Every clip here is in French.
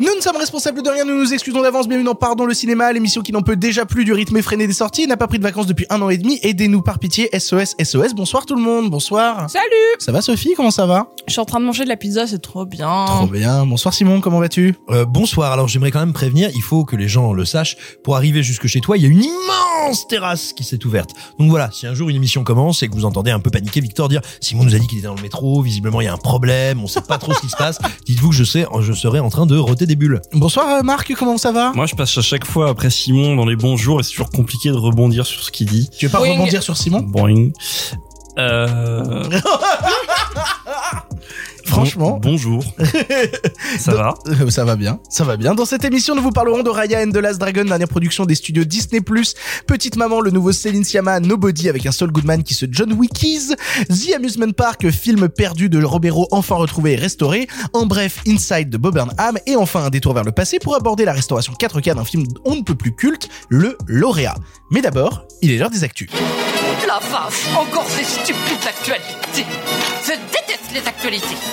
Nous ne sommes responsables de rien, nous nous excusons d'avance, bienvenue dans Pardon le cinéma, l'émission qui n'en peut déjà plus du rythme effréné des sorties, n'a pas pris de vacances depuis un an et demi, aidez-nous par pitié, SOS, SOS, bonsoir tout le monde, bonsoir. Salut Ça va Sophie, comment ça va? Je suis en train de manger de la pizza, c'est trop bien. Trop bien, bonsoir Simon, comment vas-tu? Euh, bonsoir, alors j'aimerais quand même prévenir, il faut que les gens le sachent, pour arriver jusque chez toi, il y a une immense terrasse qui s'est ouverte. Donc voilà, si un jour une émission commence et que vous entendez un peu paniquer Victor dire Simon nous a dit qu'il était dans le métro, visiblement il y a un problème, on sait pas trop ce qui se passe, dites-vous que je sais, je serai en train de roter des bulles. Bonsoir euh, Marc, comment ça va? Moi, je passe à chaque fois après Simon dans les bonjours et c'est toujours compliqué de rebondir sur ce qu'il dit. Tu veux pas Boing. rebondir sur Simon? Boing. Euh... Franchement. bon- bonjour. Ça va Euh, Ça va bien, ça va bien. Dans cette émission, nous vous parlerons de Raya and the Last Dragon, dernière production des studios Disney+, Petite Maman, le nouveau Céline Sciamma, Nobody avec un Saul Goodman qui se John Wickies, The Amusement Park, film perdu de Robero enfin retrouvé et restauré, en bref, Inside de Bob Burnham, et enfin un détour vers le passé pour aborder la restauration 4K d'un film on ne peut plus culte, le Lauréat. Mais d'abord, il est l'heure des actus. La vache, encore ces stupides actualités. Je déteste les actualités.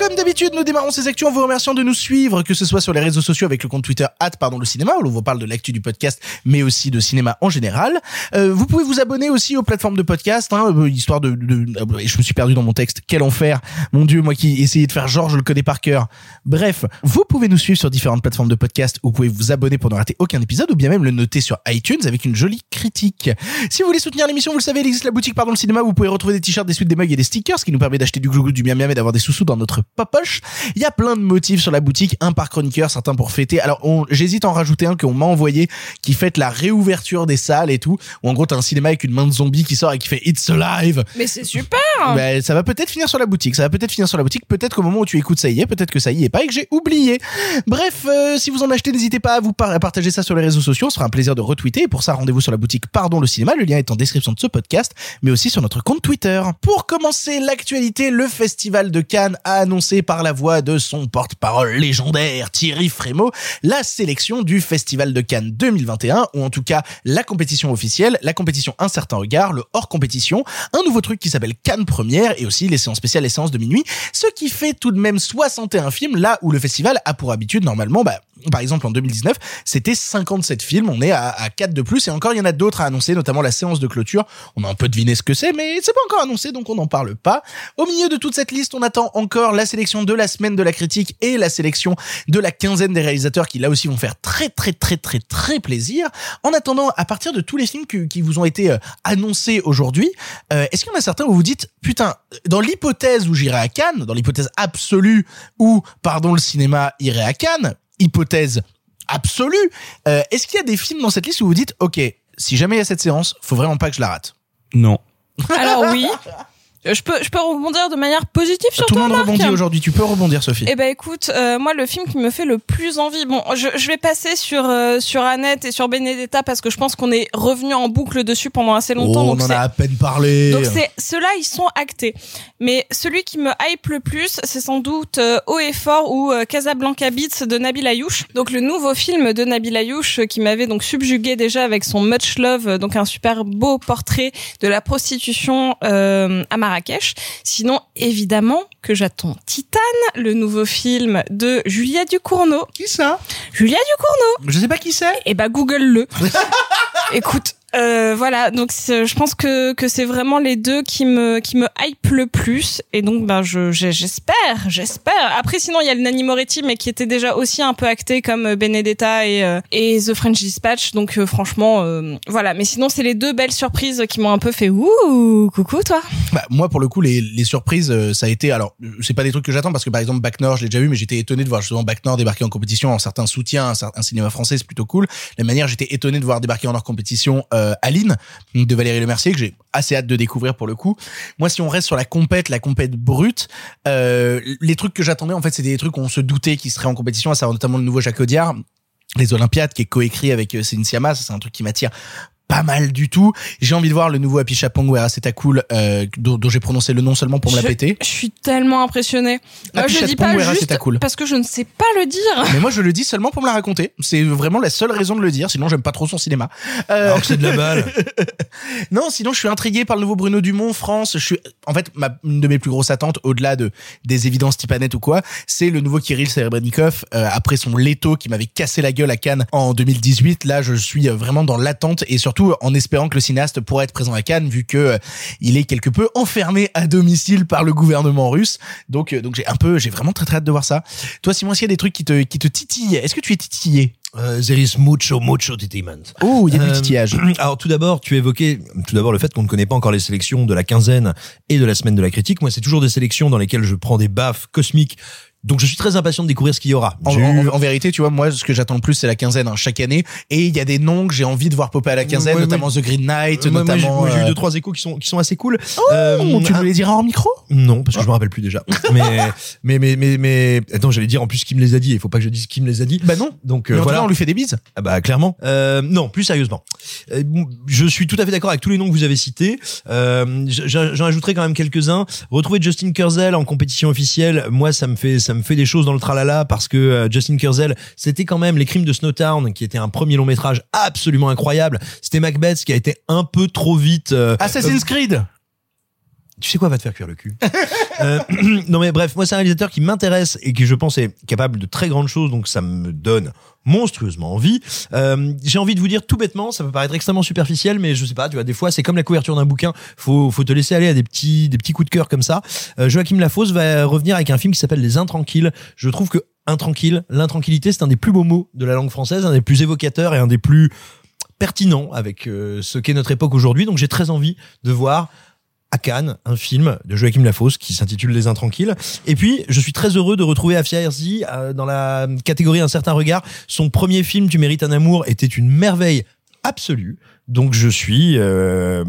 Comme d'habitude, nous démarrons ces actus en vous remerciant de nous suivre, que ce soit sur les réseaux sociaux avec le compte Twitter pardon le cinéma, où l'on vous parle de l'actu du podcast, mais aussi de cinéma en général. Euh, vous pouvez vous abonner aussi aux plateformes de podcast, hein, euh, histoire de, de, et je me suis perdu dans mon texte. Quel enfer, mon dieu, moi qui essayais de faire genre, je le connais par cœur. Bref, vous pouvez nous suivre sur différentes plateformes de podcast, où vous pouvez vous abonner pour ne rater aucun épisode, ou bien même le noter sur iTunes avec une jolie critique. Si vous voulez soutenir l'émission, vous le savez, il existe la boutique Pardon le cinéma, où vous pouvez retrouver des t-shirts, des suites, des mugs et des stickers, ce qui nous permet d'acheter du glouglou, du miam miam et d'avoir des sous-sous dans notre poche. Il y a plein de motifs sur la boutique, un par chroniqueur, certains pour fêter. Alors, j'hésite à en rajouter un qu'on m'a envoyé qui fête la réouverture des salles et tout. Où en gros, t'as un cinéma avec une main de zombie qui sort et qui fait It's Alive. Mais c'est super Ben, ça va peut-être finir sur la boutique. Ça va peut-être finir sur la boutique. Peut-être qu'au moment où tu écoutes, ça y est. Peut-être que ça y est pas et que j'ai oublié. Bref, euh, si vous en achetez, n'hésitez pas à vous par- à partager ça sur les réseaux sociaux. Ce sera un plaisir de retweeter. Et pour ça, rendez-vous sur la boutique Pardon le cinéma. Le lien est en description de ce podcast, mais aussi sur notre compte Twitter. Pour commencer l'actualité, le festival de Cannes a annoncé par la voix de son porte-parole légendaire Thierry Frémaux la sélection du festival de Cannes 2021, ou en tout cas la compétition officielle, la compétition Un certain regard, le hors compétition, un nouveau truc qui s'appelle Cannes Première et aussi les séances spéciales, les séances de minuit, ce qui fait tout de même 61 films là où le festival a pour habitude normalement, bah, par exemple en 2019, c'était 57 films, on est à, à 4 de plus et encore il y en a d'autres à annoncer, notamment la séance de clôture. On a un peu deviné ce que c'est, mais c'est pas encore annoncé donc on n'en parle pas. Au milieu de toute cette liste, on attend encore la sélection de la semaine de la critique et la sélection de la quinzaine des réalisateurs qui là aussi vont faire très très très très très plaisir. En attendant, à partir de tous les films qui, qui vous ont été euh, annoncés aujourd'hui, euh, est-ce qu'il y en a certains où vous dites putain, dans l'hypothèse où j'irai à Cannes, dans l'hypothèse absolue où pardon le cinéma irait à Cannes, hypothèse absolue, euh, est-ce qu'il y a des films dans cette liste où vous dites ok, si jamais il y a cette séance, faut vraiment pas que je la rate? Non. Alors oui. Euh, Je peux, je peux rebondir de manière positive sur Tout le toi, monde Marc rebondit aujourd'hui, tu peux rebondir Sophie. Eh ben écoute, euh, moi le film qui me fait le plus envie, bon, je, je vais passer sur euh, sur Annette et sur Benedetta parce que je pense qu'on est revenu en boucle dessus pendant assez Oh, longtemps. on donc en a à peine parlé. Donc c'est ceux-là, ils sont actés. Mais celui qui me hype le plus, c'est sans doute euh, Haut et Fort ou euh, Casablanca Beats de Nabil Ayouch. Donc le nouveau film de Nabil Ayouch euh, qui m'avait donc subjugué déjà avec son Much Love, donc un super beau portrait de la prostitution euh, à Marrakech. Sinon, évidemment que j'attends Titane, le nouveau film de Julia Ducournau. Qui ça? Julia Ducournau. Je sais pas qui c'est. Eh ben Google-le. Écoute, euh, voilà, donc je pense que que c'est vraiment les deux qui me qui me hype le plus et donc ben je j'espère, j'espère. Après sinon il y a le Nanny Moretti mais qui était déjà aussi un peu acté comme euh, Benedetta et euh, et The French Dispatch donc franchement voilà, mais sinon c'est les deux belles surprises qui m'ont un peu fait ouh coucou toi. Bah, moi, pour le coup, les, les surprises, ça a été. Alors, c'est pas des trucs que j'attends parce que par exemple, Bac Nord, je l'ai déjà vu, mais j'étais étonné de voir justement Bac Nord débarquer en compétition en certains soutiens, un, cinéma français, c'est plutôt cool. La manière, j'étais étonné de voir débarquer en hors compétition Aline de Valérie Lemercier que j'ai assez hâte de découvrir pour le coup. Moi, si on reste sur la compète, la compète brute, euh, les trucs que j'attendais en fait, c'était des trucs où on se doutait qu'ils seraient en compétition, à savoir notamment le nouveau Jacques Audiard les Olympiades qui est coécrit avec euh, Céline Sciamma, c'est un truc qui m'attire pas mal du tout. J'ai envie de voir le nouveau Happy Chapong Where c'est cool euh, dont, dont j'ai prononcé le nom seulement pour me la Je- péter. Je suis tellement impressionnée. Happy je le dis pas juste cool. parce que je ne sais pas le dire. Mais moi je le dis seulement pour me la raconter. C'est vraiment la seule raison de le dire. Sinon j'aime pas trop son cinéma. Euh, Alors que c'est de la balle. non, sinon je suis intrigué par le nouveau Bruno Dumont France. Je suis, en fait, ma, une de mes plus grosses attentes, au-delà de des évidences Tipanet ou quoi, c'est le nouveau Kirill Serebrennikov euh, après son Leto qui m'avait cassé la gueule à Cannes en 2018. Là, je suis euh, vraiment dans l'attente et surtout en espérant que le cinéaste pourra être présent à Cannes vu que euh, il est quelque peu enfermé à domicile par le gouvernement russe. Donc, euh, donc j'ai un peu, j'ai vraiment très très hâte de voir ça. Toi, Simon, s'il y a des trucs qui te qui te titillent, est-ce que tu es titillé? Euh, there is mucho, mucho titillement. Oh, il y a du Euh, titillage. Alors tout d'abord, tu évoquais tout d'abord le fait qu'on ne connaît pas encore les sélections de la quinzaine et de la semaine de la critique. Moi, c'est toujours des sélections dans lesquelles je prends des baffes cosmiques. Donc je suis très impatient de découvrir ce qu'il y aura. En, vérité, tu vois, moi, ce que j'attends le plus, c'est la quinzaine hein, chaque année. Et il y a des noms que j'ai envie de voir popper à la quinzaine, Ouais, notamment The Green Knight, Euh, notamment. j'ai eu euh, deux trois échos qui sont qui sont assez cool. Oh, Euh, tu nous les diras en micro? Non, parce que je me rappelle plus déjà. mais, mais, mais, mais, mais, attends, j'allais dire en plus qui me les a dit. Il faut pas que je dise qui me les a dit. Bah non. Donc Mais euh, en cas, voilà. on lui fait des bises. Ah bah clairement. Euh, non, plus sérieusement. Euh, je suis tout à fait d'accord avec tous les noms que vous avez cités. Euh, J'en ajouterai quand même quelques-uns. Retrouver Justin Kurzel en compétition officielle, moi ça me fait ça me fait des choses dans le tralala parce que euh, Justin Kurzel, c'était quand même Les Crimes de Snowtown qui était un premier long métrage absolument incroyable. C'était Macbeth qui a été un peu trop vite. euh, Assassin's Creed. tu sais quoi va te faire cuire le cul Euh, Non mais bref, moi c'est un réalisateur qui m'intéresse et qui je pense est capable de très grandes choses, donc ça me donne monstrueusement envie. Euh, J'ai envie de vous dire tout bêtement, ça peut paraître extrêmement superficiel, mais je sais pas, tu vois, des fois c'est comme la couverture d'un bouquin, faut faut te laisser aller à des petits des petits coups de cœur comme ça. Euh, Joachim Lafosse va revenir avec un film qui s'appelle Les Intranquilles. Je trouve que intranquille, l'intranquillité, c'est un des plus beaux mots de la langue française, un des plus évocateurs et un des plus pertinents avec euh, ce qu'est notre époque aujourd'hui. Donc j'ai très envie de voir à Cannes un film de Joachim Lafosse qui s'intitule Les Intranquilles. Et puis, je suis très heureux de retrouver Afia Herzi euh, dans la catégorie Un certain regard. Son premier film, Tu mérites un amour, était une merveille absolue. Donc, je suis euh,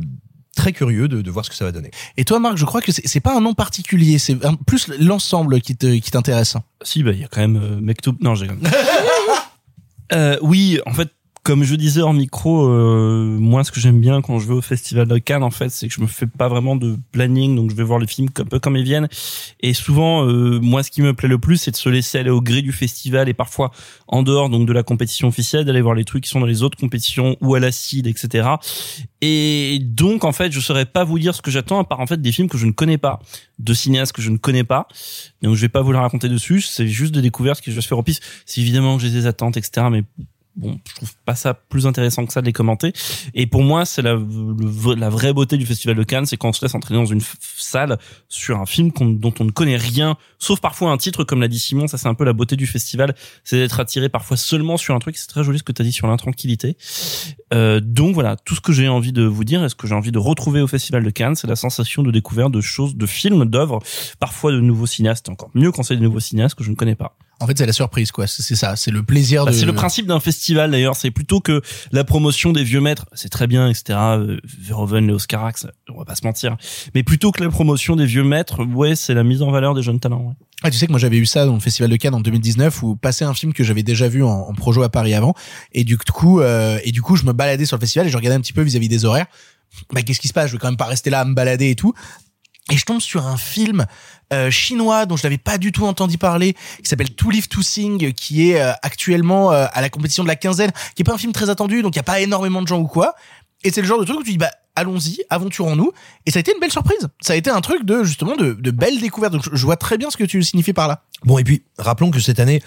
très curieux de, de voir ce que ça va donner. Et toi, Marc, je crois que c'est pas un nom particulier, c'est un- plus l'ensemble qui te qui t'intéresse. Si, bah, il y a quand même euh, Mektoub. Non, j'ai euh, Oui, en fait, comme je disais en micro, euh, moi, ce que j'aime bien quand je vais au Festival de Cannes, en fait, c'est que je me fais pas vraiment de planning, donc je vais voir les films un peu comme ils viennent. Et souvent, euh, moi, ce qui me plaît le plus, c'est de se laisser aller au gré du festival et parfois en dehors donc de la compétition officielle, d'aller voir les trucs qui sont dans les autres compétitions ou à l'acide, etc. Et donc, en fait, je saurais pas vous dire ce que j'attends, à part en fait des films que je ne connais pas, de cinéastes que je ne connais pas. Donc, je vais pas vous le raconter dessus. C'est juste des découvertes que je vais faire au pif. C'est évidemment que j'ai des attentes, etc. Mais bon, je trouve pas ça plus intéressant que ça de les commenter. Et pour moi, c'est la, la vraie beauté du Festival de Cannes, c'est quand on se laisse entraîner dans une salle sur un film qu'on- dont on ne connaît rien, sauf parfois un titre, comme l'a dit Simon. Ça, c'est un peu la beauté du festival, c'est d'être attiré parfois seulement sur un truc. C'est très joli ce que tu as dit sur l'intranquillité. Euh, donc voilà, tout ce que j'ai envie de vous dire et ce que j'ai envie de retrouver au Festival de Cannes, c'est la sensation de découverte de choses, de films, d'œuvres, parfois de nouveaux cinéastes, encore mieux quand c'est des nouveaux cinéastes que je ne connais pas. En fait, c'est la surprise, quoi. C'est ça, c'est le plaisir Bah, de. c'est le principe d'un festival d'ailleurs, c'est plutôt que la promotion des vieux maîtres, c'est très bien, etc. Euh, Verhoeven, Léos Carax, on va pas se mentir. Mais plutôt que la promotion des vieux maîtres, ouais, c'est la mise en valeur des jeunes talents. ouais. Ah, tu sais que moi j'avais eu ça dans le festival de Cannes en 2019 où passait un film que j'avais déjà vu en, en projo à Paris avant et du coup euh, et du coup je me baladais sur le festival et je regardais un petit peu vis-à-vis des horaires. Bah qu'est-ce qui se passe? Je vais quand même pas rester là à me balader et tout. Et je tombe sur un film euh, chinois dont je n'avais pas du tout entendu parler, qui s'appelle To Live To Sing, qui est euh, actuellement euh, à la compétition de la quinzaine, qui est pas un film très attendu, donc il y a pas énormément de gens ou quoi. Et c'est le genre de truc où tu dis bah allons-y, aventurons-nous. Et ça a été une belle surprise. Ça a été un truc de justement de, de belles découvertes. Donc je- vois très bien ce que tu signifies par là. Bon, et puis, rappelons que cette année,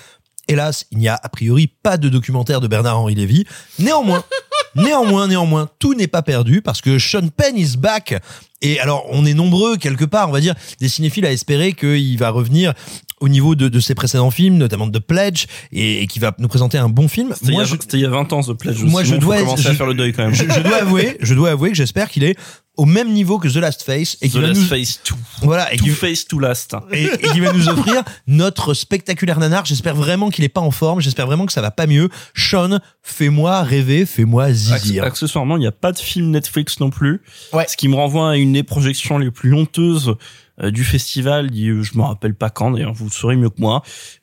hélas, il n'y a a priori pas de documentaire de Bernard-Henri Lévy. Néanmoins, néanmoins, néanmoins, tout n'est pas perdu parce que Sean Penn is back. Et alors, on est nombreux, quelque part, on va dire, des cinéphiles à espérer qu'il va revenir au niveau de, de ses précédents films, notamment de The Pledge, et, et qui va nous présenter un bon film. C'était il, il y a 20 ans, ce pledge. Moi, je Simon, dois- commencer je- à faire le deuil quand même. je, je dois avouer, je dois avouer que j'espère qu'il est au même niveau que The Last Face et The qui va Last nous Face 2. voilà et Two qui, Face to Last. et, et qui va nous offrir notre spectaculaire nanar. J'espère vraiment qu'il est pas en forme. J'espère vraiment que ça va pas mieux. Sean, fais-moi rêver, fais-moi zizir. Accessoirement, il n'y a pas de film Netflix non plus. Ouais. Ce qui me renvoie à une des projections les plus honteuses euh, du festival. Je me rappelle pas quand, d'ailleurs, vous le saurez mieux que moi.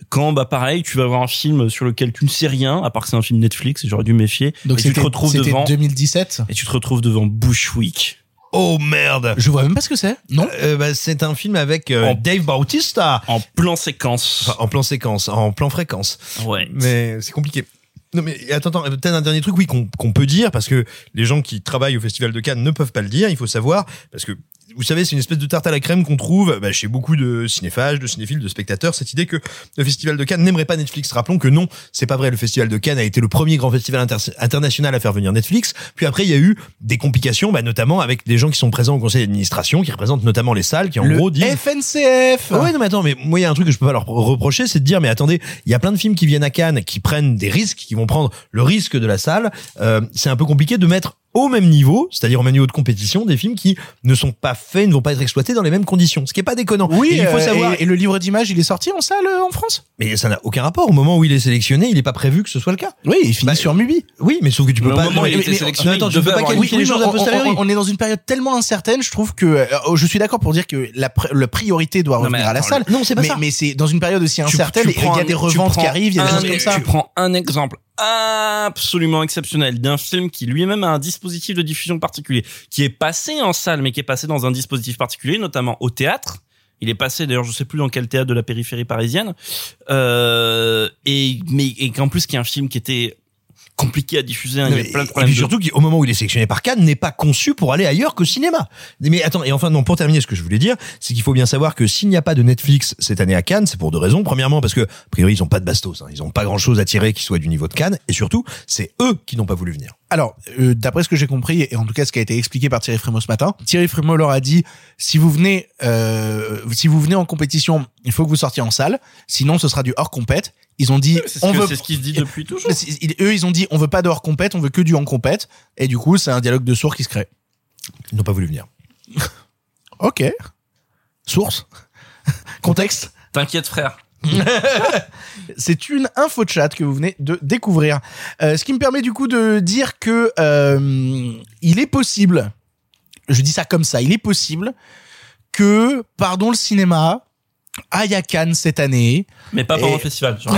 Quand, bah pareil, tu vas voir un film sur lequel tu ne sais rien, à part que c'est un film Netflix, et j'aurais dû méfier. Donc et tu te retrouves devant, 2017. et tu te retrouves devant Bushwick. Oh merde. Je vois même pas ce que c'est. Non. Euh, bah, c'est un film avec euh, En- Dave Bautista En plan séquence. Enfin, en plan séquence, en plan fréquence. ouais. Mais c'est compliqué. Non mais attends, attends peut-être un dernier truc oui qu'on qu'on peut dire parce que les gens qui travaillent au festival de Cannes ne peuvent pas le dire. Il faut savoir parce que vous savez c'est une espèce de tarte à la crème qu'on trouve bah, chez beaucoup de cinéphages, de cinéphiles, de spectateurs. Cette idée que le festival de Cannes n'aimerait pas Netflix. Rappelons que non, c'est pas vrai. Le festival de Cannes a été le premier grand festival inter- international à faire venir Netflix. Puis après il y a eu des complications, bah, notamment avec des gens qui sont présents au conseil d'administration, qui représentent notamment les salles, qui en le gros disent FNCF. ah ouais, non, mais attends, mais moi, il y a un truc que je peux pas leur reprocher, c'est de dire, mais attendez, il y a plein de films qui viennent à Cannes, qui prennent des risques, qui vont prendre le risque de la salle. Euh, c'est un peu compliqué de mettre au même niveau, c'est-à-dire au même niveau de compétition, des films qui ne sont pas faits, ne vont pas être exploités dans les mêmes conditions. Ce qui est pas déconnant. Oui, Et il faut euh, savoir. et, et le livre d'images, il est sorti en salle euh, en France? Mais ça n'a aucun rapport. Au moment où il est sélectionné, il n'est pas prévu que ce soit le cas. Oui, il finit Bah, sur Mubi. Oui, mais sauf que tu peux Mais au pas. où il mais- était mais- sélectionné, non, attends, tu peux pas qualifier les mais choses a posteriori. on- on est dans une période tellement incertaine, je trouve que euh, je suis d'accord pour dire que la, pr- la priorité doit Non, revenir à la salle. Non, c'est pas mais, ça. mais c'est dans une période aussi incertaine il y prends a des reventes qui arrivent, il y a des choses comme ça. Tu prends un exemple absolument exceptionnel d'un film qui lui-même a un dispositif de diffusion particulier, qui est passé en salle, mais qui est passé dans un dispositif particulier, notamment au théâtre. Il est passé d'ailleurs, je sais plus dans quel théâtre de la périphérie parisienne, euh, et mais et qu'en plus qui est un film qui était compliqué à diffuser. hein, il y Mais- a plein de et problèmes. puis de- surtout qu'au moment où il est sélectionné par Cannes, n'est pas conçu pour aller ailleurs qu'au cinéma. Mais attends, et enfin non, pour terminer, ce que je voulais dire, c'est qu'il faut bien savoir que s'il n'y a pas de Netflix cette année à Cannes, c'est pour deux raisons. Premièrement, parce que a priori ils ont pas de bastos, hein. ils ont pas grand chose à tirer qui soit du niveau de Cannes, et surtout, c'est eux qui n'ont pas voulu venir. Alors, euh, d'après ce que j'ai compris, et en tout cas ce qui a été expliqué par Thierry Frémaux ce matin, Thierry Frémaux leur a dit si vous venez, euh, si vous venez en compétition, il faut que vous sortiez en salle, sinon ce sera du hors compète. Ils ont dit ce, on que- veut c'est ce qui se dit depuis toujours. Ils- eux ils ont dit on veut pas de hors compète, on veut que du en compète, et du coup c'est un dialogue de sourds qui se crée. Ils n'ont pas voulu venir. Ok. Source. Contexte. T'inquiète frère. C'est une info chat que vous venez de découvrir. Euh, ce qui me permet du coup de dire que euh, il est possible, je dis ça comme ça, il est possible que, pardon le cinéma, à Cannes cette année. Mais pas pendant Et- le festival. Genre,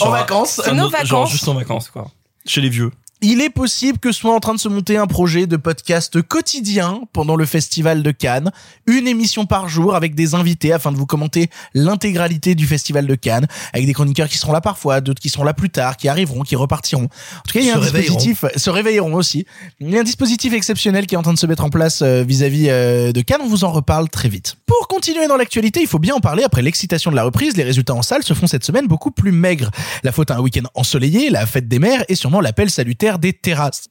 En vacances. nos Genre vacances. juste en vacances quoi. Chez les vieux. Il est possible que soit en train de se monter un projet de podcast quotidien pendant le festival de Cannes, une émission par jour avec des invités afin de vous commenter l'intégralité du festival de Cannes, avec des chroniqueurs qui seront là parfois, d'autres qui seront là plus tard, qui arriveront, qui repartiront. En tout cas, il y a Se un dispositif, se réveilleront aussi. Il y a un dispositif exceptionnel qui est en train de se mettre en place euh, vis-à-vis euh, de Cannes. On vous en reparle très vite. Pour continuer dans l'actualité, il faut bien en parler. Après l'excitation de la reprise, les résultats en salle se font cette semaine beaucoup plus maigres. La faute à un week-end ensoleillé, la fête des mers et sûrement l'appel salutaire des.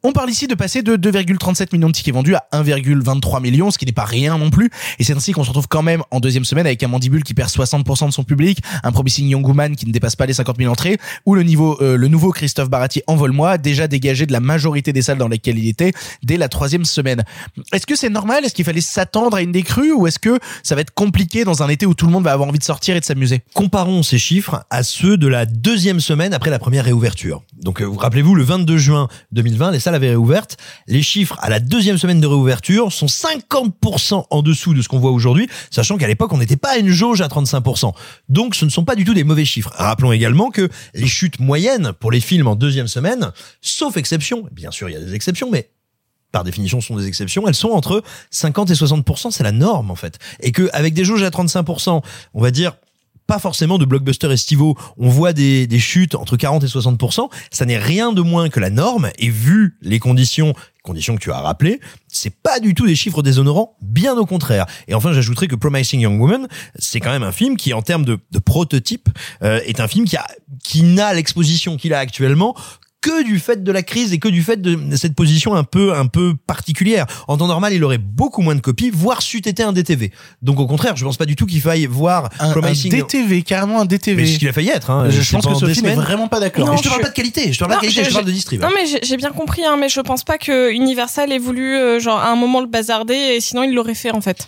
On parle ici de passer de 2,37 millions de tickets vendus à 1,23 million, ce qui n'est pas rien non plus. Et c'est ainsi qu'on se retrouve quand même en deuxième semaine avec un mandibule qui perd 60% de son public, un Promising Young Woman qui ne dépasse pas les 50 000 entrées, ou le niveau, euh, le nouveau Christophe Baratier Envole-moi, déjà dégagé de la majorité des salles dans lesquelles il était dès la troisième semaine. Est-ce que c'est normal? Est-ce qu'il fallait s'attendre à une décrue ou est-ce que ça va être compliqué dans un été où tout le monde va avoir envie de sortir et de s'amuser? Comparons ces chiffres à ceux de la deuxième semaine après la première réouverture. Donc, euh, vous rappelez-vous, le 22 juin 2020, les salles avaient réouvertes. Les chiffres à la deuxième semaine de réouverture sont 50% en dessous de ce qu'on voit aujourd'hui, sachant qu'à l'époque, on n'était pas à une jauge à 35%. Donc, ce ne sont pas du tout des mauvais chiffres. Rappelons également que les chutes moyennes pour les films en deuxième semaine, sauf exception, bien sûr, il y a des exceptions, mais par définition sont des exceptions, elles sont entre 50 et 60%, c'est la norme en fait. Et que avec des jauges à 35%, on va dire pas forcément de blockbusters estivaux, on voit des, des chutes entre 40 et 60%, ça n'est rien de moins que la norme, et vu les conditions, conditions que tu as rappelées, c'est pas du tout des chiffres déshonorants, bien au contraire. Et enfin, j'ajouterais que Promising Young Woman, c'est quand même un film qui, en termes de, de prototype, euh, est un film qui a, qui n'a l'exposition qu'il a actuellement que du fait de la crise et que du fait de cette position un peu un peu particulière. En temps normal, il aurait beaucoup moins de copies, voire c'eût été un DTV. Donc au contraire, je pense pas du tout qu'il faille voir Un, un Promising. DTV, carrément un DTV. Mais c'est ce qu'il a failli être. Hein. je C'est pense que Sophie n'est vraiment pas d'accord. Je te parle je- pas de qualité, je te parle pas de Non, qualité, je, je- parle de je- distrib. Non mais j'ai j'ai bien compris, hein, mais je pense pas que Universal ait voulu euh, genre à un moment le bazarder et sinon il l'aurait fait en fait.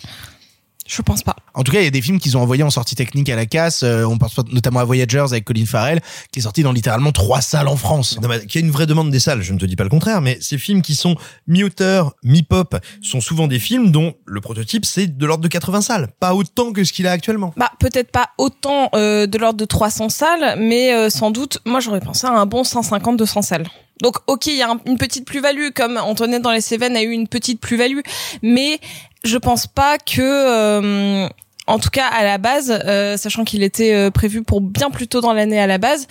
Je pense pas. En tout cas, il y a des films qu'ils ont envoyés en sortie technique à la casse. Euh, on pense notamment à Voyagers avec Colin Farrell, qui est sorti dans littéralement trois salles en France. Non, mais qu'il y a une vraie demande des salles, je ne te dis pas le contraire, mais ces films qui sont mi-auteur, mi-pop, sont souvent des films dont le prototype c'est de l'ordre de 80 salles, pas autant que ce qu'il a actuellement. Bah peut-être pas autant euh, de l'ordre de 300 salles, mais euh, sans doute, moi j'aurais pensé à un bon 150-200 salles. Donc ok, il y a un- une petite plus-value, comme Antoinette dans les Cévennes a eu une petite plus-value, mais je pense pas que, euh, en tout cas à la base, euh, sachant qu'il était euh, prévu pour bien plus tôt dans l'année à la base,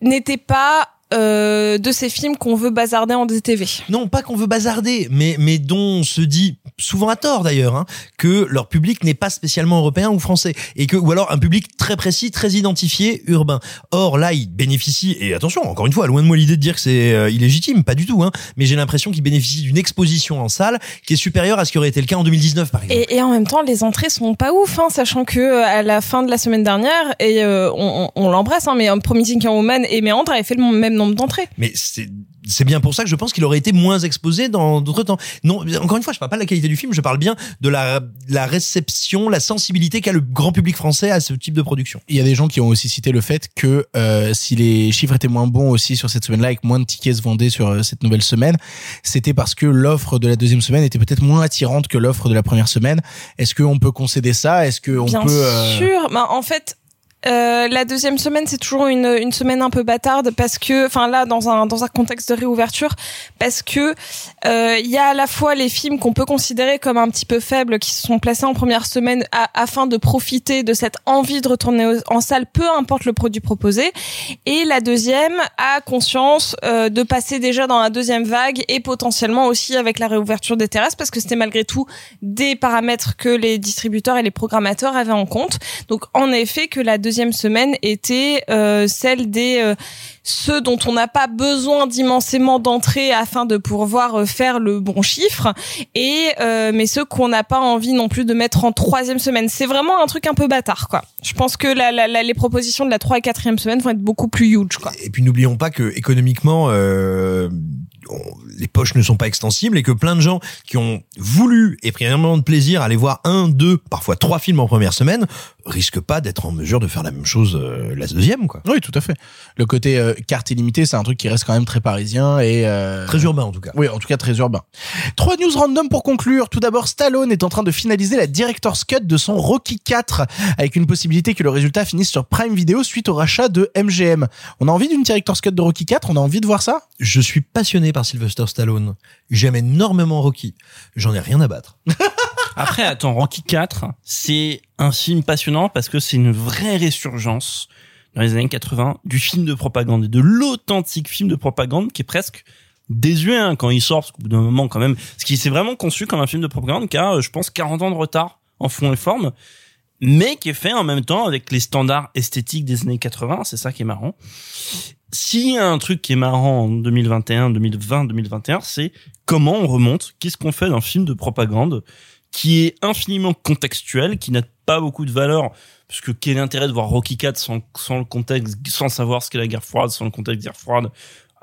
n'était pas euh, de ces films qu'on veut bazarder en DTV. Non, pas qu'on veut bazarder, mais mais dont on se dit souvent à tort d'ailleurs hein, que leur public n'est pas spécialement européen ou français et que ou alors un public très précis, très identifié, urbain. Or là, il bénéficie et attention, encore une fois, loin de moi l'idée de dire que c'est euh, illégitime, pas du tout hein, mais j'ai l'impression qu'il bénéficie d'une exposition en salle qui est supérieure à ce qui aurait été le cas en 2019 par exemple. Et, et en même temps, les entrées sont pas ouf, hein, sachant que euh, à la fin de la semaine dernière, et euh, on, on, on l'embrasse, hein, mais um, Promising Young Woman et Méandre avaient fait le même nombre d'entrées. Mais c'est bien pour ça que je pense qu'il aurait été moins exposé dans d'autres temps. Non, encore une fois, je parle pas de la qualité du film, je parle bien de la la réception, la sensibilité qu'a le grand public français à ce type de production. Il y a des gens qui ont aussi cité le fait que euh, si les chiffres étaient moins bons aussi sur cette semaine-là et que moins de tickets se vendaient sur euh, cette nouvelle semaine, c'était parce que l'offre de la deuxième semaine était peut-être moins attirante que l'offre de la première semaine. Est-ce qu'on peut concéder ça? Est-ce qu'on Bien peut euh, sûr. Bah, en fait, euh, la deuxième semaine, c'est toujours une, une semaine un peu bâtarde parce que, enfin là, dans un dans un contexte de réouverture, parce que euh, il y a à la fois les films qu'on peut considérer comme un petit peu faibles qui se sont placés en première semaine afin de profiter de cette envie de retourner en salle, peu importe le produit proposé, et la deuxième a conscience euh, de passer déjà dans la deuxième vague et potentiellement aussi avec la réouverture des terrasses parce que c'était malgré tout des paramètres que les distributeurs et les programmateurs avaient en compte. Donc en effet que la deuxième semaine était euh, celle des euh, ceux dont on n'a pas besoin d'immensément d'entrées afin de pouvoir euh, faire le bon chiffre et mais ceux qu'on n'a pas envie non plus de mettre en troisième semaine. C'est vraiment un truc un peu bâtard quoi. Je pense que les propositions de la trois et quatrième semaine vont être beaucoup plus huge quoi. Et puis n'oublions pas que économiquement, on- les poches ne sont pas extensibles et que plein de gens qui ont voulu et pris énormément de plaisir à aller voir un, deux, parfois trois films en première semaine, risquent pas d'être en mesure de faire la même chose euh, la deuxième, quoi. Oui, tout à fait. Le côté euh, carte illimitée, c'est un truc qui reste quand même très parisien et euh, Très urbain en tout cas. Oui, en tout cas très urbain. Trois news random pour conclure. Tout d'abord, Stallone est en train de finaliser la director's cut de son Rocky 4 avec une possibilité que le résultat finisse sur Prime Video suite au rachat de MGM. On a envie d'une director's cut de Rocky 4 On a envie de voir ça? Je suis passionné par Sylvester Stallone. J'aime énormément Rocky. J'en ai rien à battre. Après, attends, Rocky 4, c'est un film passionnant parce que c'est une vraie résurgence dans les années 80 du film de propagande et de l'authentique film de propagande qui est presque désuet hein, quand il sort parce qu'au bout d'un moment quand même ce qui s'est vraiment conçu comme un film de propagande qui a euh, je pense 40 ans de retard en fond et forme mais qui est fait en même temps avec les standards esthétiques des années 80 c'est ça qui est marrant. S'il y a un truc qui est marrant en 2021 2020 2021 c'est comment on remonte qu'est-ce qu'on fait d'un film de propagande qui est infiniment contextuel, qui n'a pas beaucoup de valeur, parce que quel est l'intérêt de voir Rocky 4 sans, sans le contexte, sans savoir ce qu'est la guerre froide, sans le contexte de guerre froide?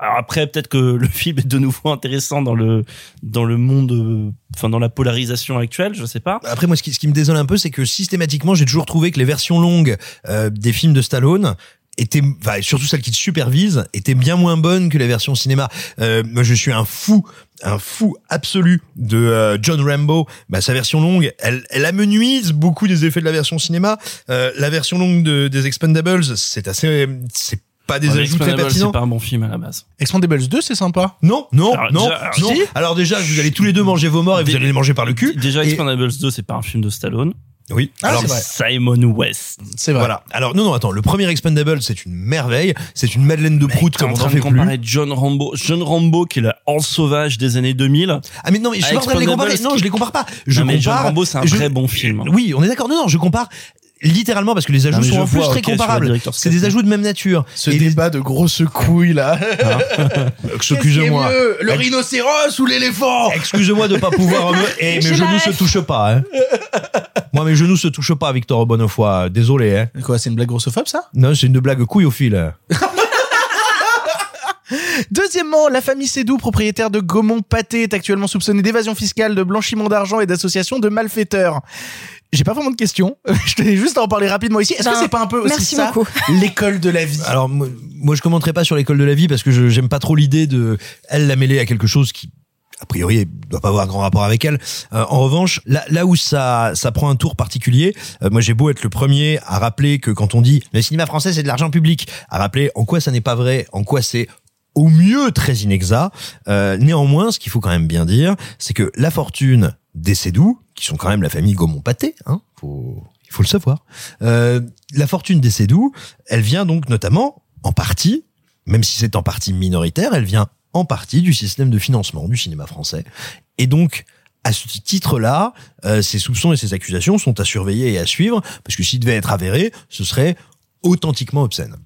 Alors après, peut-être que le film est de nouveau intéressant dans le dans le monde, euh, enfin dans la polarisation actuelle, je sais pas. Après, moi, ce qui, ce qui me désole un peu, c'est que systématiquement, j'ai toujours trouvé que les versions longues euh, des films de Stallone étaient, enfin, surtout celles qui te supervisent, étaient bien moins bonnes que les versions cinéma. Euh, moi, je suis un fou, un fou absolu de euh, John Rambo. Bah, sa version longue, elle, elle amenuise beaucoup des effets de la version cinéma. Euh, la version longue de, des Expendables, c'est assez, c'est pas des ajouts très Expendables, pertinents. C'est pas un bon film à la base. Expendables 2, c'est sympa. Non, non, Alors, non, déjà, alors, non. si. Alors déjà, vous allez tous les deux manger vos morts et vous allez les manger par le cul. Déjà, Et- Expendables 2, c'est pas un film de Stallone. Oui. Ah, Alors. Simon West. C'est vrai. Voilà. Alors non non attends, le premier Expendable c'est une merveille, c'est une Madeleine de Prout comme en on train n'en de fait comparer plus. John Rambo, John Rambo qui est le Hans sauvage des années 2000. Ah mais non mais je suis pas en train de les comparer. Non, je les compare pas. Je non, mais John Rambo, c'est un je- très bon film. Oui, on est d'accord. Non non, je compare littéralement parce que les ajouts sont en plus vois, très comparables. C'est des ajouts de même nature. Ce Et les- débat de grosses couilles là. Excusez-moi. Le rhinocéros ou l'éléphant? Excusez-moi de pas pouvoir me... Eh, mes genoux se touchent pas, hein. Moi, mes genoux se touchent pas, Victor Bonnefoy. Désolé, hein. Quoi, c'est une blague grossophobe ça? Non, c'est une blague couille au fil. Deuxièmement, la famille Sédou, propriétaire de Gaumont Pâté, est actuellement soupçonnée d'évasion fiscale, de blanchiment d'argent et d'association de malfaiteurs. J'ai pas vraiment de questions. Je tenais juste à en parler rapidement ici. Est-ce Ben, que c'est pas un peu aussi merci ça l'école de la vie? Alors, moi, moi, je commenterai pas sur l'école de la vie parce que je j'aime pas trop l'idée de elle la mêler à quelque chose qui a priori doit pas avoir grand rapport avec elle. Euh, en revanche, là, là où ça ça prend un tour particulier, euh, moi j'ai beau être le premier à rappeler que quand on dit le cinéma français c'est de l'argent public, à rappeler en quoi ça n'est pas vrai, en quoi c'est au mieux très inexact. Euh, néanmoins, ce qu'il faut quand même bien dire, c'est que la fortune des Sédou, qui sont quand même la famille Gaumont-Pâté, hein, faut, il faut le savoir, euh, la fortune des Sédou, elle vient donc notamment, en partie, même si c'est en partie minoritaire, elle vient en partie du système de financement du cinéma français. Et donc, à ce titre-là, euh, ces soupçons et ces accusations sont à surveiller et à suivre, parce que s'ils devaient être avérés, ce serait authentiquement obscène.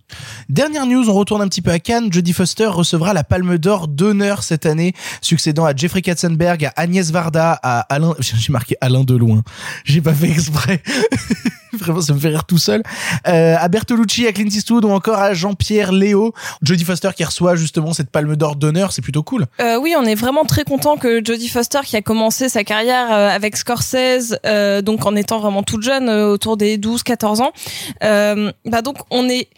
Dernière news, on retourne un petit peu à Cannes. Jodie Foster recevra la Palme d'Or d'honneur cette année, succédant à Jeffrey Katzenberg, à Agnès Varda, à Alain. J'ai marqué Alain Deloin. J'ai pas fait exprès. Vraiment, ça me fait rire tout seul. Euh, à Bertolucci, à Clint Eastwood ou encore à Jean-Pierre Léo. Jodie Foster qui reçoit justement cette Palme d'Or d'honneur, c'est plutôt cool. Euh, oui, on est vraiment très content que Jodie Foster, qui a commencé sa carrière euh, avec Scorsese, euh, donc en étant vraiment toute jeune, euh, autour des 12-14 ans, euh, bah donc on est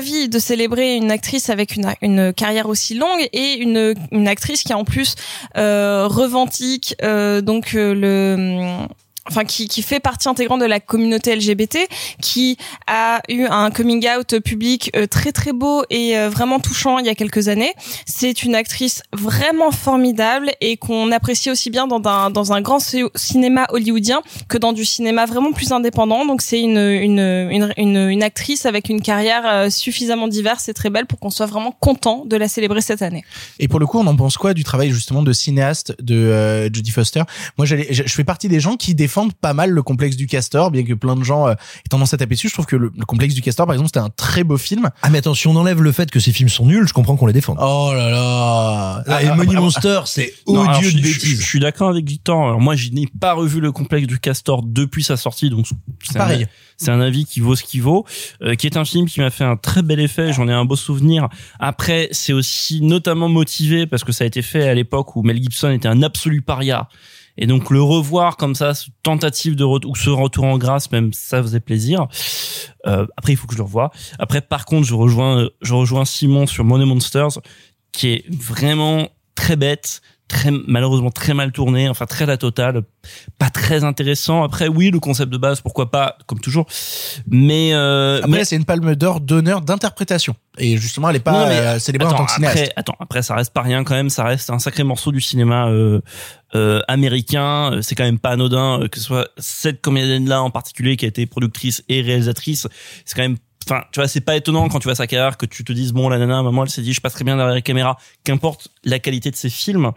de célébrer une actrice avec une, une carrière aussi longue et une, une actrice qui en plus euh, revendique euh, donc euh, le enfin qui, qui fait partie intégrante de la communauté LGBT, qui a eu un coming out public euh, très très beau et euh, vraiment touchant il y a quelques années. C'est une actrice vraiment formidable et qu'on apprécie aussi bien dans un, dans un grand ci- cinéma hollywoodien que dans du cinéma vraiment plus indépendant. Donc c'est une, une, une, une, une actrice avec une carrière euh, suffisamment diverse et très belle pour qu'on soit vraiment content de la célébrer cette année. Et pour le coup, on en pense quoi du travail justement de cinéaste de euh, Jodie Foster? Moi, je fais partie des gens qui pas mal le complexe du castor, bien que plein de gens euh, aient tendance à taper dessus. Je trouve que le, le complexe du castor, par exemple, c'était un très beau film. Ah mais attends, si on enlève le fait que ces films sont nuls, je comprends qu'on les défende. Oh là là Ah, et Money Monster, c'est odieux de bêtises. je suis d'accord avec Victor. Alors, moi, je n'ai pas revu le complexe du Castor depuis sa sortie, donc c'est Pareil. C'est un avis qui vaut ce qu'il vaut, euh, qui est un film qui m'a fait un très bel effet. J'en ai un beau souvenir. Après, c'est aussi notamment motivé parce que ça a été fait à l'époque où Mel Gibson était un absolu paria. Et donc le revoir comme ça, ce tentative de retour ou ce retour en grâce, même ça faisait plaisir. Euh, après, il faut que je le revoie. Après, par contre, je rejoins, je rejoins Simon sur Money Monsters, qui est vraiment très bête, très malheureusement très mal tourné, enfin très la totale, pas très intéressant. Après, oui, le concept de base, pourquoi pas, comme toujours. Mais euh, Après, mais- c'est une palme d'or d'honneur d'interprétation. Et justement, elle est pas non, mais euh, célébrée en tant que cinéaste. Après, attends, après, ça reste pas rien quand même. Ça reste un sacré morceau du cinéma euh, euh, américain. Euh, C'est quand même pas anodin euh, que ce soit cette comédienne-là en particulier qui a été productrice et réalisatrice. C'est quand même Enfin, tu vois, c'est pas étonnant quand tu vois sa carrière que tu te dises bon, la nana, maman, elle s'est dit, je passe très bien derrière la caméra. Qu'importe la qualité de ses films,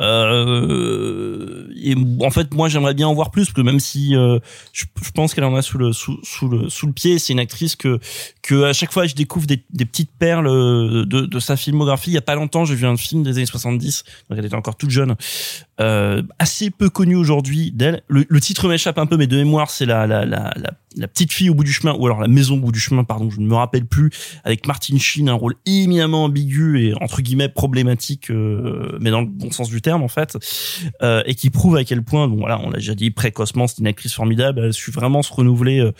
euh, et en fait, moi, j'aimerais bien en voir plus, parce que même si euh, je, pense qu'elle en a sous le sous, le sous le pied, c'est une actrice que que à chaque fois je découvre des, des petites perles euh, de, de sa filmographie. Il y a pas longtemps, j'ai vu un film des années 70, donc elle était encore toute jeune, euh, assez peu connu aujourd'hui d'elle. Le, le titre m'échappe un peu, mais de mémoire, c'est la, la la la la petite fille au bout du chemin, ou alors la maison au bout du chemin, pardon, je ne me rappelle plus, avec Martin Sheen, un rôle éminemment ambigu et entre guillemets problématique, euh, mais dans le bon sens du terme en fait, euh, et qui prouve à quel point, bon voilà, on l'a déjà dit précocement, c'est une actrice formidable, elle a su vraiment se renouveler euh,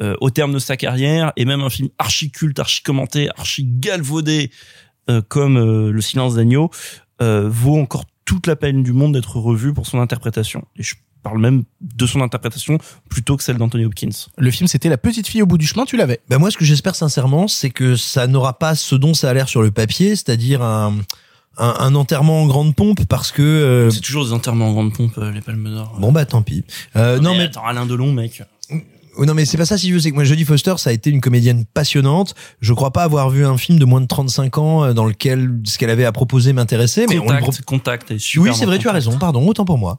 euh, au terme de sa carrière, et même un film archi culte, archi commenté, archi galvaudé, euh, comme euh, Le Silence d'agneau, vaut encore toute la peine du monde d'être revu pour son interprétation. Parle même de son interprétation plutôt que celle d'Anthony Hopkins. Le film, c'était La petite fille au bout du chemin, tu l'avais. Ben moi, ce que j'espère sincèrement, c'est que ça n'aura pas ce dont ça a l'air sur le papier, c'est-à-dire un, un, un enterrement en grande pompe, parce que euh, C'est toujours des enterrements en grande pompe, euh, les Palmes d'Or. bon bah tant pis. Euh, non mais attends, Alain Delon, mec. Non mais c'est pas ça si je veux, c'est que moi Jodie Foster ça a été une comédienne passionnante. Je crois pas avoir vu un film de moins de 35 ans dans lequel ce qu'elle avait à proposer m'intéressait, mais on lui Contact, contact. est super Oui, c'est vrai, tu as contact. raison, pardon, autant pour moi.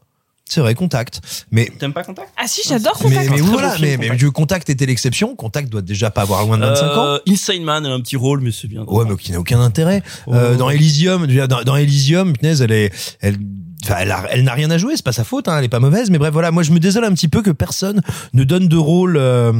C'est vrai, Contact. Mais T'aimes pas Contact? Ah si, j'adore mais, Contact. mais Très voilà, film, mais, mais Contact. Était l'exception. Contact doit déjà pas avoir loin de 25 ans. Euh, Insane Man, elle a un petit rôle, mais c'est bien. Ouais, mais qui n'a aucun intérêt. Euh, dans Elysium, dans, dans Elysium, punaise, elle est, elle, enfin, elle, a- elle n'a rien à jouer. C'est pas sa faute, hein, elle est pas mauvaise. Mais bref, voilà. Moi, je me désole un petit peu que personne ne donne de rôle, euh,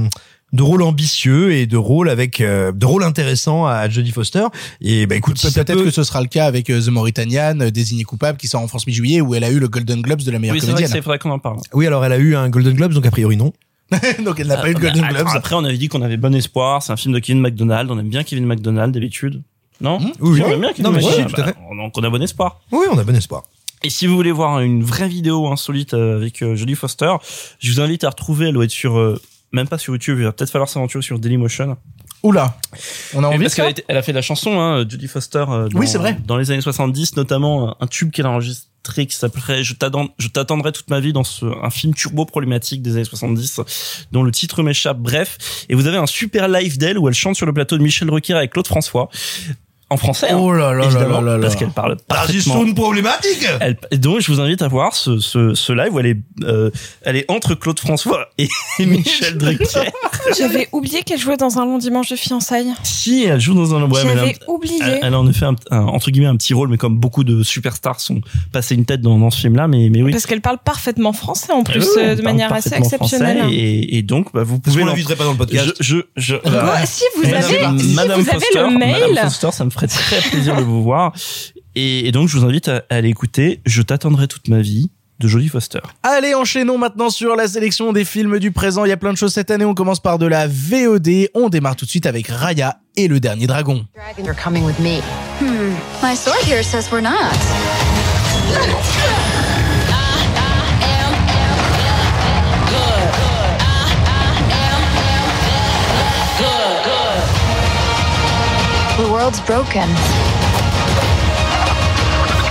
de rôle ambitieux et de rôle avec, euh, de rôle intéressant à Jodie Foster. Et bah écoute, si Peut-être peut- que ce sera le cas avec euh, The Mauritanian, euh, désignée coupable, qui sort en France mi-juillet, où elle a eu le Golden Globes de la meilleure Oui, comédienne. c'est faudrait qu'on en parle. Oui, alors elle a eu un Golden Globes, donc a priori non. Donc elle n'a pas eu de Ah, Golden Globes. Après, on avait dit qu'on avait bon espoir. C'est un film de Kevin McDonald. On aime bien Kevin McDonald d'habitude. Non oui, oui. On aime bien Kevin Non, mais si, McDonald. tout à fait. Bah, Donc on a bon espoir. Oui, on a bon espoir. Et si vous voulez voir une vraie vidéo insolite euh, avec Jodie Foster, je vous invite à retrouver. Elle doit être sur, euh, même pas sur YouTube. Il va peut-être falloir s'aventurer sur Dailymotion. Oula. On a envie de parce qu'elle a, été- elle a fait de la chanson, hein, Jodie Foster. euh, dans, Oui, c'est vrai. Dans les années 70, notamment euh, un tube qu'elle a enregistré qui t'attends- je t'attendrai toute ma vie dans ce, un film turbo problématique des années 70 dont le titre m'échappe. Bref. Et vous avez un super live d'elle où elle chante sur le plateau de Michel Drucker avec Claude François. En français. hein, Oh là là là évidemment, là là là. Parce qu'elle parle c'est parfaitement. une problématique. Elle, et donc, je vous invite à voir ce, ce, ce live où elle est, euh, elle est entre Claude François et, Michel Drucker. J'avais oublié qu'elle jouait dans un long dimanche de fiançailles. si, elle joue dans un, ouais, elle a- J'avais oublié. elle, elle a en effet un, un- entre guillemets un petit rôle, mais comme beaucoup de superstars sont passés une tête dans, dans ce film-là, mais, mais oui. Parce qu'elle parle parfaitement français en plus, Oui, euh, de manière assez parfaitement exceptionnelle. français, et, et donc, bah, vous pouvez qu'on l'en- l'inviterait pas dans le podcast. Je, je, je, si vous Madame- avez, si Madame vous avez Foster, le mail, Madame Foster, ça me ferait très plaisir de vous voir. Et, et donc, je vous invite à, à aller écouter Je t'attendrai toute ma vie de Jodie Foster. Allez, enchaînons maintenant sur la sélection des films du présent. Il y a plein de choses cette année. On commence par de la VOD. On démarre tout de suite avec Raya et le dernier dragon. You're coming with me. Hmm. My sword here says we're not. world's broken.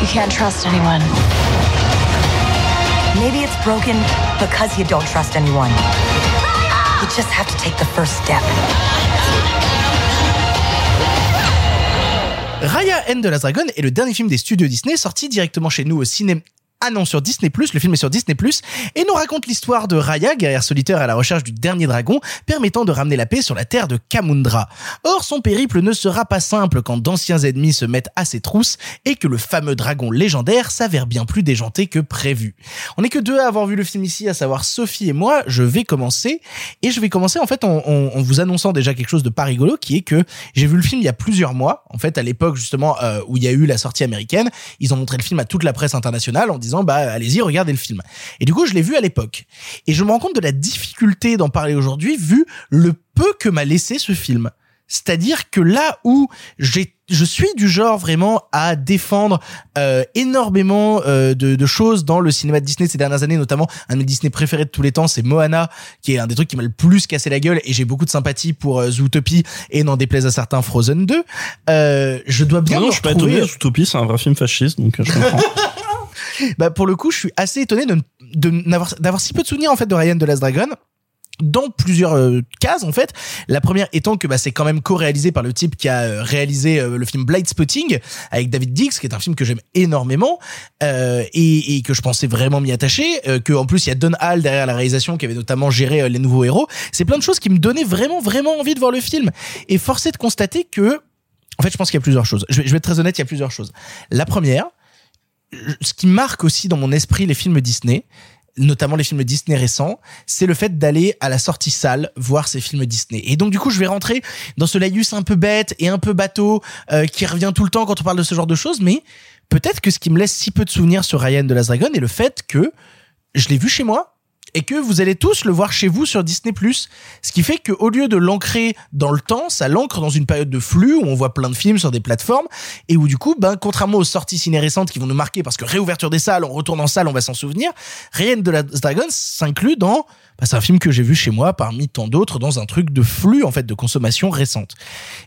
You can't trust anyone. Maybe it's broken because you don't trust anyone. You just have to take the first step. Raya and the Last Dragon est le dernier film des studios Disney sorti directement chez nous au cinéma. Ah non, sur Disney+, le film est sur Disney+, et nous raconte l'histoire de Raya, guerrière solitaire à la recherche du dernier dragon, permettant de ramener la paix sur la terre de Kamundra. Or, son périple ne sera pas simple quand d'anciens ennemis se mettent à ses trousses et que le fameux dragon légendaire s'avère bien plus déjanté que prévu. On n'est que deux à avoir vu le film ici, à savoir Sophie et moi. Je vais commencer, et je vais commencer en fait en, vous annonçant déjà quelque chose de pas rigolo, qui est que j'ai vu le film il y a plusieurs mois, en fait à l'époque justement euh, où il y a eu la sortie américaine, ils ont montré le film à toute la presse internationale bah allez-y regardez le film. Et du coup je l'ai vu à l'époque, et je me rends compte de la difficulté d'en parler aujourd'hui vu le peu que m'a laissé ce film. C'est-à-dire que là où j'ai je suis du genre vraiment à défendre euh, énormément euh, de, de choses dans le cinéma de Disney ces dernières années, notamment un de mes Disney préférés de tous les temps, c'est Moana, qui est un des trucs qui m'a le plus cassé la gueule, et j'ai beaucoup de sympathie pour euh, Zootopie et n'en déplaise à certains Frozen 2. Euh, je dois bien Non, non, je suis pas étonné. Zootopie, c'est un vrai film fasciste, donc je comprends. bah pour le coup, je suis assez étonné de, de n'avoir d'avoir si peu de souvenirs en fait de Ryan de Last Dragon dans plusieurs euh, cases en fait. La première étant que bah, c'est quand même co-réalisé par le type qui a euh, réalisé euh, le film Blind Spotting avec David Dix, qui est un film que j'aime énormément euh, et, et que je pensais vraiment m'y attacher. Que en plus il y a Don Hall derrière la réalisation qui avait notamment géré les nouveaux héros. C'est plein de choses qui me donnaient vraiment vraiment envie de voir le film. Et forcé de constater que en fait je pense qu'il y a plusieurs choses. Je vais, je vais être très honnête, il y a plusieurs choses. La première, ce qui marque aussi dans mon esprit les films Disney, notamment les films Disney récents, c'est le fait d'aller à la sortie salle voir ces films Disney. Et donc du coup, je vais rentrer dans ce laïus un peu bête et un peu bateau euh, qui revient tout le temps quand on parle de ce genre de choses, mais peut-être que ce qui me laisse si peu de souvenirs sur Ryan de Last Dragon est le fait que je l'ai vu chez moi et que vous allez tous le voir chez vous sur Disney+. Ce qui fait que au lieu de l'ancrer dans le temps, ça l'ancre dans une période de flux où on voit plein de films sur des plateformes et où du coup, ben, contrairement aux sorties ciné récentes qui vont nous marquer parce que réouverture des salles, on retourne en salle, on va s'en souvenir, Ryan de Last Dragon s'inclut dans, bah, c'est un film que j'ai vu chez moi parmi tant d'autres dans un truc de flux, en fait, de consommation récente.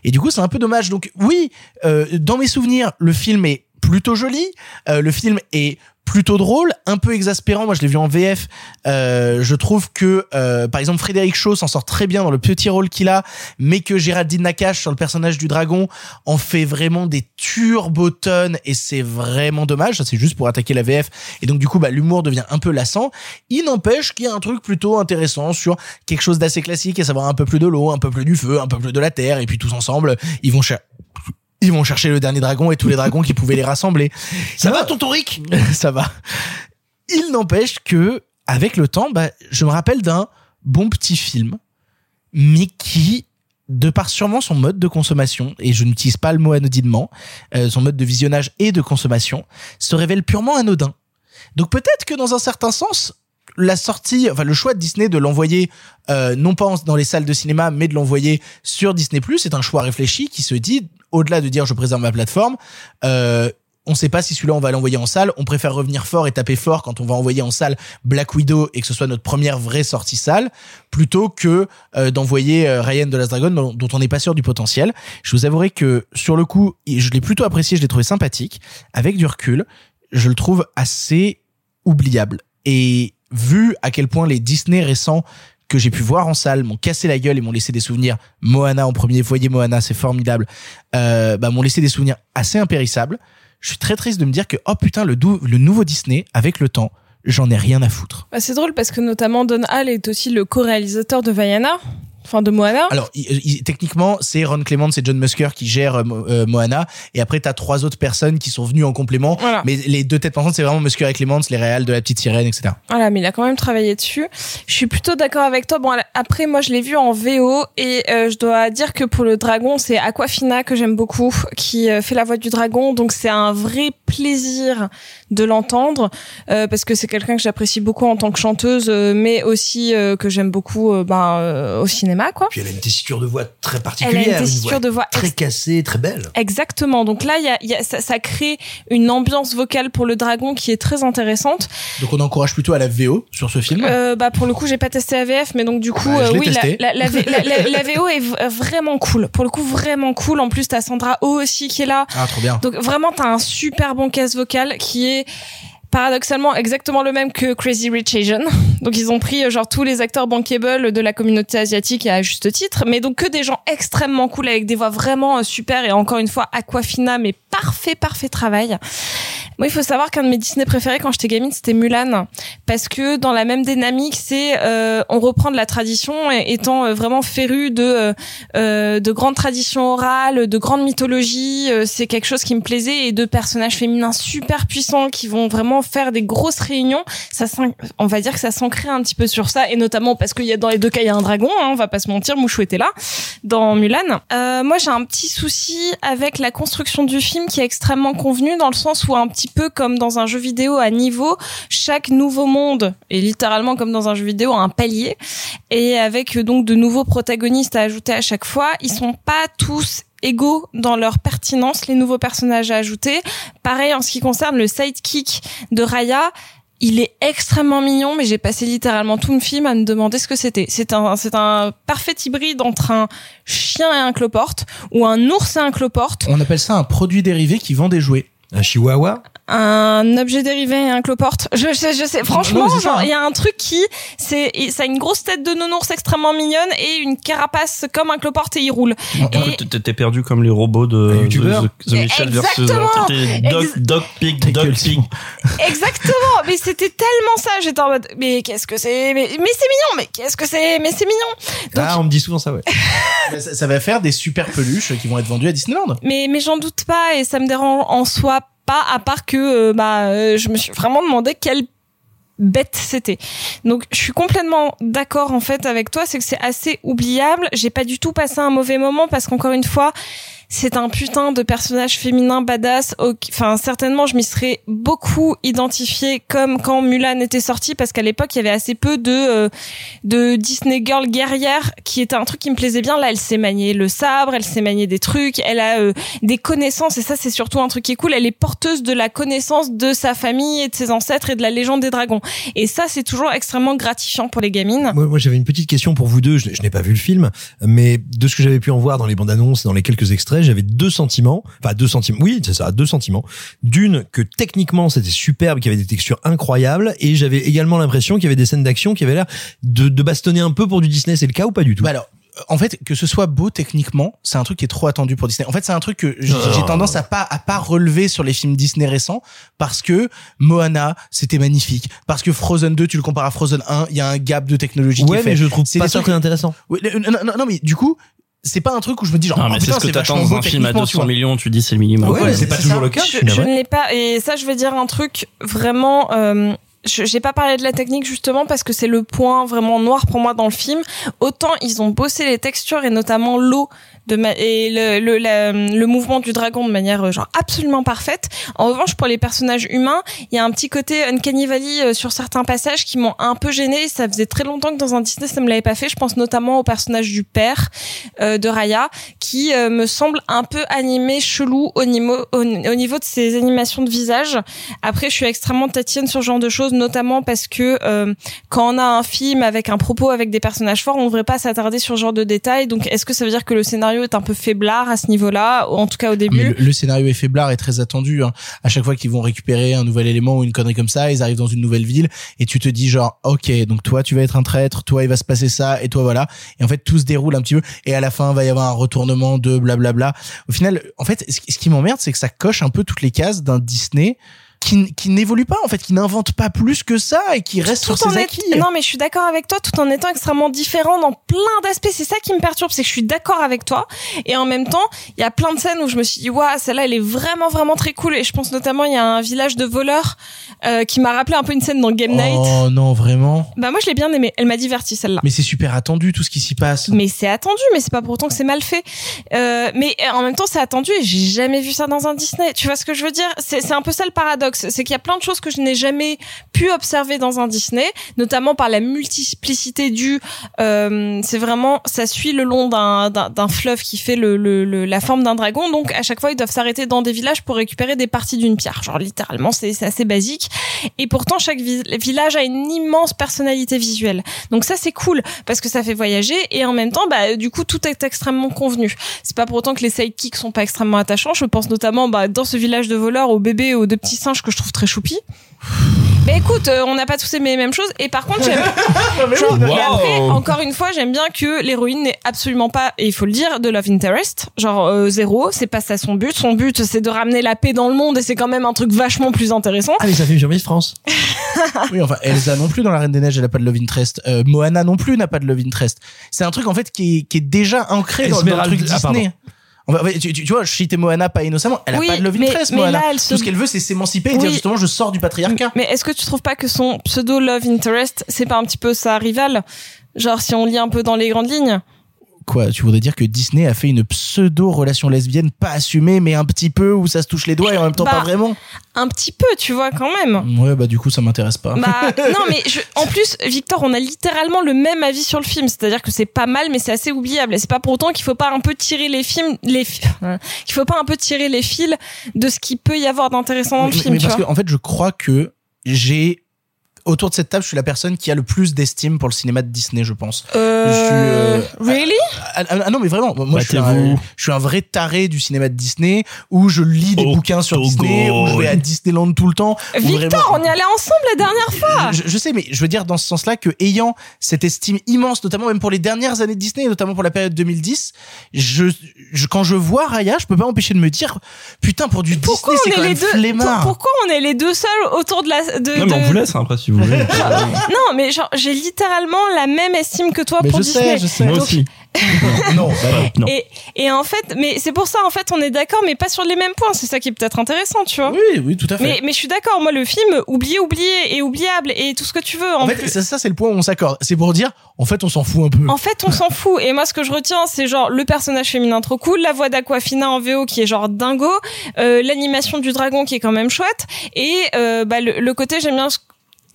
Et du coup, c'est un peu dommage. Donc oui, euh, dans mes souvenirs, le film est plutôt joli. Euh, le film est plutôt drôle, un peu exaspérant. Moi, je l'ai vu en VF. Euh, je trouve que, euh, par exemple, Frédéric Shaw s'en sort très bien dans le petit rôle qu'il a, mais que Géraldine Nakache sur le personnage du dragon en fait vraiment des turbotonnes et c'est vraiment dommage. Ça, c'est juste pour attaquer la VF. Et donc, du coup, bah, l'humour devient un peu lassant. Il n'empêche qu'il y a un truc plutôt intéressant sur quelque chose d'assez classique, à savoir un peu plus de l'eau, un peu plus du feu, un peu plus de la terre, et puis tous ensemble, ils vont cher- ils vont chercher le dernier dragon et tous les dragons qui pouvaient les rassembler. Ça va, tonton Rick? Ça va. Il n'empêche que, avec le temps, bah, je me rappelle d'un bon petit film, mais qui, de par sûrement son mode de consommation, et je n'utilise pas le mot anodinement, euh, son mode de visionnage et de consommation, se révèle purement anodin. Donc peut-être que dans un certain sens, la sortie, enfin le choix de Disney de l'envoyer euh, non pas dans les salles de cinéma, mais de l'envoyer sur Disney Plus, est un choix réfléchi qui se dit, au-delà de dire je préserve ma plateforme, euh, on sait pas si celui-là on va l'envoyer en salle. On préfère revenir fort et taper fort quand on va envoyer en salle Black Widow et que ce soit notre première vraie sortie salle, plutôt que euh, d'envoyer euh, Ryan de Last Dragon dont, dont on n'est pas sûr du potentiel. Je vous avouerai que sur le coup, je l'ai plutôt apprécié, je l'ai trouvé sympathique. Avec du recul, je le trouve assez oubliable. Et vu à quel point les Disney récents que j'ai pu voir en salle m'ont cassé la gueule et m'ont laissé des souvenirs. Moana en premier, voyez Moana, c'est formidable. Euh, bah, m'ont laissé des souvenirs assez impérissables. Je suis très triste de me dire que oh putain le, le nouveau Disney avec le temps, j'en ai rien à foutre. Bah, c'est drôle parce que notamment Don Hall est aussi le co-réalisateur de Vaiana, enfin de Moana. Alors il- il- techniquement c'est Ron Clements et John Musker qui gèrent euh, euh, Moana et après t'as trois autres personnes qui sont venues en complément. Voilà. Mais les deux têtes pensantes c'est vraiment Musker et Clements, les réals de la petite sirène, etc. Voilà, mais il a quand même travaillé dessus. Je suis plutôt d'accord avec toi. Bon, après, moi, je l'ai vu en VO et euh, je dois dire que pour le dragon, c'est Aquafina que j'aime beaucoup, qui euh, fait la voix du dragon. Donc, c'est un vrai plaisir de l'entendre euh, parce que c'est quelqu'un que j'apprécie beaucoup en tant que chanteuse, euh, mais aussi euh, que j'aime beaucoup euh, ben, euh, au cinéma, quoi. Puis elle a une tessiture de voix très particulière. Elle a une tessiture de voix très cassée, très belle. Exactement. Donc là, il y a, il y a- ça, ça crée une ambiance vocale pour le dragon qui est très intéressante. Donc on encourage plutôt à la VO sur ce film. Euh, bah pour le coup j'ai pas testé AVF mais donc du coup Bah, je euh, oui la, la, la, la- la- la VO est v- vraiment cool pour le coup vraiment cool en plus t'as Sandra Oh aussi qui est là Ah trop bien. donc vraiment t'as un super bon casse vocal qui est paradoxalement exactement le même que Crazy Rich Asian. Donc ils ont pris euh, genre tous les acteurs bankable de la communauté asiatique à juste titre, mais donc que des gens extrêmement cool avec des voix vraiment euh, super et encore une fois Aquafina mais parfait parfait travail. Moi, il faut savoir qu'un de mes Disney préférés quand j'étais gamine, c'était Mulan, parce que dans la même dynamique, c'est euh, on reprend de la tradition, étant euh, vraiment féru de euh, de grandes traditions orales, de grandes mythologies. c'est quelque chose qui me plaisait et de personnages féminins super puissants qui vont vraiment faire des grosses réunions. Ça, on va dire que ça s'ancrait un petit peu sur ça, et notamment parce qu'il y a dans les deux cas il y a un dragon. Hein, on va pas se mentir, Mouchou était là dans Mulan. Euh, moi, j'ai un petit souci avec la construction du film qui est extrêmement convenue dans le sens où un petit peu comme dans un jeu vidéo à niveau, chaque nouveau monde est littéralement comme dans un jeu vidéo un palier et avec euh, donc de nouveaux protagonistes à ajouter à chaque fois. Ils sont pas tous égaux dans leur pertinence, les nouveaux personnages à ajouter. Pareil en ce qui concerne le sidekick de Raya, il est extrêmement mignon, mais j'ai passé littéralement tout le film à me demander ce que c'était. C'est un, c'est un parfait hybride entre un chien et un cloporte, ou un ours et un cloporte, On appelle ça un produit dérivé qui vend des jouets. Un chihuahua? Un objet dérivé et un cloporte. Je sais, je sais. Franchement, hein. il y a un truc qui, c'est, ça a une grosse tête de nounours extrêmement mignonne et une carapace comme un cloporte et il roule. Et- T'es- perdu comme les robots de youtubeur. The, The Michel versus Dog, dog Pig, Dog Pig. Exactement, mais c'était tellement ça. J'étais en mode, mais qu'est-ce que c'est? Mais, mais c'est mignon, mais qu'est-ce que c'est? Mais c'est mignon. Donc, Ah, on me dit souvent ça, ouais. Ça, ça va faire des super peluches qui vont être vendues à Disneyland. Mais mais j'en doute pas et ça me dérange en soi pas à part que euh, bah euh, je me suis vraiment demandé quelle bête c'était. Donc je suis complètement d'accord en fait avec toi, c'est que c'est assez oubliable. J'ai pas du tout passé un mauvais moment parce qu'encore une fois, c'est un putain de personnage féminin badass. Enfin, certainement, je m'y serais beaucoup identifié comme quand Mulan était sortie, parce qu'à l'époque, il y avait assez peu de euh, de Disney girl guerrière, qui était un truc qui me plaisait bien. Là, elle sait manier le sabre, elle sait manier des trucs, elle a euh, des connaissances, et ça, c'est surtout un truc qui est cool. Elle est porteuse de la connaissance de sa famille et de ses ancêtres et de la légende des dragons. Et ça, c'est toujours extrêmement gratifiant pour les gamines. Moi, j'avais une petite question pour vous deux. Je, n'ai pas vu le film, mais de ce que j'avais pu en voir dans les bandes annonces, dans les quelques extraits, j'avais deux sentiments, enfin deux sentiments, oui, c'est ça, deux sentiments. D'une, que techniquement c'était superbe, qu'il y avait des textures incroyables, et j'avais également l'impression qu'il y avait des scènes d'action qui avaient l'air de, de bastonner un peu pour du Disney. C'est le cas ou pas du tout? Bah alors, en fait, que ce soit beau techniquement, c'est un truc qui est trop attendu pour Disney. En fait, c'est un truc que j'ai j'ai tendance à pas à pas relever sur les films Disney récents parce que Moana, c'était magnifique. Parce que Frozen 2, tu le compares à Frozen 1, il y a un gap de technologie qui Ouais, est fait. mais je trouve C'est pas ça très intéressant. Non, non, non, mais du coup, c'est pas un truc où je me dis genre, Non, oh, mais c'est ce que t'attends dans un film à techniquement, tu 200 vois. millions, tu dis c'est le minimum. Ouais, Ouais, c'est pas toujours ça. le cas. je, ne l'ai pas et ça je vais dire un truc vraiment euh, je j'ai pas parlé de la technique justement parce que c'est le point vraiment noir pour moi dans le film autant ils ont bossé les textures et notamment l'eau de ma- et le, le, la- le mouvement du dragon de manière euh, genre absolument parfaite en revanche pour les personnages humains il y a un petit côté uncanny valley euh, sur certains passages qui m'ont un peu gêné ça faisait très longtemps que dans un Disney ça me l'avait pas fait je pense notamment au personnage du père euh, de Raya qui euh, me semble un peu animé chelou au niveau au, au niveau de ses animations de visage. Après, je suis extrêmement tatillonne sur ce genre de choses, notamment parce que euh, quand on a un film avec un propos avec des personnages forts, on ne devrait pas s'attarder sur ce genre de détails. Donc, est-ce que ça veut dire que le scénario est un peu faiblard à ce niveau-là, en tout cas au Mais début le, le scénario est faiblard et très attendu. Hein. À chaque fois qu'ils vont récupérer un nouvel élément ou une connerie comme ça, ils arrivent dans une nouvelle ville et tu te dis genre, ok, donc toi tu vas être un traître, toi il va se passer ça et toi voilà. Et en fait tout se déroule un petit peu et à la fin va y avoir un retournement de blablabla. Au final, en fait, ce qui m'emmerde, c'est que ça coche un peu toutes les cases d'un Disney qui, qui n'évolue pas en fait, qui n'invente pas plus que ça et qui reste sur tout en ses est- acquis. Non, mais je suis d'accord avec toi, tout en étant extrêmement différent dans plein d'aspects. C'est ça qui me perturbe, c'est que je suis d'accord avec toi. Et en même temps, il y a plein de scènes où je me suis dit, waouh, celle-là, elle est vraiment, vraiment très cool. Et je pense notamment, il y a un village de voleurs euh, qui m'a rappelé un peu une scène dans Game Night. Oh non, vraiment? Bah moi, je l'ai bien aimée. Elle m'a diverti celle-là. Mais c'est super attendu tout ce qui s'y passe. Mais c'est attendu, mais c'est pas pour autant que c'est mal fait. Euh, mais en même temps, c'est attendu et j'ai jamais vu ça dans un Disney. Tu vois ce que je veux dire? C'est c'est un peu ça le paradoxe, c'est qu'il y a plein de choses que je n'ai jamais pu observer dans un Disney, notamment par la multiplicité du. Euh, c'est vraiment, ça suit le long d'un d'un fleuve qui fait le, le, le- la forme d'un dragon. Donc à chaque fois, ils doivent s'arrêter dans des villages pour récupérer des parties d'une pierre. Genre littéralement, c'est assez basique. Et pourtant, chaque vi- village a une immense personnalité visuelle. Donc ça, c'est cool parce que ça fait voyager et en même temps, bah, du coup, tout est extrêmement convenu. C'est pas pour autant que les sidekicks sont pas extrêmement attachants. Je pense notamment, bah, dans ce village de voleurs, aux bébés et aux deux petits singes que je trouve très choupis. Mais écoute, euh, on n'a pas tous aimé les mêmes choses. Et par contre, j'aime. Genre, après, encore une fois, j'aime bien que l'héroïne n'est absolument pas, et il faut le dire, de love interest. Genre euh, zéro, c'est pas ça son but. Son but, c'est de ramener la paix dans le monde, et c'est quand même un truc vachement plus intéressant. Ah, mais ça fait Miss France. Oui, enfin, Elsa non plus dans la Reine des Neiges, elle a pas de love interest. Euh, Moana non plus n'a pas de love interest. C'est un truc en fait qui est, qui est déjà ancré dans, dans le truc ah. Disney. Ouais, tu, tu- tu vois, je citais Moana pas innocemment, elle Oui, a pas de love interest, mais Moana. là, se- Tout ce qu'elle veut, c'est s'émanciper et dire justement, je sors du patriarcat. Mais est-ce que tu trouves pas que son pseudo love interest, c'est pas un petit peu sa rivale? Genre si on lit un peu dans les grandes lignes. Quoi, tu voudrais dire que Disney a fait une pseudo relation lesbienne pas assumée, mais un petit peu où ça se touche les doigts et en même temps Bah, pas vraiment. Un petit peu, tu vois quand même. Ouais, bah du coup, ça m'intéresse pas. Bah non mais je- en plus Victor on a littéralement le même avis sur le film c'est-à-dire que c'est pas mal mais c'est assez oubliable et c'est pas pour autant qu'il faut pas un peu tirer les films les fi- qu'il faut pas un peu tirer les fils de ce qu'il peut y avoir d'intéressant dans le film mais tu parce vois. que en fait, je crois que j'ai autour de cette table, je suis la personne qui a le plus d'estime pour le cinéma de Disney, je pense. Euh, Je suis, euh, really? Ah, ah, ah non mais vraiment moi je suis, un, Battez-vous. je suis un vrai taré du cinéma de Disney où je lis des Octogone. bouquins sur Disney où je vais à Disneyland tout le temps Victor vraiment- on y allait ensemble la dernière fois. je, je sais mais je veux dire dans ce sens-là que ayant cette estime immense notamment même pour les dernières années de Disney et notamment pour la période 2010 je, je quand je vois Raya je peux pas m'empêcher de me dire putain pour du Pourquoi Disney c'est quand les même deux flemmard pour- Pourquoi on est les deux seuls autour de la de, Non, mais on de- vous laisse hein, après si vous voulez. Non, mais genre, j'ai littéralement la même estime que toi mais pour je Disney. sais je sais Moi Donc, aussi. non bah non. Non. Et, et en fait, mais c'est pour ça, en fait, on est d'accord, mais pas sur les mêmes points. C'est ça qui est peut-être intéressant, tu vois. oui oui tout à fait Mais, mais je suis d'accord, moi, le film, oublié, oublié et oubliable et tout ce que tu veux. En, en fait plus. ça, ça c'est le point où on s'accorde c'est pour dire en fait on s'en fout un peu En fait, on s'en fout. Et moi, ce que je retiens, c'est genre le personnage féminin trop cool, la voix d'Aquafina en VO qui est genre dingo, euh, l'animation du dragon qui est quand même chouette, et euh, bah, le, le côté j'aime bien ce-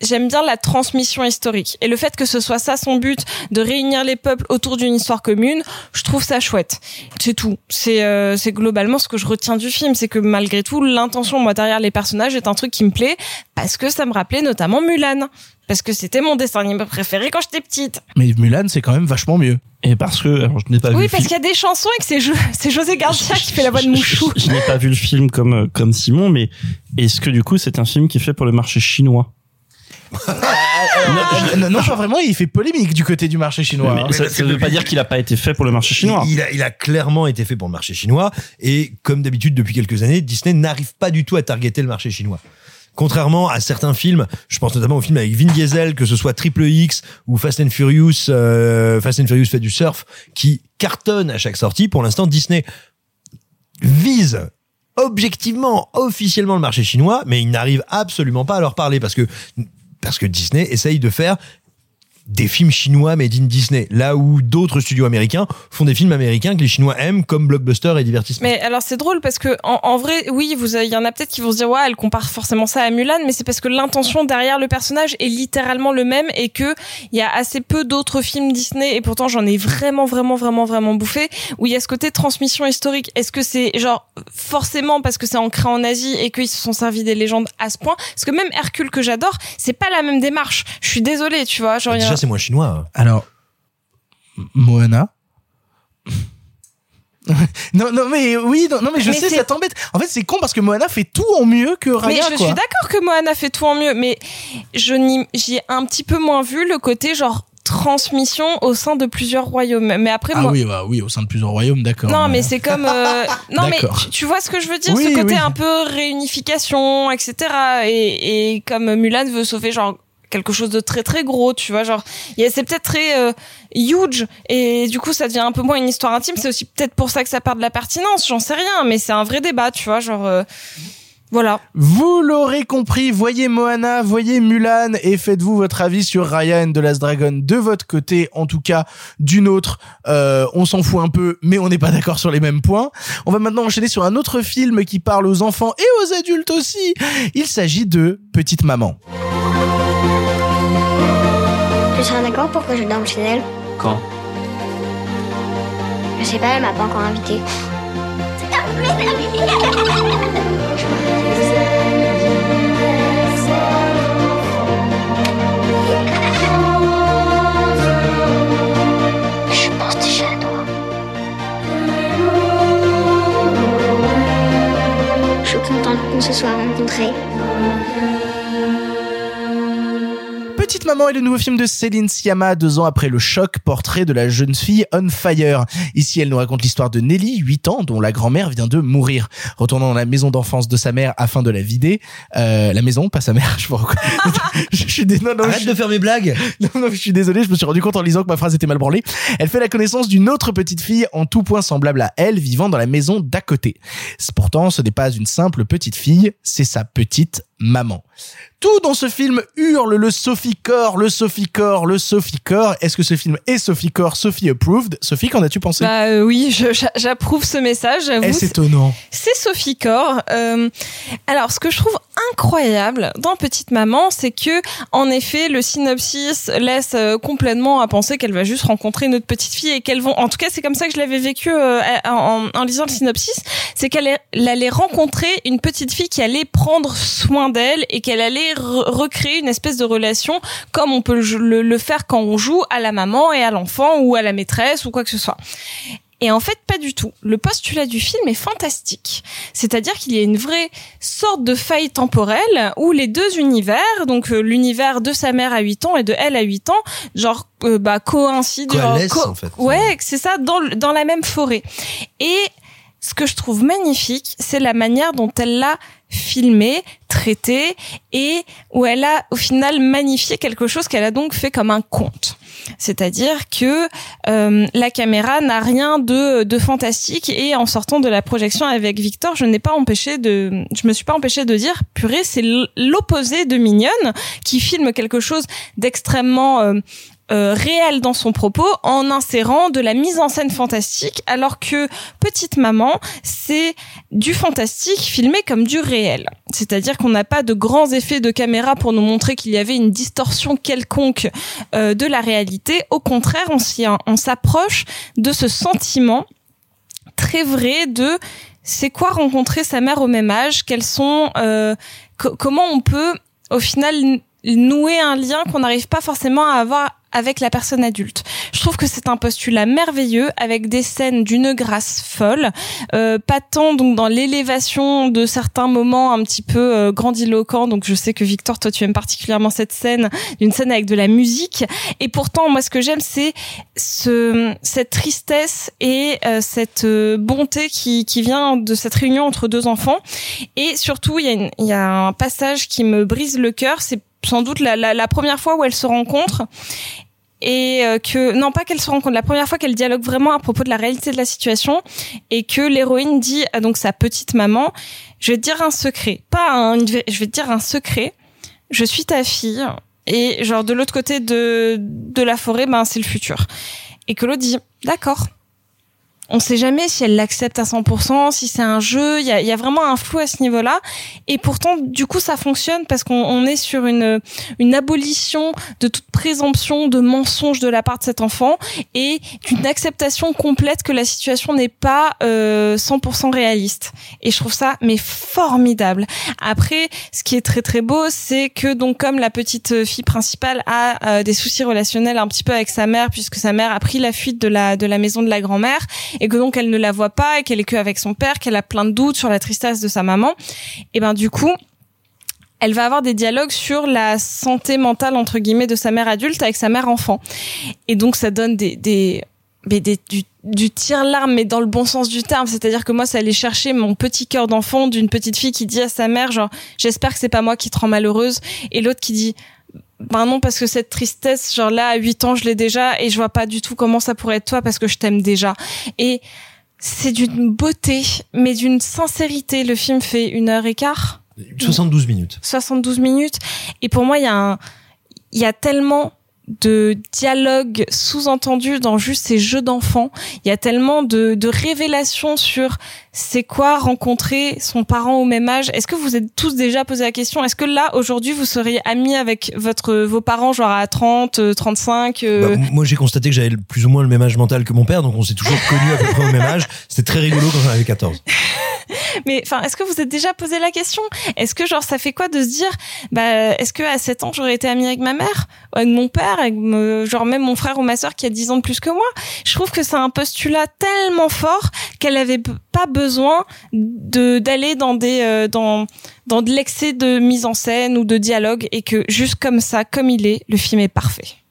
j'aime bien la transmission historique. Et le fait que ce soit ça son but de réunir les peuples autour d'une histoire commune je trouve ça chouette. C'est tout. C'est euh, c'est globalement ce que je retiens du film. C'est que malgré tout l'intention moi derrière les personnages est un truc qui me plaît parce que ça me rappelait notamment Mulan. Parce que c'était mon dessin animé préféré quand j'étais petite. Mais Mulan, c'est quand même vachement mieux. Et parce que, alors je n'ai pas vu oui parce qu'il y a des chansons et que c'est Jo- c'est José Garcia qui fait la voix de Mouchou Je, je n'ai pas vu le film comme euh, comme Simon, mais est-ce que du coup c'est un film qui est fait pour le marché chinois? Non, non, pas vraiment, il fait polémique du côté du marché chinois. Mais hein. ça, ça veut pas dire qu'il a pas été fait pour le marché chinois. Il, il a, il a clairement été fait pour le marché chinois. Et comme d'habitude, depuis quelques années, Disney n'arrive pas du tout à targeter le marché chinois. Contrairement à certains films, je pense notamment au film avec Vin Diesel, que ce soit Triple X ou Fast and Furious, euh, Fast and Furious fait du surf, qui cartonnent à chaque sortie. Pour l'instant, Disney vise objectivement, officiellement le marché chinois, mais il n'arrive absolument pas à leur parler parce que parce que Disney essaye de faire des films chinois made in Disney, là où d'autres studios américains font des films américains que les Chinois aiment comme blockbuster et divertissement. Mais alors c'est drôle parce que en, en vrai, oui, il y en a peut-être qui vont se dire ouais, elle compare forcément ça à Mulan, mais c'est parce que l'intention derrière le personnage est littéralement le même et que il y a assez peu d'autres films Disney et pourtant j'en ai vraiment, vraiment, vraiment, vraiment bouffé où il y a ce côté transmission historique. Est-ce que c'est genre forcément parce que c'est ancré en Asie et qu'ils se sont servis des légendes à ce point? Parce que même Hercule que j'adore, c'est pas la même démarche. Je suis désolée, tu vois. Genre, c'est moins chinois. Alors, Moana? non, non, mais oui, non, non, mais je Mais sais, ça t'embête. En fait, c'est con parce que Moana fait tout en mieux que Raya, Mais je quoi. suis d'accord que Moana fait tout en mieux, mais je j'y ai un petit peu moins vu le côté genre transmission au sein de plusieurs royaumes. Mais après, Ah moi, oui, bah oui, au sein de plusieurs royaumes, d'accord. non, mais c'est comme euh, non, mais tu, tu vois ce que je veux dire, Oui, ce côté oui. un peu réunification, etc. Et, et comme Mulan veut sauver genre quelque chose de très très gros, tu vois, genre c'est peut-être très euh, huge et du coup ça devient un peu moins une histoire intime. C'est aussi peut-être pour ça que ça perd de la pertinence, j'en sais rien, mais c'est un vrai débat, tu vois, genre euh, voilà. Vous l'aurez compris, voyez Moana, voyez Mulan et faites-vous votre avis sur Raya and the Last Dragon de votre côté, en tout cas d'une autre. Euh, on s'en fout un peu, mais on n'est pas d'accord sur les mêmes points. On va maintenant enchaîner sur un autre film qui parle aux enfants et aux adultes aussi. Il s'agit de Petite Maman. Tu seras d'accord pour que je dorme chez elle? Quand? Je sais pas, elle m'a pas encore invité. Je pense déjà à toi. Je suis contente qu'on se soit rencontrés. Petite Maman est le nouveau film de Céline Sciamma, deux ans après le choc, portrait de la jeune fille on fire. Ici, elle nous raconte l'histoire de Nelly, 8 ans, dont la grand-mère vient de mourir. Retournant dans la maison d'enfance de sa mère afin de la vider, euh, la maison, pas sa mère, je vois. je suis dé- non, non, Arrête je- de faire mes blagues. non, non, je suis désolé, je me suis rendu compte en lisant que ma phrase était mal branlée. Elle fait la connaissance d'une autre petite fille en tout point semblable à elle, vivant dans la maison d'à côté. Pourtant, ce n'est pas une simple petite fille, c'est sa petite maman. Tout dans ce film hurle le Sophie Core, le Sophie Core, le Sophie Core. Est-ce que ce film est Sophie Core, Sophie approved? Sophie, qu'en as-tu pensé? Bah euh, oui, j'approuve ce message. j'avoue. Est-ce étonnant? C'est Sophie Cor. Euh, alors, ce que je trouve incroyable dans Petite Maman, c'est que, en effet, le synopsis laisse euh, complètement à penser qu'elle va juste rencontrer une autre petite fille et qu'elles vont. En tout cas, c'est comme ça que je l'avais vécu euh, en, en lisant le synopsis. C'est qu'elle allait- elle allait rencontrer une petite fille qui allait prendre soin d'elle et qu'elle allait re- recréer une espèce de relation comme on peut le- faire quand on joue à la maman et à l'enfant ou à la maîtresse ou quoi que ce soit. Et en fait, pas du tout. Le postulat du film est fantastique. C'est-à-dire qu'il y a une vraie sorte de faille temporelle où les deux univers, donc euh, l'univers de sa mère à 8 ans et de elle à 8 ans, genre euh, bah coïncident. en fait. Ouais, c'est ça, dans, dans la même forêt. Et ce que je trouve magnifique, c'est la manière dont elle l'a filmé, traité, et où elle a au final magnifié quelque chose qu'elle a donc fait comme un conte. C'est-à-dire que euh, la caméra n'a rien de, de fantastique et en sortant de la projection avec Victor, je n'ai pas empêché de, je me suis pas empêché de dire, purée, c'est l'opposé de Mignonne qui filme quelque chose d'extrêmement euh, euh, réel dans son propos en insérant de la mise en scène fantastique alors que Petite Maman c'est du fantastique filmé comme du réel. C'est-à-dire qu'on n'a pas de grands effets de caméra pour nous montrer qu'il y avait une distorsion quelconque euh, de la réalité. Au contraire, on s'y- on s'approche de ce sentiment très vrai de c'est quoi rencontrer sa mère au même âge? Quels sont euh, co- comment on peut au final nouer un lien qu'on n'arrive pas forcément à avoir avec la personne adulte. Je trouve que c'est un postulat merveilleux avec des scènes d'une grâce folle, euh, pas tant donc dans l'élévation de certains moments un petit peu euh, grandiloquents. Donc je sais que Victor, toi tu aimes particulièrement cette scène, d'une scène avec de la musique. Et pourtant moi ce que j'aime c'est ce cette tristesse et euh, cette euh, bonté qui qui vient de cette réunion entre deux enfants. Et surtout il y a il y a un passage qui me brise le cœur. C'est sans doute la, la première fois où elles se rencontrent et euh, que non pas qu'elles se rencontrent la première fois qu'elles dialoguent vraiment à propos de la réalité de la situation et que l'héroïne dit à donc sa petite maman je vais te dire un secret pas un je vais te dire un secret. Je suis ta fille et genre de l'autre côté de de la forêt ben c'est le futur. Et que l'autre dit d'accord on sait jamais si elle l'accepte à 100%, si c'est un jeu. Il y a, vraiment un flou à ce niveau-là. Et pourtant, du coup, ça fonctionne parce qu'on on est sur une, une abolition de toute présomption de mensonge de la part de cet enfant et d'une acceptation complète que la situation n'est pas euh, 100% réaliste. Et je trouve ça mais formidable. Après, ce qui est très très beau, c'est que donc comme la petite fille principale a euh, des soucis relationnels un petit peu avec sa mère puisque sa mère a pris la fuite de la de la maison de la grand-mère et que donc elle ne la voit pas et qu'elle est que avec son père, qu'elle a plein de doutes sur la tristesse de sa maman, et ben du coup, elle va avoir des dialogues sur la santé mentale entre guillemets de sa mère adulte avec sa mère enfant. Et donc ça donne des des du, du tire-larme, mais dans le bon sens du terme. C'est-à-dire que moi, ça allait chercher mon petit cœur d'enfant d'une petite fille qui dit à sa mère, genre, j'espère que c'est pas moi qui te rend malheureuse. Et l'autre qui dit, ben non, parce que cette tristesse, genre là, à 8 ans, je l'ai déjà et je vois pas du tout comment ça pourrait être toi parce que je t'aime déjà. Et c'est d'une beauté, mais d'une sincérité. Le film fait une heure et quart. 72 minutes. 72 minutes. Et pour moi, il y a un, il y a tellement de dialogue sous-entendu dans juste ces jeux d'enfants. Il y a tellement de, de révélations sur c'est quoi rencontrer son parent au même âge? Est-ce que vous êtes tous déjà posé la question? Est-ce que là, aujourd'hui, vous seriez amis avec votre vos parents, genre à 30, euh, 35 euh, Bah, moi, j'ai constaté que j'avais plus ou moins le même âge mental que mon père, donc on s'est toujours connus à peu près au même âge. C'était très rigolo quand j'en avais 14. Mais enfin, est-ce que vous êtes déjà posé la question? Est-ce que genre ça fait quoi de se dire bah est-ce que à 7 ans j'aurais été amie avec ma mère, avec mon père, avec me- genre même mon frère ou ma sœur qui a 10 ans de plus que moi Je trouve que c'est un postulat tellement fort qu'elle avait pas besoin d'aller dans des euh, dans de l'excès de mise en scène ou de dialogue et que juste comme ça, comme il est, le film est parfait.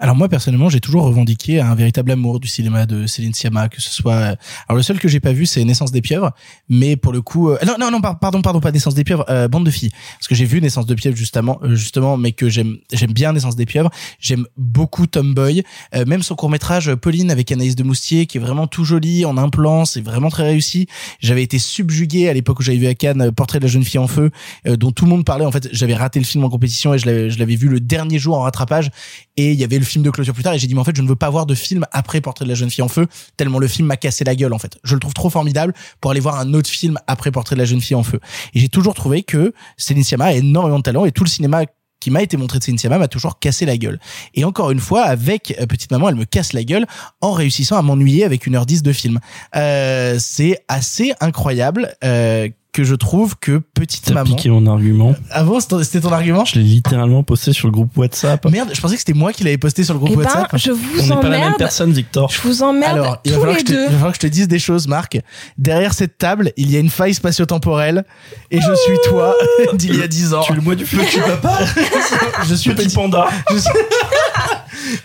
Alors moi personnellement, j'ai toujours revendiqué un véritable amour du cinéma de Céline Sciamma, que ce soit. euh, Alors le seul que j'ai pas vu, c'est Naissance des pieuvres, mais pour le coup, euh, non non non, par- pardon pardon pas Naissance des pieuvres, euh, Bande de filles, parce que j'ai vu Naissance de pieuvres justement euh, justement, mais que j'aime j'aime bien Naissance des pieuvres, j'aime beaucoup Tomboy, euh, même son court métrage Pauline avec Anaïs de Moustier, qui est vraiment tout joli en un plan, c'est vraiment très réussi. J'avais été subjugué à l'époque où j'avais vu à Cannes euh, Portrait de la jeune fille en feu, euh, dont tout le monde parlait. En fait, j'avais raté le film en compétition et je l'avais vu le dernier jour en rattrapage et il y avait le film de clôture plus tard et j'ai dit mais en fait je ne veux pas voir de film après Portrait de la jeune fille en feu tellement le film m'a cassé la gueule en fait je le trouve trop formidable pour aller voir un autre film après Portrait de la jeune fille en feu et j'ai toujours trouvé que Céline Sciamma a énormément de talent et tout le cinéma qui m'a été montré de Céline Sciamma m'a toujours cassé la gueule. Et encore une fois, avec euh, Petite Maman, elle me casse la gueule en réussissant à m'ennuyer avec une heure 10 de film. Euh, c'est assez incroyable euh, que je trouve que Petite T'as Maman... piqué mon argument. Ah bon, c'était ton argument Je l'ai littéralement posté sur le groupe WhatsApp. Merde, je pensais que c'était moi qui l'avais posté sur le groupe Eh ben, WhatsApp. je vous On n'est pas la même personne, Victor. Je vous emmerde Alors, il va, tous falloir que les je te, deux. il va falloir que je te dise des choses, Marc. Derrière cette table, il y a une faille spatio-temporelle et je suis toi d'il y a 10 ans. Tu es le moi du petit papa Je suis Petit petit panda. je suis-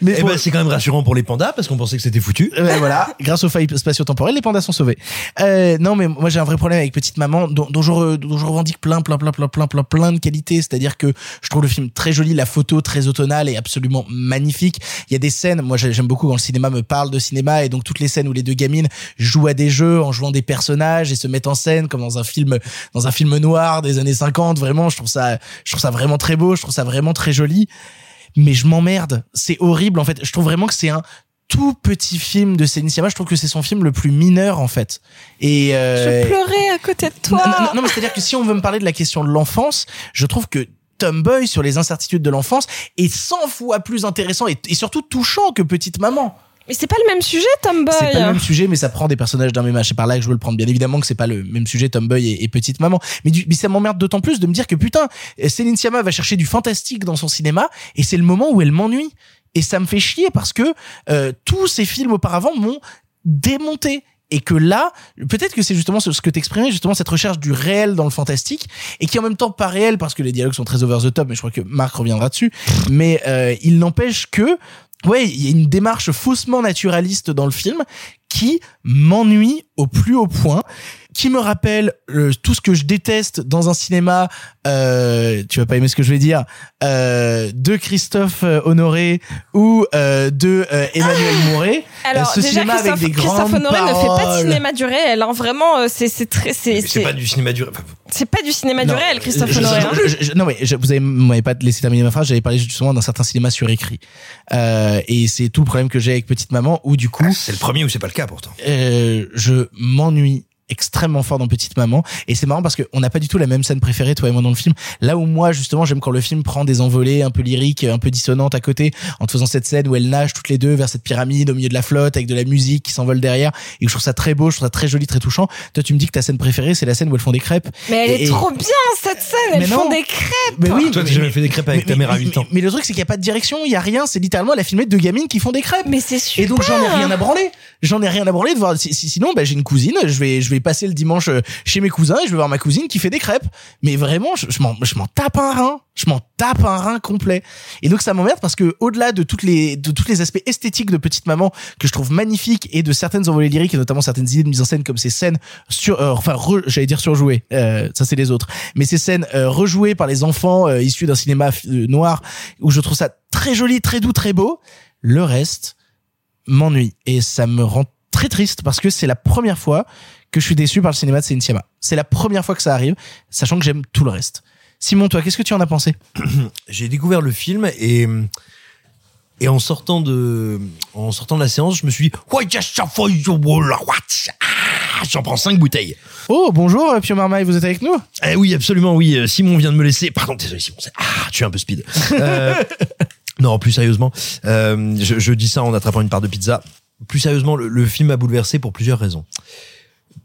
Mais Eh pour- ben, c'est quand même rassurant pour les pandas parce qu'on pensait que c'était foutu. Ouais, voilà, grâce aux failles spatio-temporelles, les pandas sont sauvés. Euh, non, mais moi j'ai un vrai problème avec Petite Maman, dont, dont, je, re- dont je revendique plein, plein, plein, plein, plein, plein, plein de qualités. C'est-à-dire que je trouve le film très joli, la photo très automnale et absolument magnifique. Il y a des scènes, moi j'ai- j'aime beaucoup quand le cinéma me parle de cinéma et donc toutes les scènes où les deux gamines jouent à des jeux en jouant des personnages et se mettent en scène comme dans un film, dans un film noir des années 50. Vraiment, je trouve ça, je trouve ça vraiment très beau, je trouve ça vraiment très joli. Mais je m'emmerde. C'est horrible en fait. Je trouve vraiment que c'est un tout petit film de Céline Sciamma. Je trouve que c'est son film le plus mineur en fait. Et euh, Je pleurais à côté de toi. non, non, non, mais c'est-à-dire que si on veut me parler de la question de l'enfance, je trouve que Tomboy sur les incertitudes de l'enfance est 100 fois plus intéressant et, et surtout touchant que Petite Maman. Mais c'est pas le même sujet, Tomboy. C'est pas le même sujet, mais ça prend des personnages d'un même âge. C'est par là que je veux le prendre. Bien évidemment que c'est pas le même sujet, Tomboy et, et Petite Maman. Mais, du, mais ça m'emmerde d'autant plus de me dire que putain, Céline Sciamma va chercher du fantastique dans son cinéma et c'est le moment où elle m'ennuie. Et ça me fait chier parce que euh, tous ces films auparavant m'ont démonté. Et que là, peut-être que c'est justement ce que t'exprimais, justement cette recherche du réel dans le fantastique, et qui en même temps pas réel parce que les dialogues sont très over the top, mais je crois que Marc reviendra dessus. Mais euh, il n'empêche que, ouais, il y a une démarche faussement naturaliste dans le film qui m'ennuie au plus haut point, qui me rappelle euh, tout ce que je déteste dans un cinéma. Euh, tu vas pas aimer ce que je vais dire. Euh, de Christophe euh, Honoré ou euh, de euh, Emmanuel Mouret. Alors, ce déjà, cinéma Christophe, avec des Christophe Honoré ne fait pas de cinéma du réel. hein. Vraiment, c'est c'est très, c'est Mais C'est c'est pas du cinéma du. c'est pas du cinéma du Non, réel, Christophe je- Honoré. je- hein. je- je- non mais je- vous avez m'avez pas laissé terminer ma phrase. J'avais parlé justement d'un certain cinéma surécrit. Euh, et c'est tout le problème que j'ai avec Petite Maman, où du coup, C'est le premier où c'est pas le cas pourtant? euh, je m'ennuie extrêmement fort dans Petite Maman et c'est marrant parce que on n'a pas du tout la même scène préférée toi et moi dans le film là où moi justement j'aime quand le film prend des envolées un peu lyriques un peu dissonantes à côté en te faisant cette scène où elles nagent toutes les deux vers cette pyramide au milieu de la flotte avec de la musique qui s'envole derrière et que je trouve ça très beau je trouve ça très joli très touchant toi tu me dis que ta scène préférée c'est la scène où elles font des crêpes Mais elle Et- est et- trop bien cette scène. Elles Mais font non. des crêpes. mais oui Toi, t'as jamais fait des crêpes avec mais- ta mère à mais- 8 ans. mais, mais le truc c'est qu'il y a pas de direction il y a rien c'est littéralement elle a filmé deux gamines qui font des crêpes Mais c'est super. et donc j'en ai rien à branler. J'en ai rien à branler de voir. si- si- sinon, bah, j'ai une cousine. Je vais, je vais passer le dimanche euh, chez mes cousins et je vais voir ma cousine qui fait des crêpes. Mais vraiment, je, m'en, je m'en tape un rein. Je m'en tape un rein complet. Et donc ça m'emmerde parce que au-delà de toutes les, de tous les aspects esthétiques de Petite Maman que je trouve magnifiques et de certaines envolées lyriques et notamment certaines idées de mise en scène comme ces scènes sur, euh, enfin, j'allais dire surjouées. Euh, ça c'est les autres. Mais ces scènes rejouées par les enfants issus d'un cinéma noir où je trouve ça très joli, très doux, très beau. Le reste m'ennuie et ça me rend très triste parce que c'est la première fois que je suis déçu par le cinéma de Céline Sciamma. C'est la première fois que ça arrive, sachant que j'aime tout le reste. Simon, toi, qu'est-ce que tu en as pensé? J'ai découvert le film et et en sortant de en sortant de la séance, je me suis dit Ouais, just a for you, what? Ah, J'en prends cinq bouteilles. Oh, bonjour, euh, Pio Marmaille, vous êtes avec nous? Eh oui, absolument, oui. Euh, Simon vient de me laisser. Pardon, désolé, Simon. Ah, tu es un peu speed. Euh, non, plus sérieusement, euh, je, je dis ça en attrapant une part de pizza. Plus sérieusement, le, le film m'a bouleversé pour plusieurs raisons.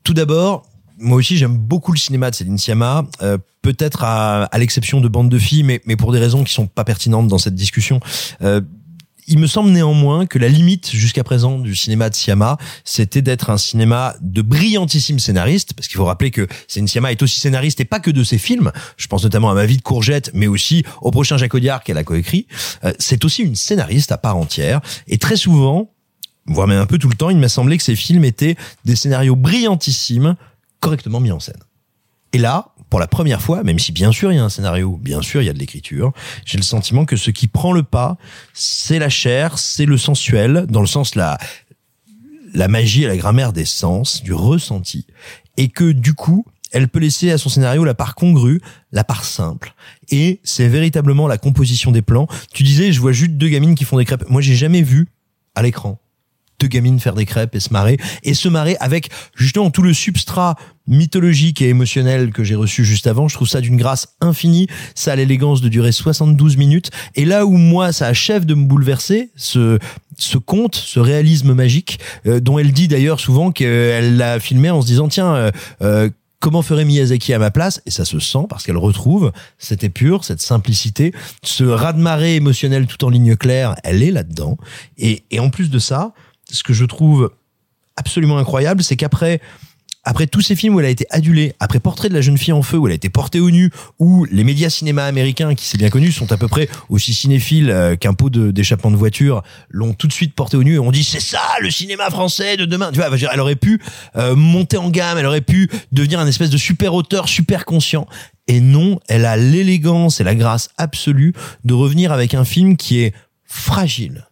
Tout d'abord, moi aussi, j'aime beaucoup le cinéma de Céline Sciamma. euh, Peut-être à, à l'exception de Bande de filles, mais, mais pour des raisons qui sont pas pertinentes dans cette discussion. Euh, il me semble néanmoins que la limite jusqu'à présent du cinéma de Siama, c'était d'être un cinéma de brillantissimes scénaristes, parce qu'il faut rappeler que Céline Sciamma est aussi scénariste et pas que de ses films. Je pense notamment à Ma vie de courgette, mais aussi au prochain Jacques Audiard qu'elle a coécrit. Euh, c'est aussi une scénariste à part entière, et très souvent, voire même un peu tout le temps, il m'a semblé que ces films étaient des scénarios brillantissimes, correctement mis en scène. Et là, pour la première fois, même si bien sûr il y a un scénario, bien sûr il y a de l'écriture, j'ai le sentiment que ce qui prend le pas, c'est la chair, c'est le sensuel, dans le sens la la magie et la grammaire des sens, du ressenti, et que du coup, elle peut laisser à son scénario la part congrue, la part simple. Et c'est véritablement la composition des plans. Tu disais, je vois juste deux gamines qui font des crêpes. Moi, j'ai jamais vu à l'écran deux gamines faire des crêpes et se marrer et se marrer avec justement tout le substrat mythologique et émotionnel que j'ai reçu juste avant. Je trouve ça d'une grâce infinie. Ça a l'élégance de durer 72 minutes. Et là où moi, ça achève de me bouleverser, ce, ce conte, ce réalisme magique, euh, dont elle dit d'ailleurs souvent qu'elle l'a filmé en se disant, tiens, euh, euh, Comment ferait Miyazaki à ma place? Et ça se sent parce qu'elle retrouve cette épure, cette simplicité, ce raz-de-marée émotionnel tout en ligne claire. Elle est là-dedans. Et, et en plus de ça, ce que je trouve absolument incroyable, c'est qu'après après tous ces films où elle a été adulée, après Portrait de la jeune fille en feu où elle a été portée au nu, où les médias cinéma américains, qui c'est bien connu, sont à peu près aussi cinéphiles euh, qu'un pot de- d'échappement de, voiture, l'ont tout de suite portée au nu et on dit c'est ça le cinéma français de demain. Tu vois, elle aurait pu euh, monter en gamme, elle aurait pu devenir un espèce de super auteur, super conscient. Et non, elle a l'élégance et la grâce absolue de revenir avec un film qui est fragile,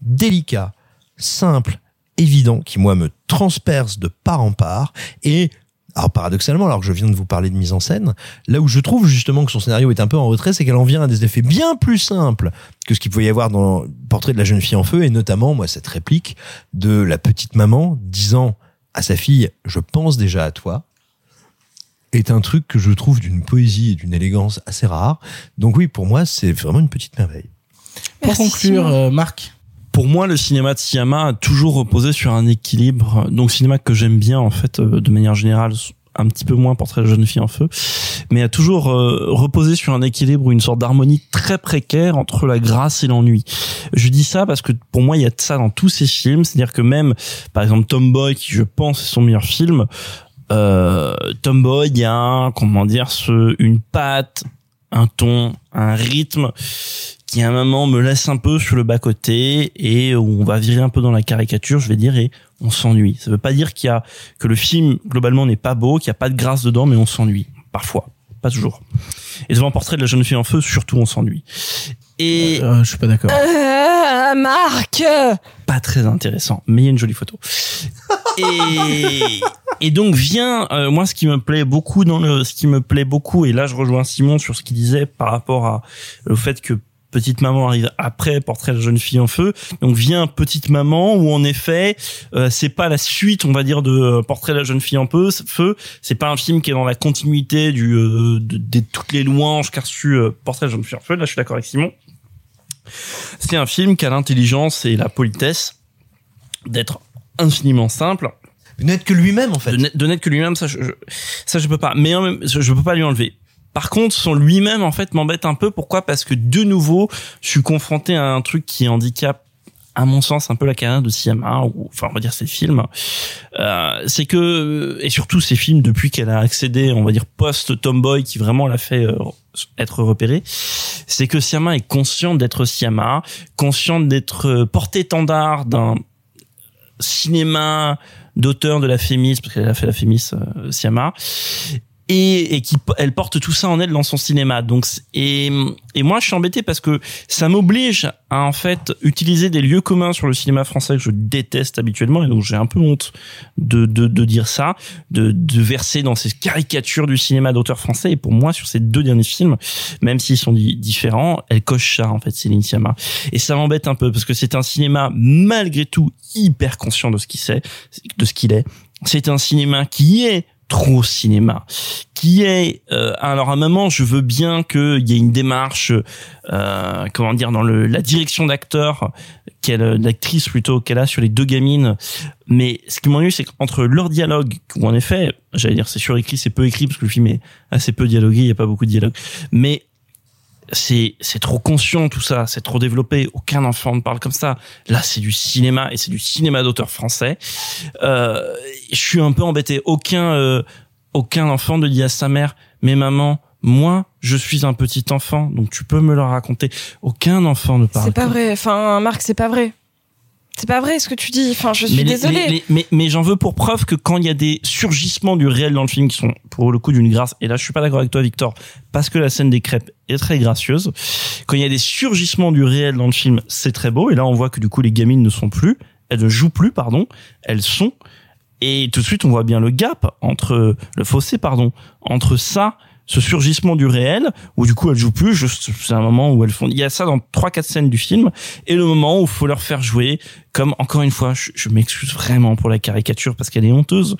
délicat, simple, évident, qui moi me transperce de part en part et Alors paradoxalement, alors que je viens de vous parler de mise en scène, là où je trouve justement que son scénario est un peu en retrait, c'est qu'elle en vient à des effets bien plus simples que ce qu'il pouvait y avoir dans Portrait de la jeune fille en feu, et notamment, moi, cette réplique de la petite maman disant à sa fille, je pense déjà à toi, est un truc que je trouve d'une poésie et d'une élégance assez rare. Donc oui, pour moi, c'est vraiment une petite merveille. Pour conclure, euh, Marc. Pour moi, le cinéma de Siama a toujours reposé sur un équilibre. Donc, cinéma que j'aime bien, en fait, euh, de manière générale, un petit peu moins Portrait de jeune fille en feu, mais a toujours euh, reposé sur un équilibre ou une sorte d'harmonie très précaire entre la grâce et l'ennui. Je dis ça parce que pour moi, il y a de ça dans tous ces films. C'est-à-dire que même, par exemple, Tomboy, qui je pense est son meilleur film, euh, Tomboy, il y a, comment dire, ce, une patte, un ton, un rythme qui à un moment me laisse un peu sur le bas côté et où on va virer un peu dans la caricature, je vais dire, et on s'ennuie. Ça veut pas dire qu'il y a que le film globalement n'est pas beau, qu'il y a pas de grâce dedans, mais on s'ennuie parfois, pas toujours. Et devant Portrait de la jeune fille en feu, surtout on s'ennuie. Et Euh, je suis pas d'accord. Euh, Marc pas très intéressant, mais il y a une jolie photo. Et, et donc vient euh, moi ce qui me plaît beaucoup dans le ce qui me plaît beaucoup et là je rejoins Simon sur ce qu'il disait par rapport à au fait que Petite maman arrive après Portrait de la jeune fille en feu. Donc vient Petite maman où en effet euh, c'est pas la suite on va dire de euh, Portrait de la jeune fille en peu, feu. C'est pas un film qui est dans la continuité du euh, de, de toutes les louanges qu'a reçu euh, Portrait de la jeune fille en feu. Là je suis d'accord avec Simon. C'est un film qui a l'intelligence et la politesse d'être infiniment simple. De n'être que lui-même en fait. De n'être- que lui-même, ça je, je- ça je peux pas. Mais en même, je, je peux pas lui enlever. Par contre, son lui-même en fait m'embête un peu. Pourquoi? Parce que de nouveau, je suis confronté à un truc qui handicape à mon sens un peu la carrière de Siama ou enfin on va dire ses films euh, c'est que et surtout ses films depuis qu'elle a accédé on va dire post Tomboy qui vraiment l'a fait euh, être repérée c'est que Siama est consciente d'être Siama consciente d'être euh, porte-étendard d'un cinéma d'auteur de la Fémis parce qu'elle a fait la Fémis euh, Siama et, et qui elle porte tout ça en elle dans son cinéma. Donc et et moi je suis embêté parce que ça m'oblige à en fait utiliser des lieux communs sur le cinéma français que je déteste habituellement. Et donc j'ai un peu honte de de, de dire ça de de verser dans ces caricatures du cinéma d'auteur français. Et pour moi sur ces deux derniers films même s'ils sont di- différents elle coche ça en fait Céline Sciamma. Et ça m'embête un peu parce que c'est un cinéma malgré tout hyper conscient de ce qu'il sait de ce qu'il est. C'est un cinéma qui est trop cinéma. Qui est euh, alors à un moment je veux bien qu'il y ait une démarche euh, comment dire dans le la direction d'acteur qu'elle d'actrice plutôt qu'elle a sur les deux gamines. Mais ce qui m'ennuie c'est qu'entre leur dialogue où en effet j'allais dire c'est surécrit c'est peu écrit parce que le film est assez peu dialogué il y a pas beaucoup de dialogue mais c'est c'est trop conscient tout ça, c'est trop développé. Aucun enfant ne parle comme ça. Là, c'est du cinéma et c'est du cinéma d'auteur français. Euh, je suis un peu embêté. Aucun euh, aucun enfant ne dit à sa mère "Mais maman, moi, je suis un petit enfant, donc tu peux me le raconter." Aucun enfant ne parle. C'est pas vrai. Enfin, Marc, c'est pas vrai. C'est pas vrai ce que tu dis. Enfin, je suis mais les- désolée. les- les- mais mais j'en veux pour preuve que quand il y a des surgissements du réel dans le film qui sont pour le coup d'une grâce, et là je suis pas d'accord avec toi Victor, parce que la scène des crêpes est très gracieuse. Quand il y a des surgissements du réel dans le film, c'est très beau. Et là on voit que du coup les gamines ne sont plus, elles ne jouent plus, pardon, elles sont. Et tout de suite on voit bien le gap entre le fossé, pardon, entre ça ce surgissement du réel où du coup elles jouent plus c'est un moment où elles font il y a ça dans trois quatre scènes du film et le moment où faut leur faire jouer comme encore une fois je, je m'excuse vraiment pour la caricature parce qu'elle est honteuse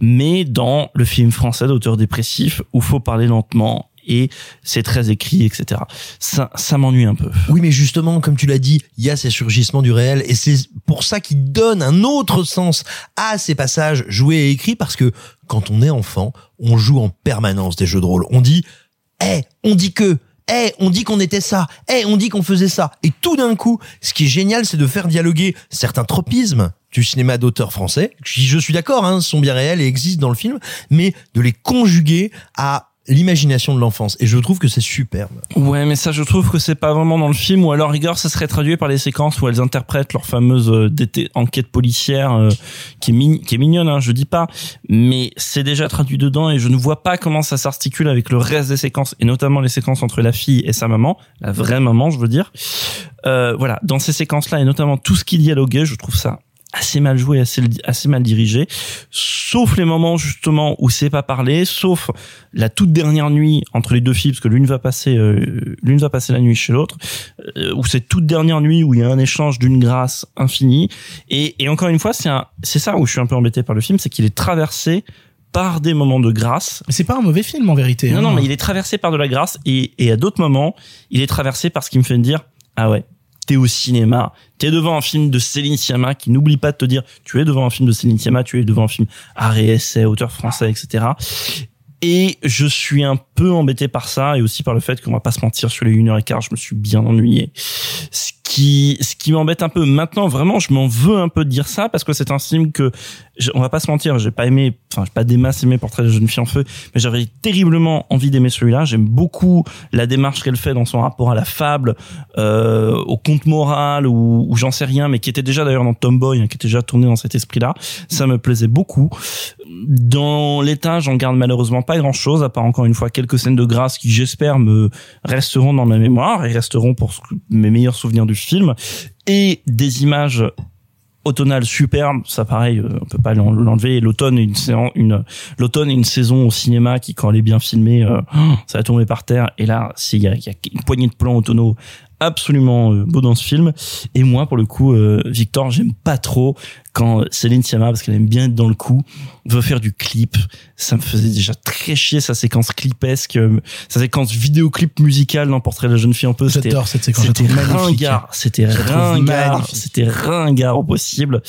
mais dans le film français d'auteur dépressif où faut parler lentement et c'est très écrit etc ça ça m'ennuie un peu Oui, mais justement, comme tu l'as dit, il y a ces surgissements du réel et c'est pour ça qu'il donne un autre sens à ces passages joués et écrits parce que quand on est enfant, on joue en permanence des jeux de rôle. On dit, eh, on dit que, eh, on dit qu'on était ça, eh, on dit qu'on faisait ça. Et tout d'un coup, ce qui est génial, c'est de faire dialoguer certains tropismes du cinéma d'auteur français, qui, je suis d'accord, hein, sont bien réels et existent dans le film, mais de les conjuguer à l'imagination de l'enfance. Et je trouve que c'est superbe. Ouais, mais ça, je trouve que c'est pas vraiment dans le film, ou alors rigueur, ça serait traduit par les séquences où elles interprètent leur fameuse euh, enquête policière, euh, qui est qui est mignonne, hein, je dis pas, mais c'est déjà traduit dedans et je ne vois pas comment ça s'articule avec le reste des séquences, et notamment les séquences entre la fille et sa maman, la vraie maman, je veux dire. Euh, voilà, dans ces séquences-là, et notamment tout ce qui dialoguait, je trouve ça assez mal joué, assez assez mal dirigé, sauf les moments justement où c'est pas parlé, sauf la toute dernière nuit entre les deux filles, parce que l'une va passer euh, l'une va passer la nuit chez l'autre, euh, où c'est toute dernière nuit où il y a un échange d'une grâce infinie. Et, et encore une fois, c'est un c'est ça où je suis un peu embêté par le film, c'est qu'il est traversé par des moments de grâce. Mais c'est pas un mauvais film en vérité. Non, hein. non, mais il est traversé par de la grâce et, et à d'autres moments, il est traversé par ce qui me fait me dire, ah ouais, t'es au cinéma, t'es devant un film de Céline Sciamma qui n'oublie pas de te dire, tu es devant un film de Céline Sciamma, tu es devant un film art et essai, auteur français, etc. Et je suis un peu embêté par ça et aussi par le fait qu'on va pas se mentir sur les 1h15, je me suis bien ennuyé. Ce qui, ce qui m'embête un peu maintenant, vraiment, je m'en veux un peu de dire ça parce que c'est un film que, on va pas se mentir, j'ai pas aimé, enfin, j'ai pas des masses aimé Portrait de jeune fille en feu, mais j'avais terriblement envie d'aimer celui-là. J'aime beaucoup la démarche qu'elle fait dans son rapport à la fable, euh, au conte moral ou, ou j'en sais rien, mais qui était déjà d'ailleurs dans Tomboy, hein, qui était déjà tourné dans cet esprit-là. Ça me plaisait beaucoup. Dans l'état, j'en garde malheureusement pas grand-chose, à part encore une fois quelques scènes de grâce qui, j'espère, me resteront dans ma mémoire et resteront pour mes meilleurs souvenirs du film, et des images automnales superbes, ça pareil, euh, on peut pas l'en- l'enlever. L'automne, une séance, une l'automne une saison au cinéma qui, quand elle est bien filmée, euh, ça va tomber par terre. Et là, il y a, une poignée de plans au tonneau absolument euh, beau dans ce film. Et moi, pour le coup, Victor, j'aime pas trop quand Céline Sciamma, parce qu'elle aime bien être dans le coup, veut faire du clip. Ça me faisait déjà très chier sa séquence clipesque, euh, sa séquence vidéoclip musical dans Portrait de la jeune fille un peu. C'était J'adore cette séquence, C'était ringard. C'était ringard. C'était ringard au possible.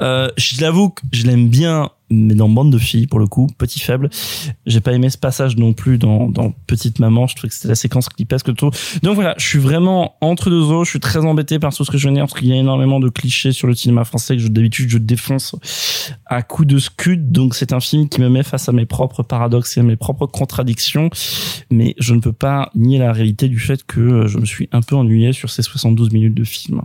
Euh, je l'avoue que je l'aime bien, mais dans Bande de filles, pour le coup, petit faible. J'ai pas aimé ce passage non plus dans, dans Petite Maman. Je trouvais que c'était la séquence clipesque tout. Donc voilà, je suis vraiment entre deux eaux. Je suis très embêté par tout ce que je viens parce qu'il y a énormément de clichés sur le cinéma français que je, je défonce à coups de scud. Donc c'est un film qui me met face à mes propres paradoxes et à mes propres contradictions. Mais je ne peux pas nier la réalité du fait que euh, je me suis un peu ennuyé sur ces 72 minutes de film.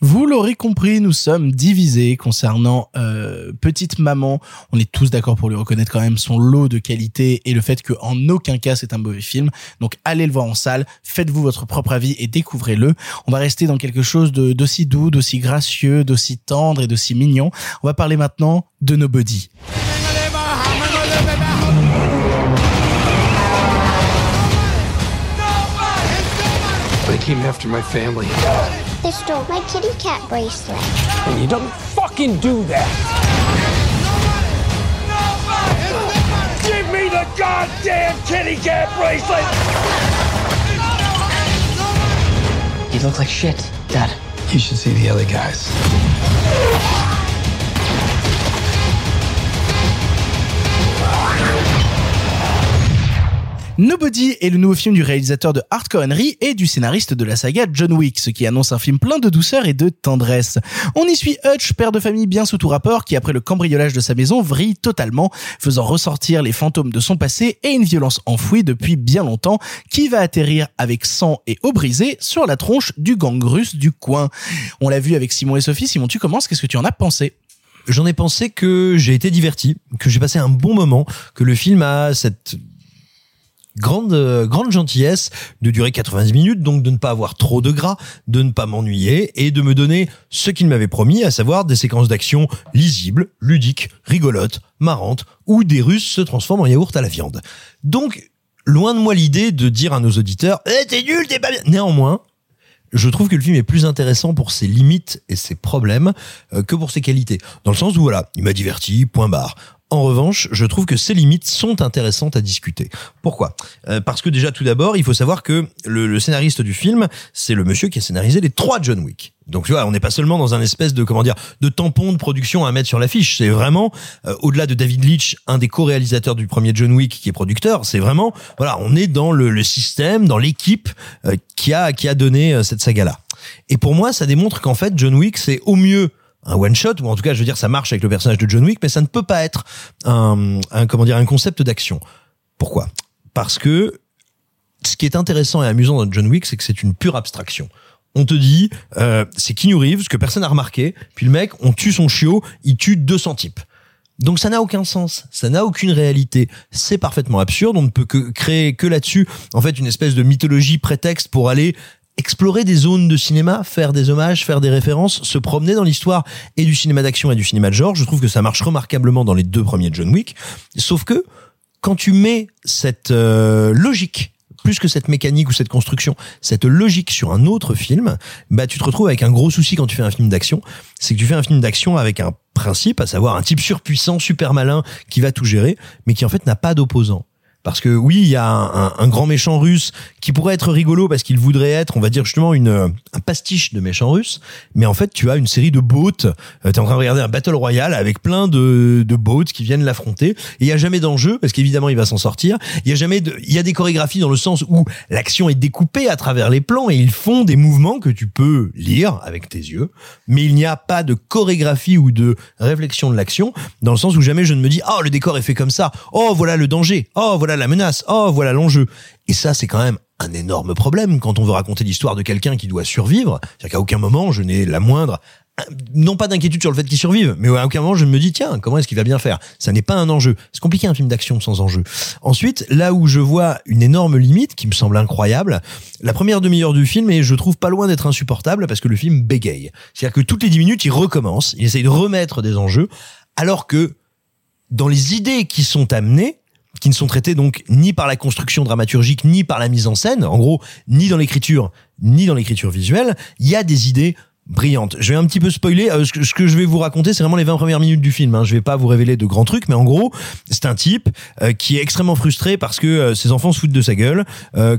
Vous l'aurez compris, nous sommes divisés concernant euh, Petite Maman. On est tous d'accord pour lui reconnaître quand même son lot de qualité et le fait que en aucun cas c'est un mauvais film. Donc allez le voir en salle, faites-vous votre propre avis et découvrez-le. On va rester dans quelque chose d'aussi doux, d'aussi gracieux, d'aussi tendre et d'aussi mignon. On va parler maintenant de Nobody. They. They stole my kitty cat bracelet. And you don't fucking do that. Give me the goddamn kitty cat bracelet! You look like shit, Dad. You should see the other guys. Nobody est le nouveau film du réalisateur de Hardcore Henry et du scénariste de la saga John Wick, ce qui annonce un film plein de douceur et de tendresse. On y suit Hutch, père de famille bien sous tout rapport, qui après le cambriolage de sa maison vrille totalement, faisant ressortir les fantômes de son passé et une violence enfouie depuis bien longtemps, qui va atterrir avec sang et eau brisée sur la tronche du gang russe du coin. On l'a vu avec Simon et Sophie. Simon, tu commences, qu'est-ce que tu en as pensé? J'en ai pensé que j'ai été diverti, que j'ai passé un bon moment, que le film a cette grande euh, grande gentillesse de durer 90 minutes donc de ne pas avoir trop de gras de ne pas m'ennuyer et de me donner ce qu'il m'avait promis à savoir des séquences d'action lisibles ludiques rigolotes marrantes où des Russes se transforment en yaourt à la viande donc loin de moi l'idée de dire à nos auditeurs eh, t'es nul t'es pas bien néanmoins je trouve que le film est plus intéressant pour ses limites et ses problèmes euh, que pour ses qualités. Dans le sens où voilà, il m'a diverti, point barre. En revanche, je trouve que ces limites sont intéressantes à discuter. Pourquoi? Euh, Parce que déjà tout d'abord, il faut savoir que le, le scénariste du film, c'est le monsieur qui a scénarisé les trois John Wick. Donc tu vois, on n'est pas seulement dans un espèce de comment dire de tampon de production à mettre sur l'affiche. C'est vraiment euh, au-delà de David Leitch, un des co-réalisateurs du premier John Wick qui est producteur. C'est vraiment voilà, on est dans le, le système, dans l'équipe euh, qui a qui a donné euh, cette saga là. Et pour moi, ça démontre qu'en fait John Wick c'est au mieux un one shot ou en tout cas je veux dire ça marche avec le personnage de John Wick mais ça ne peut pas être un, un comment dire un concept d'action. Pourquoi? Parce que ce qui est intéressant et amusant dans John Wick c'est que c'est une pure abstraction. On te dit euh, c'est Keanu Reeves que personne n'a remarqué puis le mec on tue son chiot il tue 200 types. Donc ça n'a aucun sens, ça n'a aucune réalité, c'est parfaitement absurde, on ne peut que créer que là-dessus en fait une espèce de mythologie prétexte pour aller explorer des zones de cinéma, faire des hommages, faire des références, se promener dans l'histoire et du cinéma d'action et du cinéma de genre. Je trouve que ça marche remarquablement dans les deux premiers John Wick. Sauf que quand tu mets cette euh, logique plus que cette mécanique ou cette construction, cette logique sur un autre film, bah tu te retrouves avec un gros souci quand tu fais un film d'action, c'est que tu fais un film d'action avec un principe, à savoir un type surpuissant, super malin, qui va tout gérer, mais qui en fait n'a pas d'opposant. Parce que oui, il y a un, grand méchant russe qui pourrait être rigolo parce qu'il voudrait être, on va dire justement, une, un pastiche de méchant russe. Mais en fait, tu as une série de boats. Euh, T'es en train de regarder un battle royal avec plein de, de boats qui viennent l'affronter. Et il y a jamais d'enjeu parce qu'évidemment, il va s'en sortir. Il y a jamais de, il y a des chorégraphies dans le sens où l'action est découpée à travers les plans et ils font des mouvements que tu peux lire avec tes yeux. Mais il n'y a pas de chorégraphie ou de réflexion de l'action dans le sens où jamais je ne me dis, oh, le décor est fait comme ça. Oh, voilà le danger. Oh, voilà la menace. Oh, voilà l'enjeu. Et ça, c'est quand même un énorme problème quand on veut raconter l'histoire de quelqu'un qui doit survivre. C'est-à-dire qu'à aucun moment, je n'ai la moindre non pas d'inquiétude sur le fait qu'il survive, mais à aucun moment je me dis tiens comment est-ce qu'il va bien faire? Ça n'est pas un enjeu. C'est compliqué un film d'action sans enjeu. Ensuite, là où je vois une énorme limite qui me semble incroyable, la première demi-heure du film et je trouve pas loin d'être insupportable parce que le film bégaye. C'est-à-dire que toutes les dix minutes il recommence, il essaye de remettre des enjeux, alors que dans les idées qui sont amenées, qui ne sont traitées donc ni par la construction dramaturgique, ni par la mise en scène, en gros, ni dans l'écriture, ni dans l'écriture visuelle, il y a des idées brillantes. Je vais un petit peu spoiler, euh, ce, que, je vais vous raconter, c'est vraiment les 20 premières minutes du film. Hein. Je vais pas vous révéler de grands trucs, mais en gros, c'est un type euh, qui est extrêmement frustré parce que euh, ses enfants se foutent de sa gueule,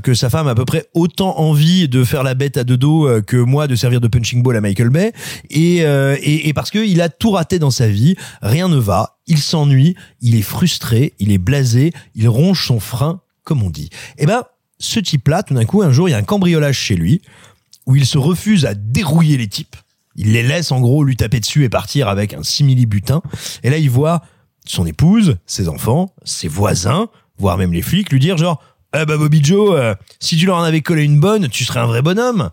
que sa femme a à peu près autant envie de faire la bête à deux dos que moi de servir de punching ball à Michael Bay, et, et, parce que il a tout raté dans sa vie, rien ne va, il s'ennuie, il est frustré, il est blasé, il ronge son frein, comme on dit. Et ben, ce type-là, tout d'un coup, un jour, il y a un cambriolage chez lui où il se refuse à dérouiller les types. Il les laisse en gros lui taper dessus et partir avec un simili butin. Et là, il voit son épouse, ses enfants, ses voisins, voire même les flics, lui dire genre, eh bah Bobby Joe, euh, si tu leur en avais collé une bonne, tu serais un vrai bonhomme.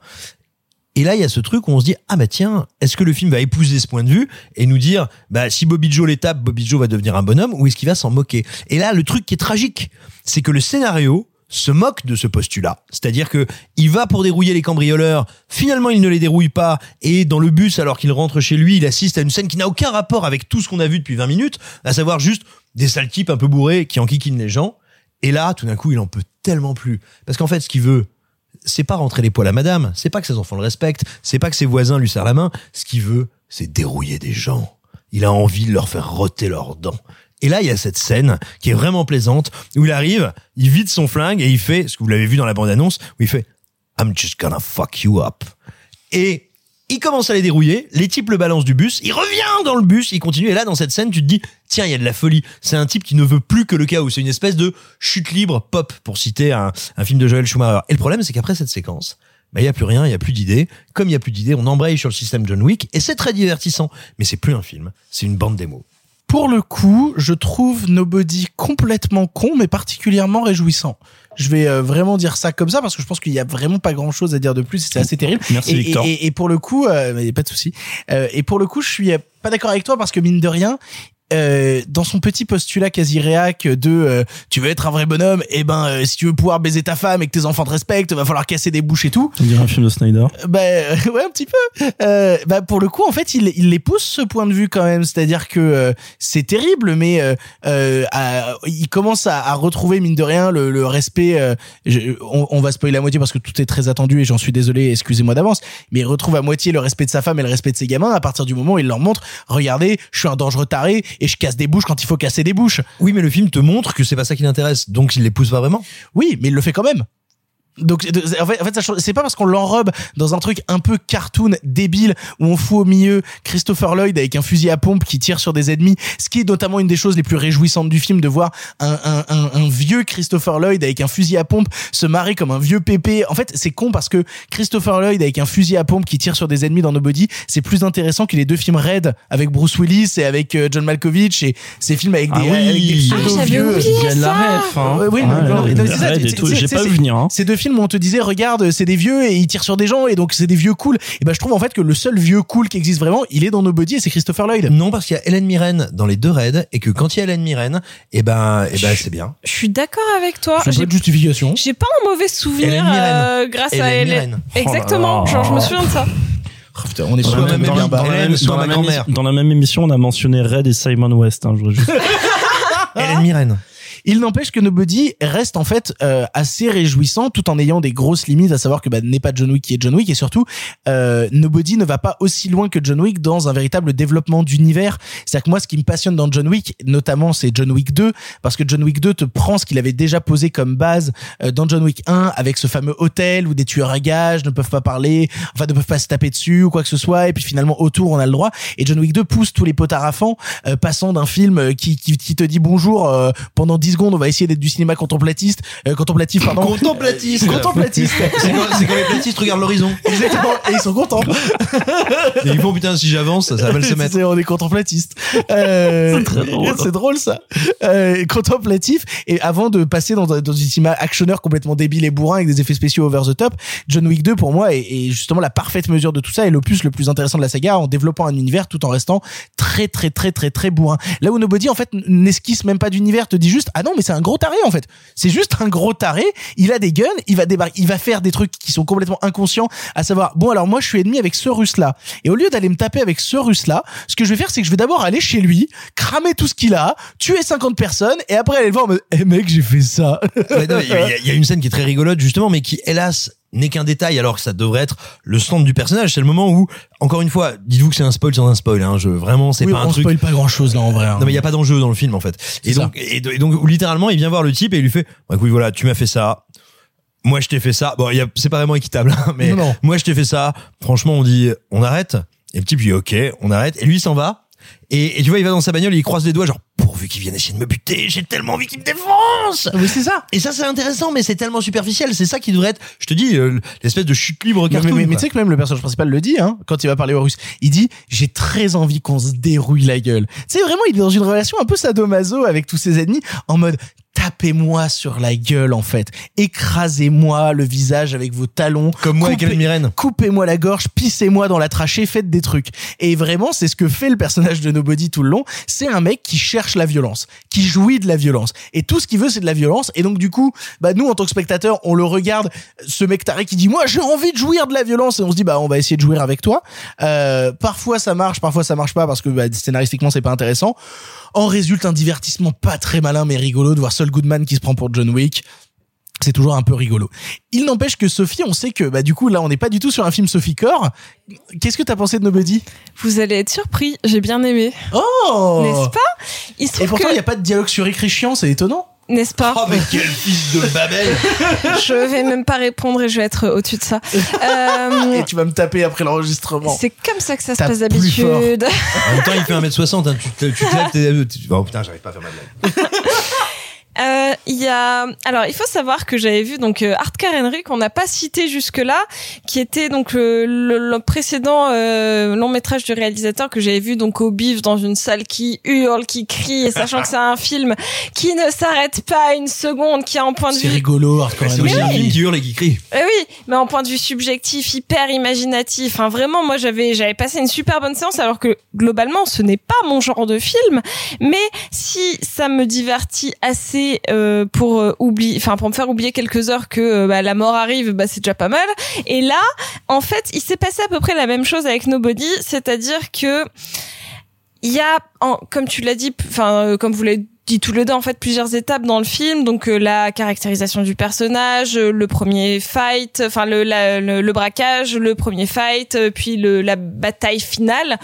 Et là, il y a ce truc où on se dit, ah bah tiens, est-ce que le film va épouser ce point de vue et nous dire, bah si Bobby Joe les tape, Bobby Joe va devenir un bonhomme, ou est-ce qu'il va s'en moquer? Et là, le truc qui est tragique, c'est que le scénario se moque de ce postulat. C'est-à-dire que il va pour dérouiller les cambrioleurs, finalement il ne les dérouille pas, et dans le bus, alors qu'il rentre chez lui, il assiste à une scène qui n'a aucun rapport avec tout ce qu'on a vu depuis 20 minutes, à savoir juste des sales types un peu bourrés qui enquiquinent les gens. Et là, tout d'un coup, il en peut tellement plus. Parce qu'en fait, ce qu'il veut, c'est pas rentrer les poils à madame, c'est pas que ses enfants le respectent, c'est pas que ses voisins lui serrent la main, ce qu'il veut, c'est dérouiller des gens. Il a envie de leur faire roter leurs dents. Et là, il y a cette scène qui est vraiment plaisante, où il arrive, il vide son flingue et il fait, ce que vous l'avez vu dans la bande-annonce, où il fait I'm just gonna fuck you up. Et il commence à les dérouiller, les types le balancent du bus, il revient dans le bus, il continue, et là, dans cette scène, tu te dis, tiens, il y a de la folie. C'est un type qui ne veut plus que le chaos. C'est une espèce de chute libre pop, pour citer un, film de Joel Schumacher. Et le problème, c'est qu'après cette séquence, bah, il y a plus rien, il y a plus d'idées. Comme il y a plus d'idées, on embraye sur le système John Wick, et c'est très divertissant. Mais c'est plus un film, c'est une bande démo. Pour le coup, je trouve Nobody complètement con, mais particulièrement réjouissant. Je vais euh, vraiment dire ça comme ça parce que je pense qu'il y a vraiment pas grand chose à dire de plus c'est assez terrible. Merci, et, Victor. Et, et- et pour le coup, euh, mais pas de souci. Euh, et pour le coup, je suis euh, pas d'accord avec toi parce que mine de rien. Euh, dans son petit postulat quasi réac de euh, tu veux être un vrai bonhomme et ben euh, si tu veux pouvoir baiser ta femme et que tes enfants te respectent va falloir casser des bouches et tout On dirait un film de Snyder. bah euh, ouais un petit peu. Euh, bah pour le coup en fait il il les pousse ce point de vue quand même, c'est-à-dire que euh, c'est terrible mais euh, euh, à- il commence à, à retrouver mine de rien le, le respect. euh, je- on, on va spoiler la moitié parce que tout est très attendu et j'en suis désolé, excusez-moi d'avance, mais il retrouve à moitié le respect de sa femme et le respect de ses gamins à partir du moment où il leur montre regardez je suis un dangereux taré et je casse des bouches quand il faut casser des bouches. Oui, mais le film te montre que c'est pas ça qui l'intéresse, donc il les pousse pas vraiment. Oui, mais il le fait quand même. Donc en fait, en fait ça change- c'est pas parce qu'on l'enrobe dans un truc un peu cartoon débile où on fout au milieu Christopher Lloyd avec un fusil à pompe qui tire sur des ennemis, ce qui est notamment une des choses les plus réjouissantes du film de voir un, un, un, un vieux Christopher Lloyd avec un fusil à pompe se marrer comme un vieux pépé. En fait, c'est con parce que Christopher Lloyd avec un fusil à pompe qui tire sur des ennemis dans Nobody, c'est plus intéressant que les deux films Red avec Bruce Willis et avec euh, John Malkovich et ces films avec des, Ah oui. avec des Ah, vieux. oublié Il y a de la ça. ref, hein. Ouais, oui, Ouais, ouais, J'ai pas c'est- vu venir, hein. Ces deux film où on te disait regarde c'est des vieux et ils tirent sur des gens et donc c'est des vieux cool. Et ben je trouve en fait que le seul vieux cool qui existe vraiment, il est dans Nobody et c'est Christopher Lloyd. Non, parce qu'il y a Hélène Mirren dans les deux raids et que quand il y a Hélène Mirren, et ben, et ben c'est bien. Je suis d'accord avec toi. J'ai pas de justification. J'ai pas un mauvais souvenir euh, grâce à Hélène. Exactement. Oh Genre je me souviens de ça. Oh, putain, on est Dans sur la même dans dans, ma la même, grand-mère. dans la même émission, on a mentionné Red et Simon West. Hein, je voudrais juste- Hélène Mirren. Il n'empêche que Nobody reste en fait euh, assez réjouissant tout en ayant des grosses limites, à savoir que bah, n'est pas John Wick qui est John Wick et surtout euh, Nobody ne va pas aussi loin que John Wick dans un véritable développement d'univers. C'est-à-dire que moi ce qui me passionne dans John Wick, notamment c'est John Wick 2 parce que John Wick 2 te prend ce qu'il avait déjà posé comme base euh, dans John Wick 1 avec ce fameux hôtel où des tueurs à gages ne peuvent pas parler, enfin ne peuvent pas se taper dessus ou quoi que ce soit et puis finalement autour on a le droit et John Wick 2 pousse tous les fond euh, passant d'un film euh, qui, qui, qui te dit bonjour euh, pendant 10 secondes on va essayer d'être du cinéma contemplatiste euh, contemplatif pardon Contemplatiste. contemplatiste C'est quand, les platistes regardent l'horizon. exactement et ils sont contents Et ils font putain si j'avance, ça va mal se mettre. On est contemplatiste euh, C'est très drôle. c'est drôle ça euh, contemplatif et avant de passer dans, dans un cinéma actionneur complètement débile et bourrin avec des effets spéciaux over the top John Wick 2 pour moi est, est justement la parfaite mesure de tout ça et l'opus le plus intéressant de la saga en développant un univers tout en restant très très très très très bourrin là où Nobody en fait n'esquisse même pas d'univers te dit juste ah non mais c'est un gros taré en fait. C'est juste un gros taré. Il a des guns il va débarquer il va faire des trucs qui sont complètement inconscients à savoir bon alors moi je suis ennemi avec ce russe là et au lieu d'aller me taper avec ce russe là ce que je vais faire c'est que je vais d'abord aller chez lui cramer tout ce qu'il a tuer 50 personnes et après aller le voir en mode eh mec j'ai fait ça. Il y a une scène qui est très rigolote justement, mais qui hélas n'est qu'un détail alors que ça devrait être le stand du personnage. C'est le moment où, encore une fois, dites-vous que c'est un spoil sans un spoil. Hein, je vraiment c'est oui, pas un on truc. spoil pas grand chose là en vrai hein. Non mais il y a pas d'enjeu dans le film en fait. Et donc, et, et donc où, littéralement il vient voir le type et il lui fait bah, écoute voilà tu m'as fait ça. Moi je t'ai fait ça. Bon c'est pas vraiment équitable hein, mais Non, non. moi je t'ai fait ça. Franchement on dit on arrête. Et le type il dit ok on arrête et lui il s'en va. Et, et tu vois il va dans sa bagnole et il croise les doigts genre pourvu qu'il vienne essayer de me buter j'ai tellement envie qu'il me défonce. oui c'est ça Et ça c'est intéressant mais c'est tellement superficiel c'est ça qui devrait être je te dis euh, l'espèce de chute libre mais, cartoon. mais- mais quoi. tu sais que même le personnage principal le dit hein, quand il va parler aux Russes. Il dit j'ai très envie qu'on se dérouille la gueule. Tu sais vraiment il est dans une relation un peu sadomaso avec tous ses ennemis en mode tapez-moi sur la gueule en fait. Écrasez-moi le visage avec vos talons. Comme moi avec Coupez- Hélène Mirren. Coupez-moi la gorge, pissez-moi dans la trachée, faites des trucs. Et vraiment, c'est ce que fait le personnage de Nobody tout le long. C'est un mec qui cherche la violence, qui jouit de la violence. Et tout ce qu'il veut, c'est de la violence. Et donc, du coup, bah, nous, en tant que spectateurs, on le regarde, ce mec taré qui dit, moi, j'ai envie de jouir de la violence. Et on se dit, bah, on va essayer de jouir avec toi. Euh, parfois, ça marche, parfois, ça marche pas parce que, bah, scénaristiquement, c'est pas intéressant. En résulte un divertissement pas très malin, mais rigolo de voir Saul Goodman qui se prend pour John Wick. C'est toujours un peu rigolo. Il n'empêche que Sophie, on sait que bah du coup là on n'est pas du tout sur un film Sophie Core. Qu'est-ce que t'as pensé de Nobody? Vous allez être surpris, j'ai bien aimé. Oh N'est-ce pas? Il se Et pourtant il que n'y a pas de dialogue sur écrit chiant, c'est étonnant. n'est-ce pas? Oh mais quel fils de Babel Je vais même pas répondre et je vais être au-dessus de ça. Euh, Et tu vas me taper après l'enregistrement. c'est comme ça que ça se passe d'habitude. En même temps il fait 1m60 hein, tu te tu te lèves t'es- tu- oh putain j'arrive pas à faire ma blague. Euh, Il y a, alors il faut savoir que j'avais vu donc euh, Art Henry qu'on n'a pas cité jusque là, qui était donc le, le- le précédent euh, long métrage du réalisateur que j'avais vu donc au bif dans une salle qui hurle, qui crie, et sachant que c'est un film qui ne s'arrête pas une seconde, qui a un point de C'est vue rigolo, Hardcore C'est Henry. aussi un film qui hurle et qui crie. Eh oui, mais en point de vue subjectif, hyper imaginatif. Enfin, vraiment, moi, j'avais, j'avais passé une super bonne séance, alors que globalement, ce n'est pas mon genre de film. Mais si ça me divertit assez euh, pour euh, oublier, enfin, pour me faire oublier quelques heures que euh, bah, la mort arrive, bah, c'est déjà pas mal. Et là, en fait, il s'est passé à peu près la même chose avec Nobody, c'est-à-dire que il y a, comme tu l'as dit, enfin, comme vous l'avez dit tous les deux, en fait, plusieurs étapes dans le film. Donc, euh, la caractérisation du personnage, euh, le premier fight, enfin, le, le, le braquage, le premier fight, euh, puis le, la bataille finale.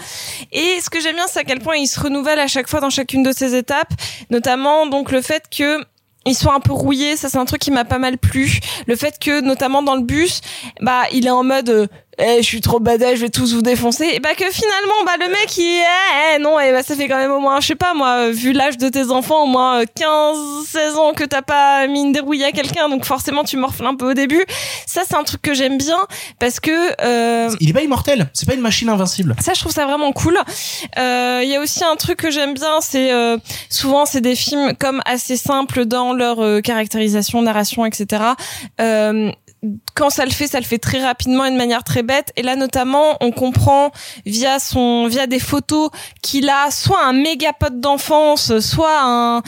Et ce que j'aime bien, c'est à quel point il se renouvelle à chaque fois dans chacune de ces étapes. Notamment, donc, le fait que il soit un peu rouillé, ça c'est un truc qui m'a pas mal plu. Le fait que, notamment dans le bus, bah, il est en mode, eh, je suis trop badass, je vais tous vous défoncer. Et bah que finalement, bah le mec, il, eh, eh, non, et bah ça fait quand même au moins, je sais pas moi, vu l'âge de tes enfants, au moins euh, 15, 16 ans que t'as pas mis une dérouille à quelqu'un, donc forcément tu morfles un peu au début. Ça, c'est un truc que j'aime bien parce que euh, Il est pas immortel, c'est pas une machine invincible. ça, je trouve ça vraiment cool. Euh, Il y a aussi un truc que j'aime bien, c'est euh, souvent c'est des films comme assez simples dans leur euh, caractérisation, narration, etc. Quand ça le fait, ça le fait très rapidement et de manière très bête. Et là, notamment, on comprend via son, via des photos qu'il a soit un méga pote d'enfance, soit un,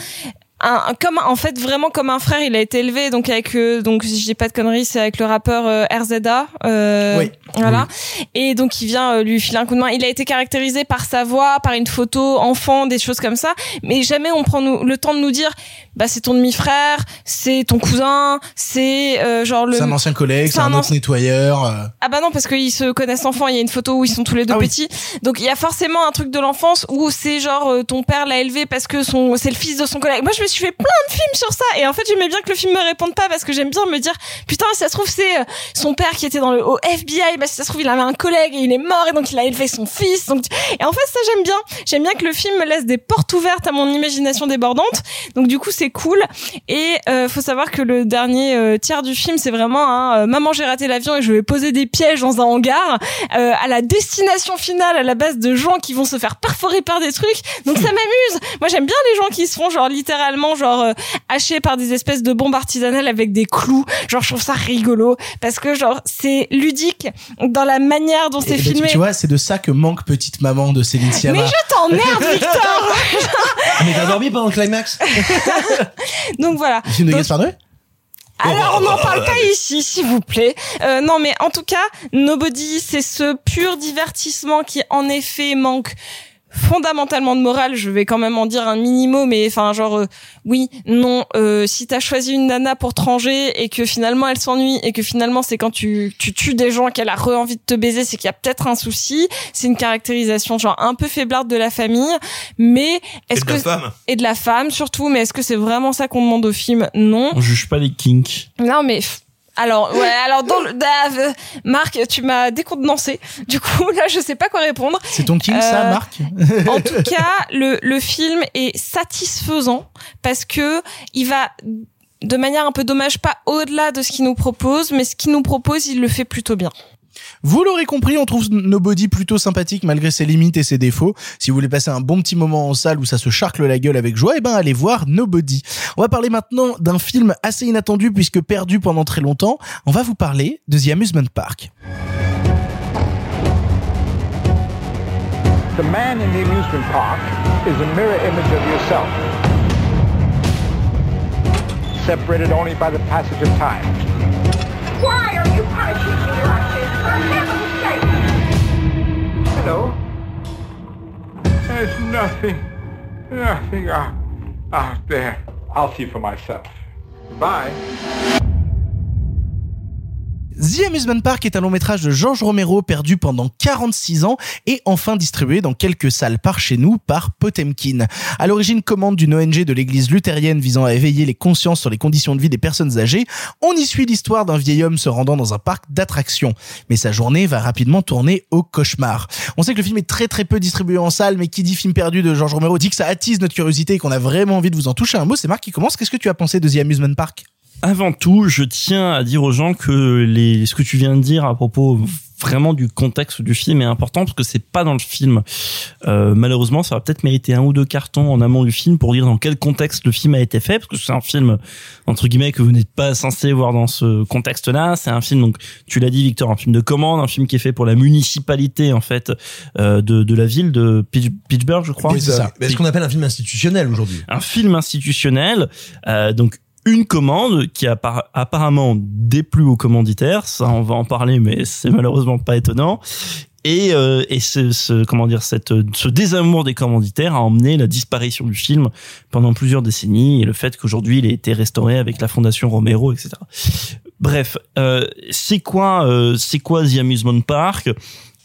un, comme en fait vraiment comme un frère il a été élevé donc avec euh, donc si je dis pas de conneries c'est avec le rappeur euh, RZA euh, Oui. voilà et donc il vient euh, lui filer un coup de main il a été caractérisé par sa voix par une photo enfant des choses comme ça mais jamais on prend nous, le temps de nous dire bah c'est ton demi-frère c'est ton cousin c'est euh, genre le C'est un ancien collègue, c'est un, an- autre nettoyeur. euh. ah bah non parce qu'ils se connaissent enfants il y a une photo où ils sont tous les deux Ah oui. petits donc il y a forcément un truc de l'enfance où c'est genre euh, ton père l'a élevé parce que son c'est le fils de son collègue moi je me suis fait plein de films sur ça. Et en fait j'aimais bien que le film me réponde pas parce que j'aime bien me dire putain si ça se trouve c'est euh, son père qui était dans le au FBI bah si ça se trouve il avait un collègue et il est mort et donc il a élevé son fils. Et en fait ça j'aime bien. J'aime bien que le film me laisse des portes ouvertes à mon imagination débordante. Donc du coup c'est cool. Et euh, faut savoir que le dernier euh, tiers du film c'est vraiment euh, maman j'ai raté l'avion et je vais poser des pièges dans un hangar à la destination finale à la base de gens qui vont se faire perforer par des trucs. Donc ça m'amuse. Moi j'aime bien les gens qui se font genre littéralement genre euh, hachés par des espèces de bombes artisanales avec des clous. Genre je trouve ça rigolo parce que genre c'est ludique dans la manière dont c'est ben, tu- filmé. tu vois, c'est de ça que manque Petite Maman de Céline Sciamma. mais je t'emmerde Victor. Mais t'as dormi pendant le climax. Donc voilà. Le film de Gaspard Noé? Alors, on n'en parle pas ici, s'il vous plaît. Euh, non, mais en tout cas, Nobody, c'est ce pur divertissement qui, en effet, manque fondamentalement de morale. Je vais quand même en dire un minimum, mais enfin, genre, euh, oui, non. Euh, si t'as choisi une nana pour te ranger et que finalement elle s'ennuie et que finalement c'est quand tu, tu tues des gens qu'elle a re-envie de te baiser, c'est qu'il y a peut-être un souci. C'est une caractérisation genre un peu faiblarde de la famille, mais est-ce de que la femme. et de la femme surtout, mais est-ce que c'est vraiment ça qu'on demande au film? Non. On juge pas les kinks. Non, mais pff, alors ouais, alors dans le euh, Marc, tu m'as décontenancé. Du coup, là, je sais pas quoi répondre. C'est ton king, ça, Euh, Marc? En tout cas, le le film est satisfaisant parce que il va de manière un peu dommage pas au-delà de ce qu'il nous propose, mais ce qu'il nous propose, il le fait plutôt bien. Vous l'aurez compris, on trouve Nobody plutôt sympathique malgré ses limites et ses défauts. Si vous voulez passer un bon petit moment en salle où ça se charcle la gueule avec joie, eh ben allez voir Nobody. On va parler maintenant d'un film assez inattendu puisque perdu pendant très longtemps. On va vous parler de The Amusement Park. The man in the amusement park is a mirror image of yourself, separated only by the passage of time. Why are you punishing Hello? There's nothing, nothing out, out there. I'll see for myself. Bye. The Amusement Park est un long métrage de Georges Romero perdu pendant 46 ans et enfin distribué dans quelques salles par chez nous par Potemkin. À l'origine commande d'une ONG de l'église luthérienne visant à éveiller les consciences sur les conditions de vie des personnes âgées, on y suit l'histoire d'un vieil homme se rendant dans un parc d'attractions. Mais sa journée va rapidement tourner au cauchemar. On sait que le film est très très peu distribué en salle, mais qui dit film perdu de Georges Romero dit que ça attise notre curiosité et qu'on a vraiment envie de vous en toucher un mot. C'est Marc qui commence. Qu'est-ce que tu as pensé de The Amusement Park? Avant tout, je tiens à dire aux gens que les, ce que tu viens de dire à propos vraiment du contexte du film est important parce que c'est pas dans le film. Euh, malheureusement, ça va peut-être mériter un ou deux cartons en amont du film pour dire dans quel contexte le film a été fait parce que c'est un film entre guillemets que vous n'êtes pas censé voir dans ce contexte-là. C'est un film donc tu l'as dit Victor, un film de commande, un film qui est fait pour la municipalité en fait euh, de, de la ville de Pittsburgh, je crois. Oui, c'est ça. Mais ce qu'on appelle un film institutionnel aujourd'hui? un film institutionnel, euh, donc une commande qui appara- apparemment déplu aux commanditaires, ça on va en parler, mais c'est malheureusement pas étonnant. Et, euh, et ce, ce- comment dire cette, ce désamour des commanditaires a emmené la disparition du film pendant plusieurs décennies et le fait qu'aujourd'hui il ait été restauré avec la fondation Romero, etc. Bref, euh, c'est quoi euh, c'est quoi The Amusement Park?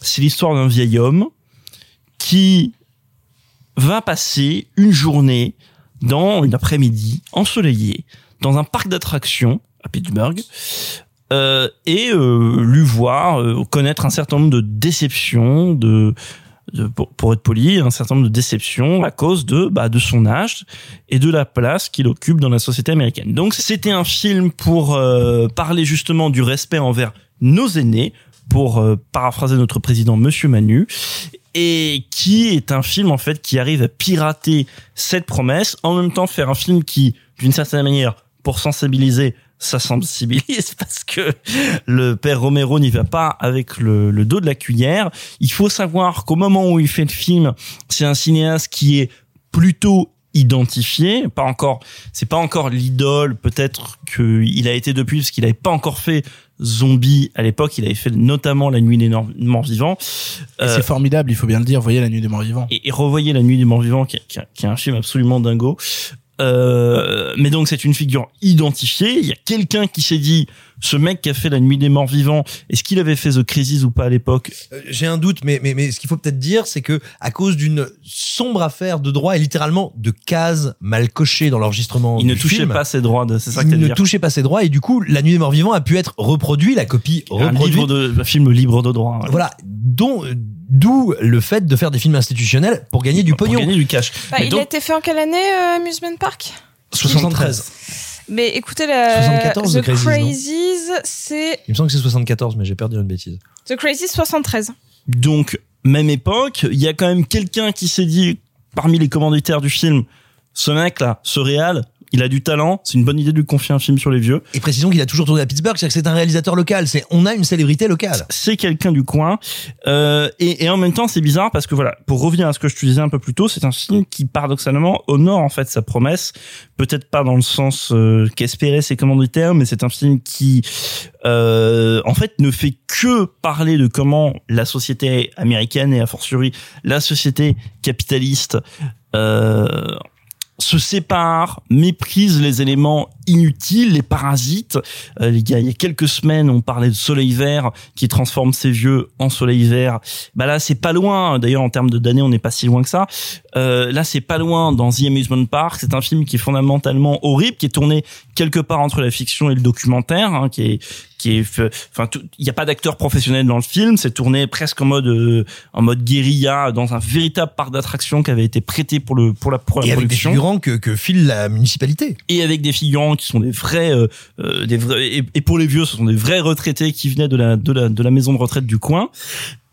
C'est l'histoire d'un vieil homme qui va passer une journée dans une après-midi ensoleillée dans un parc d'attractions à Pittsburgh euh, et euh, lui voir euh, connaître un certain nombre de déceptions, de, de- pour, pour être poli, un certain nombre de déceptions à cause de bah, de son âge et de la place qu'il occupe dans la société américaine. Donc c'était un film pour euh, parler justement du respect envers nos aînés, pour euh, paraphraser notre président Monsieur Manu, et qui est un film en fait qui arrive à pirater cette promesse, en même temps faire un film qui, d'une certaine manière, pour sensibiliser, ça sensibilise parce que le père Romero n'y va pas avec le, le dos de la cuillère. Il faut savoir qu'au moment où il fait le film, c'est un cinéaste qui est plutôt identifié, pas encore, c'est pas encore l'idole, peut-être qu'il a été depuis parce qu'il n'avait pas encore fait Zombie à l'époque, il avait fait notamment La Nuit des Morts Vivants. Et Euh, c'est formidable, il faut bien le dire. Voyez la nuit des morts vivants. et, et revoyez La Nuit des Morts Vivants, qui, qui est un film absolument dingo. Euh, mais donc c'est une figure identifiée. Il y a quelqu'un qui s'est dit, ce mec qui a fait La Nuit des Morts Vivants, est-ce qu'il avait fait The Crisis ou pas à l'époque? Euh, J'ai un doute, mais, mais, mais ce qu'il faut peut-être dire, c'est que à cause d'une sombre affaire de droit et littéralement de cases mal cochées dans l'enregistrement Il ne touchait film, pas ses droits, de- c'est ça que il ne dire. touchait pas ses droits et du coup, La Nuit des Morts Vivants a pu être reproduit, la copie Un reproduite. livre de, un film libre de droit. ouais. Voilà, dont d'où le fait de faire des films institutionnels pour gagner du Pour pognon. gagner du cash. Bah, Mais il donc- a été fait en quelle année, euh, Amusement Park? 73. Mais écoutez, la 74, The The Crazies, c'est Il me semble que c'est 74, mais j'ai peur de dire une bêtise. The Crazies 73. Donc, même époque, il y a quand même quelqu'un qui s'est dit, parmi les commanditaires du film, ce mec-là, ce réal, il a du talent, c'est une bonne idée de lui confier un film sur les vieux. Et précisons qu'il a toujours tourné à Pittsburgh, c'est-à-dire que c'est un réalisateur local. C'est, on a une célébrité locale. C'est quelqu'un du coin. Euh, et, et en même temps, c'est bizarre parce que voilà, pour revenir à ce que je te disais un peu plus tôt, c'est un film qui paradoxalement honore en fait sa promesse. Peut-être pas dans le sens euh, qu'espéraient ses commanditaires, mais c'est un film qui, euh, en fait, ne fait que parler de comment la société américaine et a fortiori la société capitaliste euh, se sépare, méprise les éléments inutiles, les parasites. Euh, il, y a, il y a quelques semaines, on parlait de Soleil Vert qui transforme ses vieux en Soleil Vert. Bah là, c'est pas loin. D'ailleurs, en termes de d'années, on n'est pas si loin que ça. Euh, là, c'est pas loin dans The Amusement Park. C'est un film qui est fondamentalement horrible, qui est tourné quelque part entre la fiction et le documentaire, hein, qui est qui est enfin il n'y a pas d'acteur professionnel dans le film c'est tourné presque en mode euh, en mode guérilla dans un véritable parc d'attractions qui avait été prêté pour le pour la, pour la Et avec des production figurants que, que file la municipalité. et avec des figurants qui sont des vrais, euh, euh, des vrais et, et pour les vieux, ce sont des vrais retraités qui venaient de la de la de la maison de retraite du coin.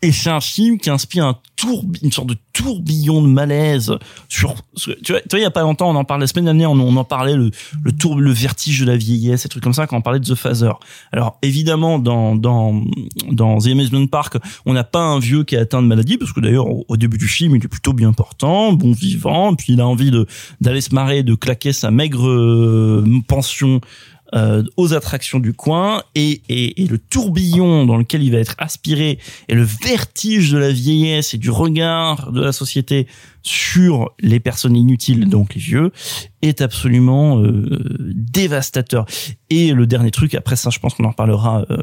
Et c'est un film qui inspire un tourbi, une sorte de tourbillon de malaise sur, tu vois, tu vois, il y a pas longtemps, on en parlait la semaine dernière, on, en parlait le le le vertige de la vieillesse, ces trucs comme ça quand on parlait de The Phaser. Alors évidemment, dans dans dans The Amusement Park, on n'a pas un vieux qui est atteint de maladie parce que d'ailleurs au, au début du film, il est plutôt bien portant, bon vivant, puis il a envie de d'aller se marrer, de claquer sa maigre euh, pension euh, aux attractions du coin et, et, et le tourbillon dans lequel il va être aspiré et le vertige de la vieillesse et du regard de la société sur les personnes inutiles, donc les vieux, est absolument euh, dévastateur. Et le dernier truc, après ça, je pense qu'on en reparlera euh,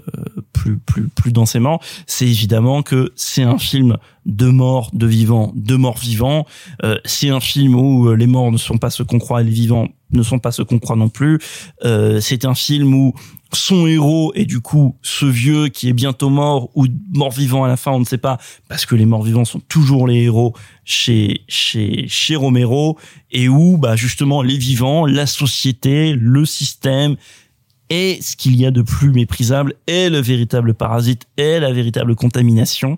plus plus plus densément, c'est évidemment que c'est un film de morts, de vivants, de morts vivants. Euh, c'est un film où euh, les morts ne sont pas ceux qu'on croit et les vivants ne sont pas ceux qu'on croit non plus. Euh, c'est un film où son héros est du coup ce vieux qui est bientôt mort ou mort vivant à la fin, on ne sait pas, parce que les morts vivants sont toujours les héros chez chez chez Romero et où bah justement les vivants, la société, le système et ce qu'il y a de plus méprisable est le véritable parasite, est la véritable contamination.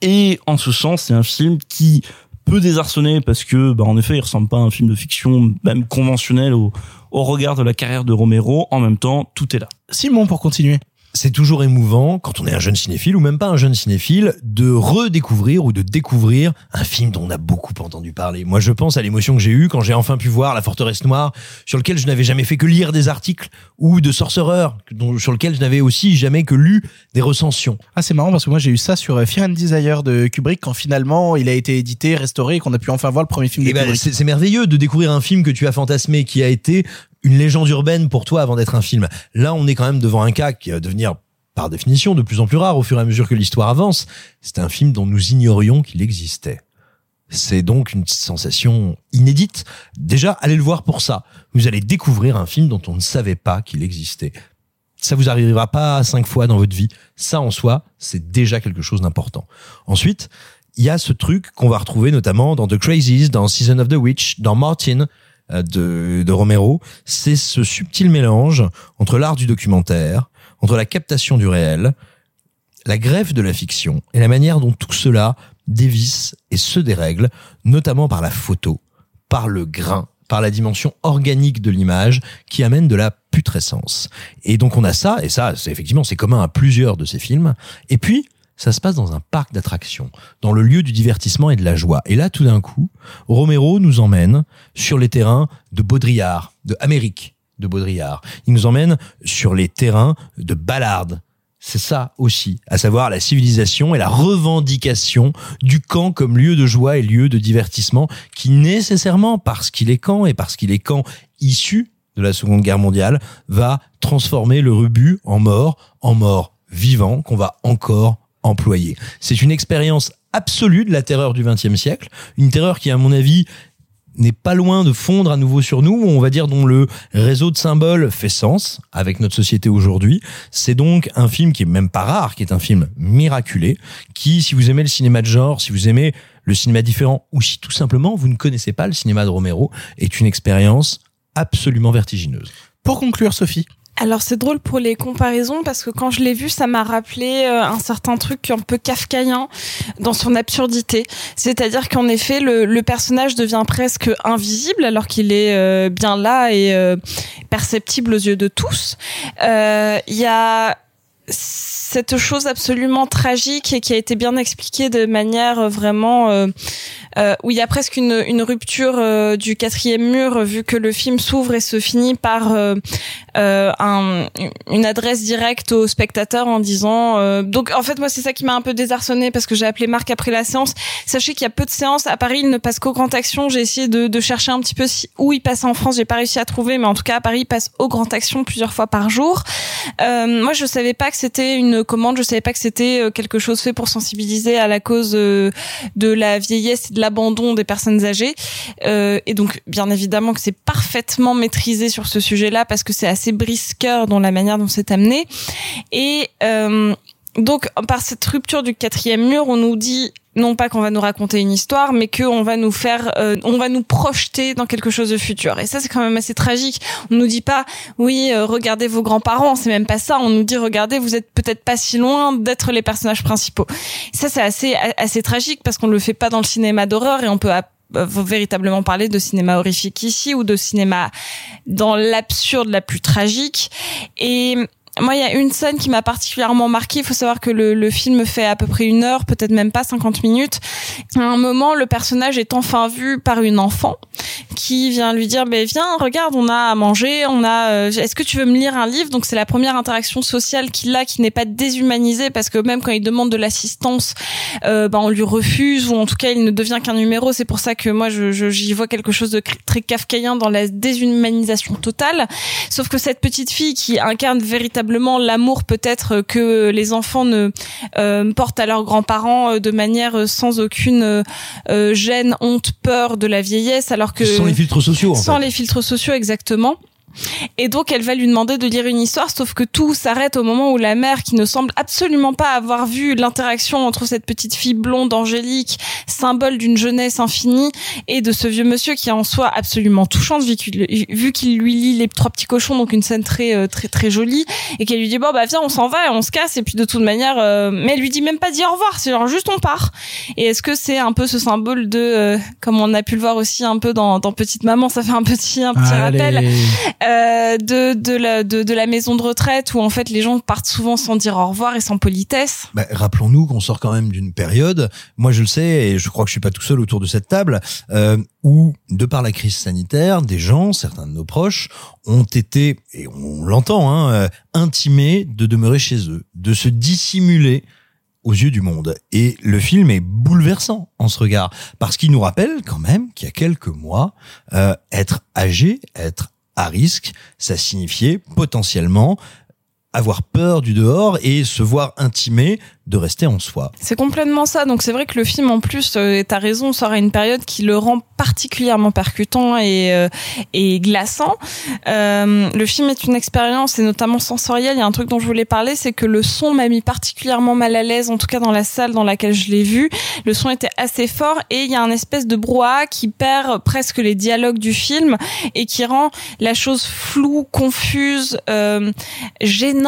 Et en ce sens, c'est un film qui peut désarçonner parce que, bah, en effet, il ressemble pas à un film de fiction, même conventionnel au, au regard de la carrière de Romero. En même temps, tout est là. Simon, pour continuer. C'est toujours émouvant, quand on est un jeune cinéphile ou même pas un jeune cinéphile, de redécouvrir ou de découvrir un film dont on a beaucoup entendu parler. Moi, je pense à l'émotion que j'ai eue quand j'ai enfin pu voir La Forteresse Noire, sur lequel je n'avais jamais fait que lire des articles, ou de Sorcerer, dont- sur lequel je n'avais aussi jamais que lu des recensions. Ah, c'est marrant parce que moi j'ai eu ça sur euh, Fear and Desire de Kubrick quand finalement il a été édité, restauré et qu'on a pu enfin voir le premier film de Eh ben, Kubrick. c'est c'est merveilleux de découvrir un film que tu as fantasmé, qui a été une légende urbaine pour toi avant d'être un film. Là, on est quand même devant un cas qui va devenir, par définition, de plus en plus rare au fur et à mesure que l'histoire avance. C'est un film dont nous ignorions qu'il existait. C'est donc une sensation inédite. Déjà, allez le voir pour ça. Vous allez découvrir un film dont on ne savait pas qu'il existait. ça vous arrivera pas cinq fois dans votre vie. Ça en soi, c'est déjà quelque chose d'important. Ensuite, il y a ce truc qu'on va retrouver notamment dans The Crazies, dans Season of the Witch, dans Martin de, de Romero. C'est ce subtil mélange entre l'art du documentaire, entre la captation du réel, la greffe de la fiction et la manière dont tout cela dévisse et se dérègle, notamment par la photo, par le grain, par la dimension organique de l'image qui amène de la putrescence. Et donc on a ça, et ça, c'est effectivement, c'est commun à plusieurs de ces films. Et puis, ça se passe dans un parc d'attractions, dans le lieu du divertissement et de la joie. Et là, tout d'un coup, Romero nous emmène sur les terrains de Baudrillard, de Amérique de Baudrillard. Il nous emmène sur les terrains de Ballard. C'est ça aussi, à savoir la civilisation et la revendication du camp comme lieu de joie et lieu de divertissement qui nécessairement, parce qu'il est camp et parce qu'il est camp issu de la Seconde Guerre mondiale, va transformer le rebut en mort, en mort vivant qu'on va encore employer. C'est une expérience absolue de la terreur du XXe siècle, une terreur qui, à mon avis, n'est pas loin de fondre à nouveau sur nous, on va dire dont le réseau de symboles fait sens avec notre société aujourd'hui. C'est donc un film qui est même pas rare, qui est un film miraculé, qui, si vous aimez le cinéma de genre, si vous aimez le cinéma différent, ou si tout simplement vous ne connaissez pas le cinéma de Romero, est une expérience absolument vertigineuse. Pour conclure, Sophie. Alors c'est drôle pour les comparaisons parce que quand je l'ai vu, ça m'a rappelé euh, un certain truc un peu kafkaïen dans son absurdité. C'est-à-dire qu'en effet, le, le, personnage devient presque invisible alors qu'il est euh, bien là et euh, perceptible aux yeux de tous. Il y a cette chose absolument tragique et qui a été bien expliquée de manière vraiment euh, euh, où il y a presque une, une rupture euh, du quatrième mur vu que le film s'ouvre et se finit par euh, un, une adresse directe au spectateur en disant donc en fait moi c'est ça qui m'a un peu désarçonné parce que j'ai appelé Marc après la séance. Sachez qu'il y a peu de séances. À Paris il ne passe qu'au Grand Action. J'ai essayé de, de, chercher un petit peu si, où il passe en France. J'ai pas réussi à trouver mais en tout cas à Paris il passe au Grand Action plusieurs fois par jour. Moi je savais pas que c'était une commande je savais pas que c'était quelque chose fait pour sensibiliser à la cause de la vieillesse et de l'abandon des personnes âgées. Euh, et donc, bien évidemment que c'est parfaitement maîtrisé sur ce sujet-là parce que c'est assez brisqueur dans la manière dont c'est amené. Et euh, donc, par cette rupture du quatrième mur, on nous dit non pas qu'on va nous raconter une histoire, mais qu'on va nous faire, euh, on va nous projeter dans quelque chose de futur. Et ça, c'est quand même assez tragique. On nous dit pas, oui, euh, regardez vos grands-parents, c'est même pas ça. On nous dit, regardez, vous êtes peut-être pas si loin d'être les personnages principaux. ça, c'est assez assez tragique parce qu'on le fait pas dans le cinéma d'horreur et on peut véritablement parler de cinéma horrifique ici ou de cinéma dans l'absurde la plus tragique et moi, il y a une scène qui m'a particulièrement marqué. Il faut savoir que le, le, film fait à peu près une heure, peut-être même pas 50 minutes. À un moment, le personnage est enfin vu par une enfant qui vient lui dire, ben viens, regarde, on a à manger, on a. Euh, est-ce que tu veux me lire un livre? Donc c'est la première interaction sociale qu'il a, qui n'est pas déshumanisée, parce que même quand il demande de l'assistance, euh, ben on lui refuse ou en tout cas il ne devient qu'un numéro. C'est pour ça que moi, je, j'y vois quelque chose de très kafkaïen dans la déshumanisation totale. Sauf que cette petite fille qui incarne véritablement l'amour peut-être que les enfants ne euh, portent à leurs grands-parents euh, de manière sans aucune euh, gêne, honte, peur de la vieillesse, alors que sans les filtres sociaux. En sans fait. les filtres sociaux exactement. Et donc elle va lui demander de lire une histoire, sauf que tout s'arrête au moment où la mère, qui ne semble absolument pas avoir vu l'interaction entre cette petite fille blonde angélique, symbole d'une jeunesse infinie, et de ce vieux monsieur qui est en soi absolument touchante, vu qu'il lui lit les trois petits cochons, donc une scène très euh, très très jolie, et qu'elle lui dit bon bah viens on s'en va, et on se casse, et puis de toute manière, euh, mais elle lui dit même pas dire au revoir, c'est genre juste on part. Et est-ce que c'est un peu ce symbole de, euh, comme on a pu le voir aussi un peu dans, dans Petite Maman, ça fait un petit un petit Allez. rappel euh, de la maison de retraite où en fait les gens partent souvent sans dire au revoir et sans politesse. Bah, Rappelons-nous qu'on sort quand même d'une période, moi je le sais et je crois que je suis pas tout seul autour de cette table, euh, où de par la crise sanitaire, des gens, certains de nos proches, ont été, et on l'entend, hein, euh, intimés de demeurer chez eux, de se dissimuler aux yeux du monde. Et le film est bouleversant en ce regard, parce qu'il nous rappelle quand même qu'il y a quelques mois, être âgé, être à risque, ça signifiait potentiellement avoir peur du dehors et se voir intimé de rester en soi. C'est complètement ça. Donc c'est vrai que le film en plus, euh, t'as raison, sort à une période qui le rend particulièrement percutant et, euh, et glaçant. Euh, le film est une expérience et notamment sensorielle. Il y a un truc dont je voulais parler, c'est que le son m'a mis particulièrement mal à l'aise, en tout cas dans la salle dans laquelle je l'ai vu. Le son était assez fort et il y a un espèce de brouhaha qui perd presque les dialogues du film et qui rend la chose floue, confuse, euh, gênante.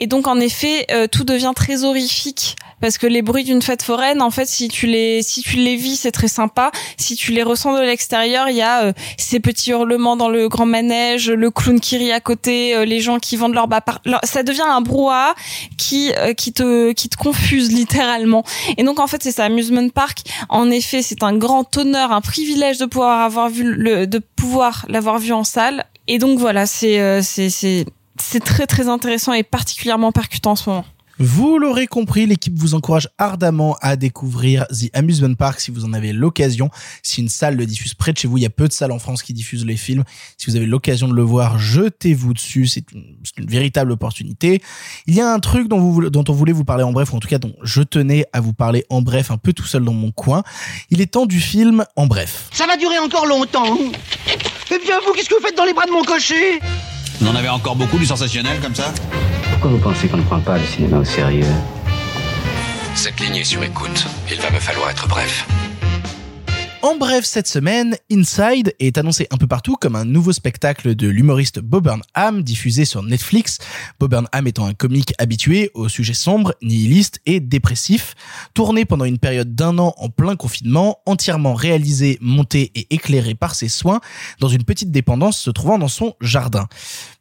Et donc en effet, euh, tout devient très horrifique parce que les bruits d'une fête foraine, en fait, si tu les si tu les vis, c'est très sympa. Si tu les ressens de l'extérieur, il y a euh, ces petits hurlements dans le grand manège, le clown qui rit à côté, euh, les gens qui vendent leur bas. Ça devient un brouhaha qui euh, qui te qui te confuse littéralement. Et donc en fait, c'est ça, amusement park. En effet, c'est un grand honneur, un privilège de pouvoir avoir vu le de pouvoir l'avoir vu en salle. Et donc voilà, c'est c'est c'est très très intéressant et particulièrement percutant en ce moment. Vous l'aurez compris, l'équipe vous encourage ardemment à découvrir The Amusement Park si vous en avez l'occasion. Si une salle le diffuse près de chez vous, il y a peu de salles en France qui diffusent les films. Si vous avez l'occasion de le voir, jetez-vous dessus. C'est une, une, véritable opportunité. Il y a un truc dont, vous, dont on voulait vous parler en bref, ou en tout cas dont je tenais à vous parler en bref, un peu tout seul dans mon coin. Il est temps du film en bref. Ça va durer encore longtemps. Eh bien, vous, qu'est-ce que vous faites dans les bras de mon cocher? Vous en avez encore beaucoup du sensationnel comme ça pourquoi vous pensez qu'on ne prend pas le cinéma au sérieux? Cette ligne est sur écoute. Il va me falloir être bref. En bref, cette semaine, Inside est annoncé un peu partout comme un nouveau spectacle de l'humoriste Bob Burnham diffusé sur Netflix. Bob Burnham étant un comique habitué aux sujets sombres, nihilistes et dépressifs, tourné pendant une période d'un an en plein confinement, entièrement réalisé, monté et éclairé par ses soins dans une petite dépendance se trouvant dans son jardin.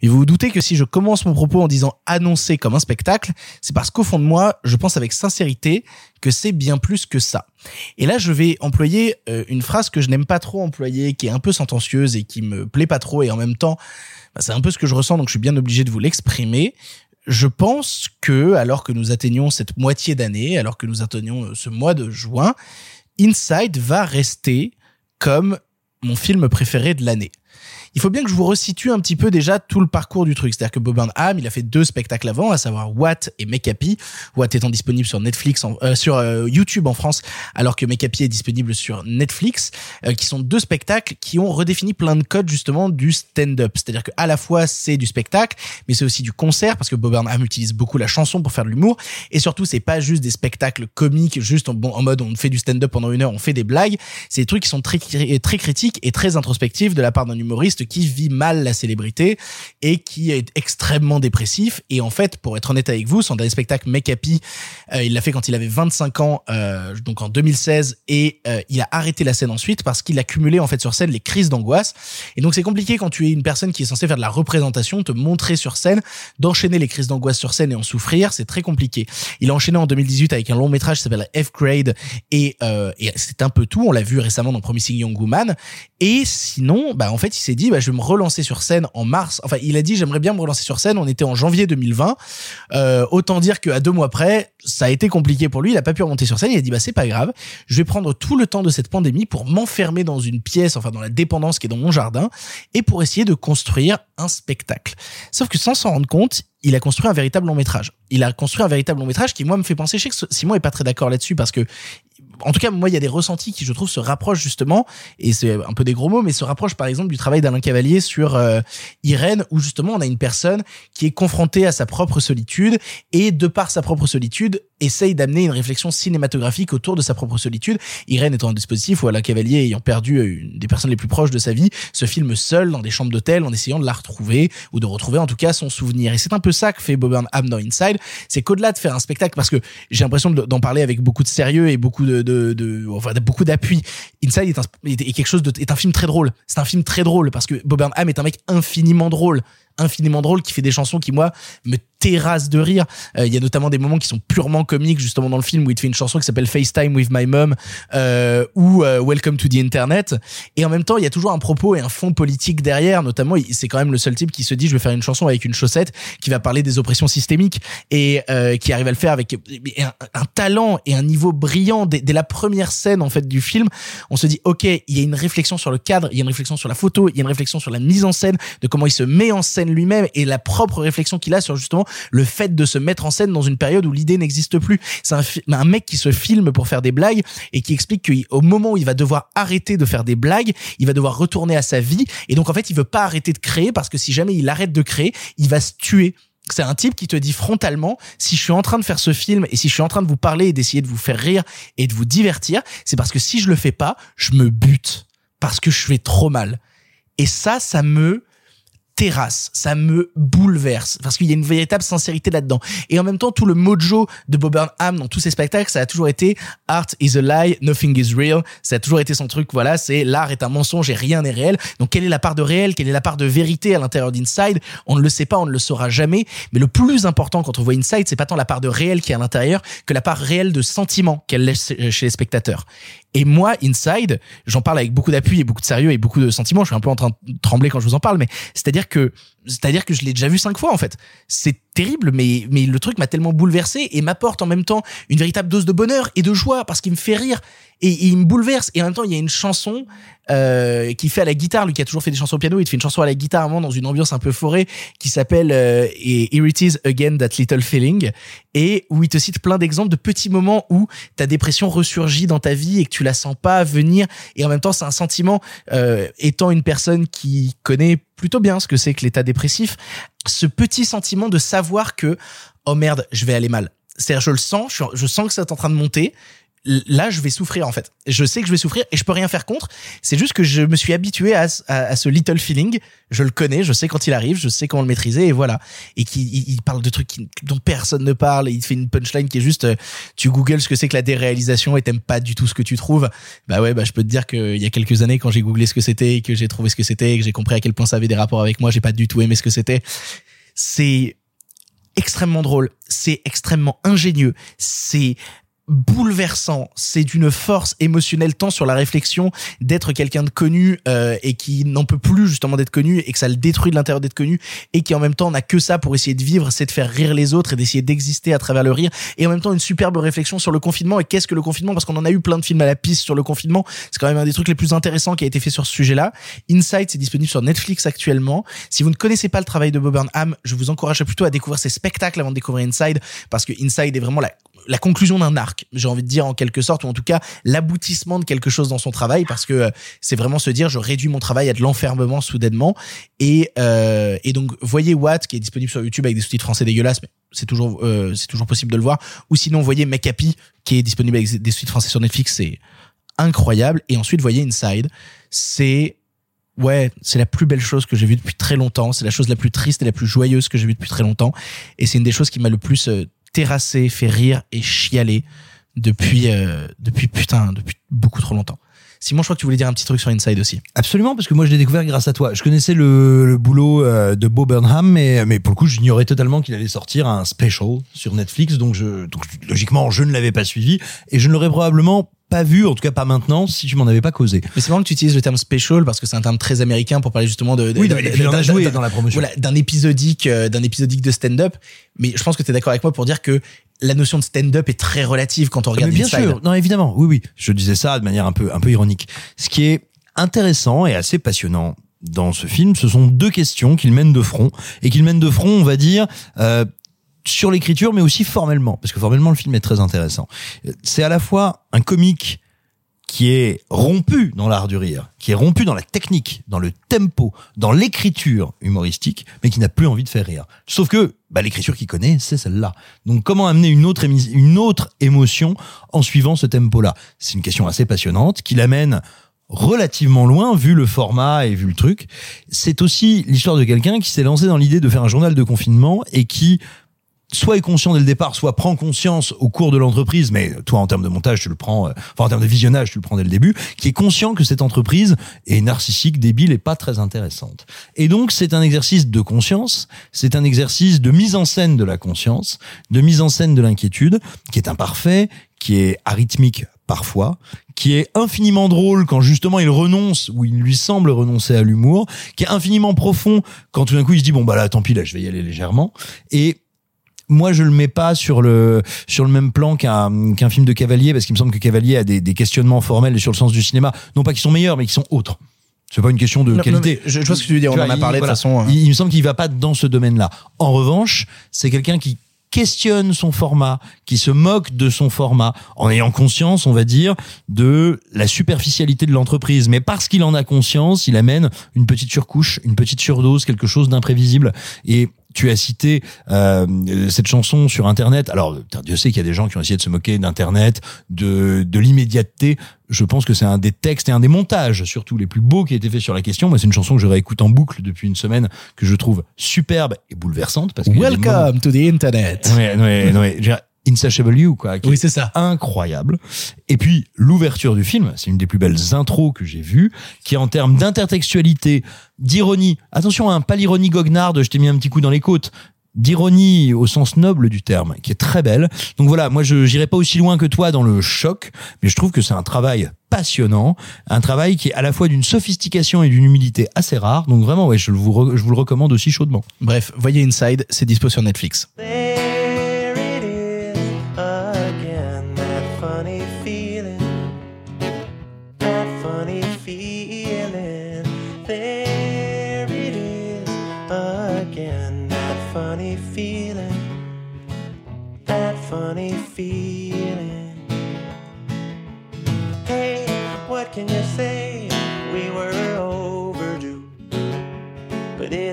Mais vous vous doutez que si je commence mon propos en disant annoncé comme un spectacle, c'est parce qu'au fond de moi, je pense avec sincérité que c'est bien plus que ça. Et là, je vais employer euh, une phrase que je n'aime pas trop employer, qui est un peu sentencieuse et qui me plaît pas trop, et en même temps, bah, c'est un peu ce que je ressens, donc je suis bien obligé de vous l'exprimer. Je pense que, alors que nous atteignons cette moitié d'année, alors que nous atteignons euh, ce mois de juin, Inside va rester comme mon film préféré de l'année il faut bien que je vous resitue un petit peu déjà tout le parcours du truc. C'est-à-dire que Bob Burnham, il a fait deux spectacles avant, à savoir What et Make Happy. What étant disponible sur Netflix, euh, sur euh, YouTube en France, alors que Make Happy est disponible sur Netflix, euh, qui sont deux spectacles qui ont redéfini plein de codes justement du stand-up. C'est-à-dire que à la fois c'est du spectacle, mais c'est aussi du concert parce que Bob Burnham utilise beaucoup la chanson pour faire de l'humour. Et surtout, c'est pas juste des spectacles comiques, juste en, en mode on fait du stand-up pendant une heure, on fait des blagues. C'est des trucs qui sont très très critiques et très introspectifs de la part d'un humoriste qui vit mal la célébrité et qui est extrêmement dépressif. Et en fait, pour être honnête avec vous, son dernier spectacle Make Happy, euh, il l'a fait quand il avait 25 ans, euh, donc en 2016, et euh, il a arrêté la scène ensuite parce qu'il accumulait en fait sur scène les crises d'angoisse. Et donc c'est compliqué quand tu es une personne qui est censée faire de la représentation, te montrer sur scène, d'enchaîner les crises d'angoisse sur scène et en souffrir, c'est très compliqué. Il a enchaîné en 2018 avec un long métrage qui s'appelle F-Grade et, et c'est un peu tout. On l'a vu récemment dans Promising Young Woman. Et sinon, bah en fait, il s'est dit, bah je vais me relancer sur scène en mars. Enfin, il a dit, j'aimerais bien me relancer sur scène. On était en janvier 2020. Euh, autant dire qu'à deux mois près, ça a été compliqué pour lui. Il a pas pu remonter sur scène. Il a dit, bah c'est pas grave. Je vais prendre tout le temps de cette pandémie pour m'enfermer dans une pièce, enfin dans la dépendance qui est dans mon jardin, et pour essayer de construire un spectacle. Sauf que sans s'en rendre compte, il a construit un véritable long métrage. Il a construit un véritable long métrage qui, moi, me fait penser, je sais que Simon est pas très d'accord là-dessus parce que en tout cas, moi, il y a des ressentis qui, je trouve, se rapprochent justement, et c'est un peu des gros mots, mais se rapprochent par exemple du travail d'Alain Cavalier sur euh, Irène, où justement on a une personne qui est confrontée à sa propre solitude, et de par sa propre solitude, essaye d'amener une réflexion cinématographique autour de sa propre solitude. Irène étant un dispositif où Alain Cavalier, ayant perdu euh, une des personnes les plus proches de sa vie, se filme seul dans des chambres d'hôtel en essayant de la retrouver, ou de retrouver en tout cas son souvenir. Et c'est un peu ça que fait Bob dans Inside, c'est qu'au-delà de faire un spectacle, parce que j'ai l'impression d'en parler avec beaucoup de sérieux et beaucoup de, de, enfin beaucoup d'appui. Inside est, un, quelque chose est un film très drôle. C'est un film très drôle parce que Bob Burnham est un mec infiniment drôle infiniment drôle qui fait des chansons qui moi me terrassent de rire. Euh, il y a notamment des moments qui sont purement comiques justement dans le film où il te fait une chanson qui s'appelle FaceTime with my mom euh, ou euh, Welcome to the internet. Et en même temps il y a toujours un propos et un fond politique derrière. Notamment c'est quand même le seul type qui se dit je vais faire une chanson avec une chaussette qui va parler des oppressions systémiques et euh, qui arrive à le faire avec un, talent et un niveau brillant. Dès, dès, la première scène en fait du film on se dit ok il y a une réflexion sur le cadre il y a une réflexion sur la photo il y a une réflexion sur la mise en scène de comment il se met en scène lui-même et la propre réflexion qu'il a sur justement le fait de se mettre en scène dans une période où l'idée n'existe plus. C'est un, un mec qui se filme pour faire des blagues et qui explique qu'au moment où il va devoir arrêter de faire des blagues, il va devoir retourner à sa vie et donc en fait il veut pas arrêter de créer parce que si jamais il arrête de créer, il va se tuer. C'est un type qui te dit frontalement, si je suis en train de faire ce film et si je suis en train de vous parler et d'essayer de vous faire rire et de vous divertir, c'est parce que si je le fais pas, je me bute parce que je fais trop mal. Et ça, ça me terrasse, ça me bouleverse parce qu'il y a une véritable sincérité là-dedans. Et en même temps, tout le mojo de Bob Burnham dans tous ses spectacles, ça a toujours été art is a lie, nothing is real. Ça a toujours été son truc. Voilà, c'est l'art est un mensonge et rien n'est réel. Donc quelle est la part de réel, quelle est la part de vérité à l'intérieur d'Inside? On ne le sait pas, on ne le saura jamais. Mais le plus important quand on voit Inside, c'est pas tant la part de réel qui est à l'intérieur que la part réelle de sentiment qu'elle laisse chez les spectateurs. Et moi, Inside, j'en parle avec beaucoup d'appui et beaucoup de sérieux et beaucoup de sentiments. Je suis un peu en train de trembler quand je vous en parle, mais c'est-à-dire que, c'est-à-dire que je l'ai déjà vu cinq fois en fait. C'est terrible, mais mais le truc m'a tellement bouleversé et m'apporte en même temps une véritable dose de bonheur et de joie parce qu'il me fait rire et, il me bouleverse. Et en même temps, il y a une chanson euh, qui fait à la guitare, lui qui a toujours fait des chansons au piano, il te fait une chanson à la guitare à un moment dans une ambiance un peu forêt qui s'appelle euh, Here It Is Again That Little Feeling. Et où il te cite plein d'exemples de petits moments où ta dépression ressurgit dans ta vie et que tu la sens pas venir. Et en même temps c'est un sentiment euh, étant une personne qui connaît plutôt bien ce que c'est que l'état dépressif ce petit sentiment de savoir que oh merde je vais aller mal. C'est-à-dire je le sens je sens que c'est en train de monter là je vais souffrir en fait. Je sais que je vais souffrir et je peux rien faire contre. C'est juste que je me suis habitué à, à, ce little feeling. Je le connais je sais quand il arrive je sais comment le maîtriser et voilà. Et qui il, il parle de trucs dont personne ne parle. Et il fait une punchline qui est juste euh, tu googles ce que c'est que la déréalisation et t'aimes pas du tout ce que tu trouves. Bah ouais bah je peux te dire qu'il y a quelques années quand j'ai googlé ce que c'était et que j'ai trouvé ce que c'était et que j'ai compris à quel point ça avait des rapports avec moi j'ai pas du tout aimé ce que c'était. C'est extrêmement drôle. C'est extrêmement ingénieux. C'est bouleversant, c'est d'une force émotionnelle tant sur la réflexion d'être quelqu'un de connu euh, et qui n'en peut plus justement d'être connu et que ça le détruit de l'intérieur d'être connu et qui en même temps n'a que ça pour essayer de vivre, c'est de faire rire les autres et d'essayer d'exister à travers le rire et en même temps une superbe réflexion sur le confinement et qu'est-ce que le confinement? Parce qu'on en a eu plein de films à la piste sur le confinement, c'est quand même un des trucs les plus intéressants qui a été fait sur ce sujet-là. Inside c'est disponible sur Netflix actuellement. Si vous ne connaissez pas le travail de Bob Burnham, je vous encourage plutôt à découvrir ses spectacles avant de découvrir Inside parce que Inside est vraiment la la conclusion d'un arc, j'ai envie de dire en quelque sorte, ou en tout cas l'aboutissement de quelque chose dans son travail, parce que euh, c'est vraiment se dire je réduis mon travail à de l'enfermement soudainement. Et, euh, et donc voyez Watt qui est disponible sur YouTube avec des sous-titres français dégueulasses, mais c'est toujours euh, c'est toujours possible de le voir. Ou sinon voyez Make qui est disponible avec des sous-titres français sur Netflix, c'est incroyable. Et ensuite voyez Inside, c'est ouais, c'est la plus belle chose que j'ai vue depuis très longtemps. C'est la chose la plus triste et la plus joyeuse que j'ai vue depuis très longtemps. Et c'est une des choses qui m'a le plus euh, terrassé, fait rire et chialer depuis euh, depuis putain depuis beaucoup trop longtemps. Simon, je crois que tu voulais dire un petit truc sur Inside aussi. Absolument, parce que moi je l'ai découvert grâce à toi. Je connaissais le, boulot euh, de Bo Burnham, mais, mais pour le coup, j'ignorais totalement qu'il allait sortir un special sur Netflix, donc, je, donc logiquement, je ne l'avais pas suivi, et je ne l'aurais probablement pas vu, en tout cas pas maintenant, si tu m'en avais pas causé. Mais c'est marrant que tu utilises le terme special parce que c'est un terme très américain pour parler justement de, de oui, d'un- joué dans la promotion. Voilà, d'un épisodique, euh, d'un épisodique de stand-up. Mais je pense que tu es d'accord avec moi pour dire que la notion de stand-up est très relative quand on regarde mais bien Inside. sûr, non évidemment, oui oui, je disais ça de manière un peu un peu ironique. Ce qui est intéressant et assez passionnant dans ce film, ce sont deux questions qu'il mène de front et qu'il mène de front, on va dire. Euh, sur l'écriture, mais aussi formellement, parce que formellement le film est très intéressant. C'est à la fois un comique qui est rompu dans l'art du rire, qui est rompu dans la technique, dans le tempo, dans l'écriture humoristique, mais qui n'a plus envie de faire rire. Sauf que bah, l'écriture qu'il connaît, c'est celle-là. Donc comment amener une autre, une autre émotion en suivant ce tempo-là? C'est une question assez passionnante qui l'amène relativement loin vu le format et vu le truc. C'est aussi l'histoire de quelqu'un qui s'est lancé dans l'idée de faire un journal de confinement et qui soit est conscient dès le départ, soit prend conscience au cours de l'entreprise, mais toi en termes de montage tu le prends, euh, en termes de visionnage tu le prends dès le début, qui est conscient que cette entreprise est narcissique, débile et pas très intéressante. Et donc c'est un exercice de conscience, c'est un exercice de mise en scène de la conscience, de mise en scène de l'inquiétude, qui est imparfait, qui est arythmique parfois, qui est infiniment drôle quand justement il renonce ou il lui semble renoncer à l'humour, qui est infiniment profond quand tout d'un coup il se dit bon bah là tant pis là je vais y aller légèrement et moi je le mets pas sur le sur le même plan qu'un qu'un film de Cavalier parce qu'il me semble que Cavalier a des, des questionnements formels sur le sens du cinéma non pas qui sont meilleurs mais qui sont autres C'est pas une question de Non, non, qualité. mais je- je vois ce que tu veux dire, on en a il- parlé de toute façon, hein. Il, il me semble qu'il va pas dans ce domaine-là. En revanche, c'est quelqu'un qui questionne son format, qui se moque de son format, en ayant conscience, on va dire, de la superficialité de l'entreprise. Mais parce qu'il en a conscience, il amène une petite surcouche, une petite surdose, quelque chose d'imprévisible. Et tu as cité euh, cette chanson sur Internet. Alors, Dieu sait qu'il y a des gens qui ont essayé de se moquer d'Internet, de, de l'immédiateté. Je pense que c'est un des textes et un des montages, surtout les plus beaux qui a été fait sur la question. Moi, c'est une chanson que je réécoute en boucle depuis une semaine, que je trouve superbe et bouleversante. Parce moments- Welcome to the internet. Ouais, ouais, ouais. Insatiable You, quoi. qui Oui, est c'est ça. Incroyable. Et puis, l'ouverture du film, c'est une des plus belles intros que j'ai vues, qui en termes d'intertextualité, d'ironie, attention, hein, pas l'ironie goguenarde, je t'ai mis un petit coup dans les côtes, d'ironie au sens noble du terme, qui est très belle. Donc voilà, moi je j'irai pas aussi loin que toi dans le choc, mais je trouve que c'est un travail passionnant, un travail qui est à la fois d'une sophistication et d'une humilité assez rare. Donc vraiment, ouais, je vous, je vous le recommande aussi chaudement. Bref, voyez Inside, c'est dispo sur Netflix.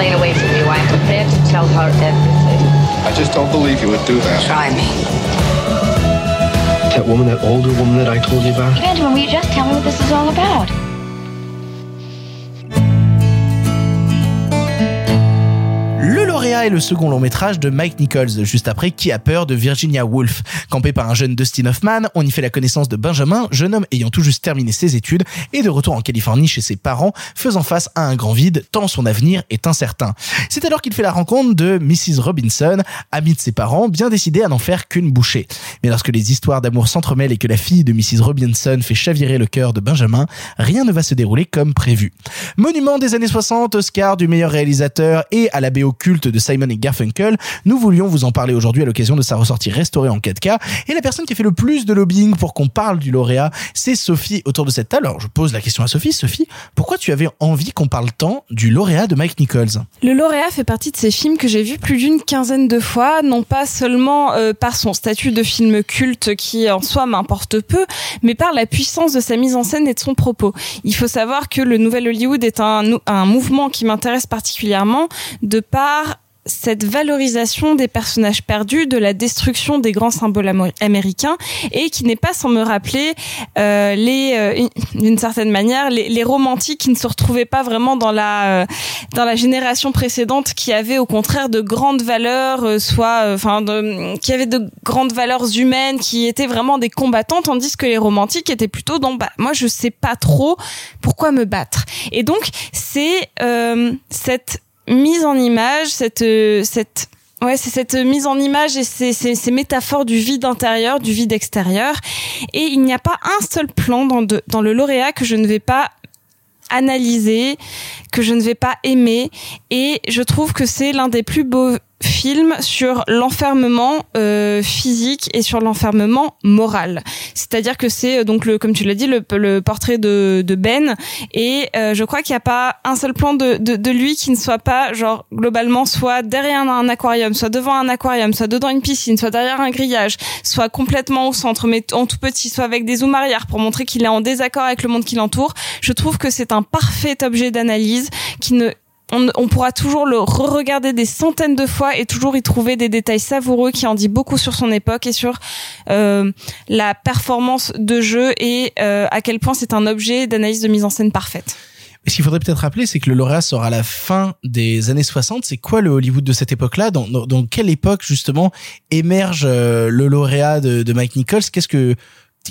Elaine away from you, I am prepared to tell her everything. I just don't believe you would do that. Try me. That woman, that older woman that I told you about? Benjamin, will you just tell me what this is all about? Le lauréat est le second long métrage de Mike Nichols, juste après Qui a peur de Virginia Woolf. Campé par un jeune Dustin Hoffman, on y fait la connaissance de Benjamin, jeune homme ayant tout juste terminé ses études et de retour en Californie chez ses parents, faisant face à un grand vide tant son avenir est incertain. C'est alors qu'il fait la rencontre de Mrs. Robinson, amie de ses parents, bien décidée à n'en faire qu'une bouchée. Mais lorsque les histoires d'amour s'entremêlent et que la fille de Mrs. Robinson fait chavirer le cœur de Benjamin, rien ne va se dérouler comme prévu. Monument des années 60, Oscar du meilleur réalisateur et à la BO culte de Simon et Garfunkel, nous voulions vous en parler aujourd'hui à l'occasion de sa ressortie restaurée en 4K. Et la personne qui a fait le plus de lobbying pour qu'on parle du lauréat, c'est Sophie autour de cette table. Alors je pose la question à Sophie. Sophie, pourquoi tu avais envie qu'on parle tant du lauréat de Mike Nichols? Le lauréat fait partie de ces films que j'ai vus plus d'une quinzaine de fois, non pas seulement euh, par son statut de film culte qui en soi m'importe peu, mais par la puissance de sa mise en scène et de son propos. Il faut savoir que le Nouvel Hollywood est un, un mouvement qui m'intéresse particulièrement de par cette valorisation des personnages perdus, de la destruction des grands symboles américains, et qui n'est pas sans me rappeler euh, les, euh, d'une certaine manière, les, les romantiques qui ne se retrouvaient pas vraiment dans la euh, dans la génération précédente, qui avaient au contraire de grandes valeurs, euh, soit, euh, enfin, qui avaient de grandes valeurs humaines, qui étaient vraiment des combattants, tandis que les romantiques étaient plutôt dans, bah, moi je sais pas trop pourquoi me battre. Et donc c'est euh, cette mise en image, cette euh, cette Ouais, c'est cette mise en image et ces, ces, ces métaphores du vide intérieur, du vide extérieur. Et il n'y a pas un seul plan dans, de, dans le lauréat que je ne vais pas analyser, que je ne vais pas aimer. Et je trouve que c'est l'un des plus beaux films sur l'enfermement euh, physique et sur l'enfermement moral. C'est-à-dire que c'est euh, donc le, comme tu l'as dit, le, le portrait de, de Ben. Et euh, je crois qu'il n'y a pas un seul plan de, de, de lui qui ne soit pas genre globalement soit derrière un aquarium, soit devant un aquarium, soit dedans une piscine, soit derrière un grillage, soit complètement au centre, mais en tout petit, soit avec des zooms arrière pour montrer qu'il est en désaccord avec le monde qui l'entoure. Je trouve que c'est un parfait objet d'analyse qui ne on, pourra toujours le re-regarder des centaines de fois et toujours y trouver des détails savoureux qui en dit beaucoup sur son époque et sur euh, la performance de jeu et euh, à quel point c'est un objet d'analyse de mise en scène parfaite. Ce qu'il faudrait peut-être rappeler, c'est que le lauréat sort à la fin des années 60. C'est quoi le Hollywood de cette époque-là? Dans quelle époque, justement, émerge euh, le lauréat de, de Mike Nichols? Qu'est-ce que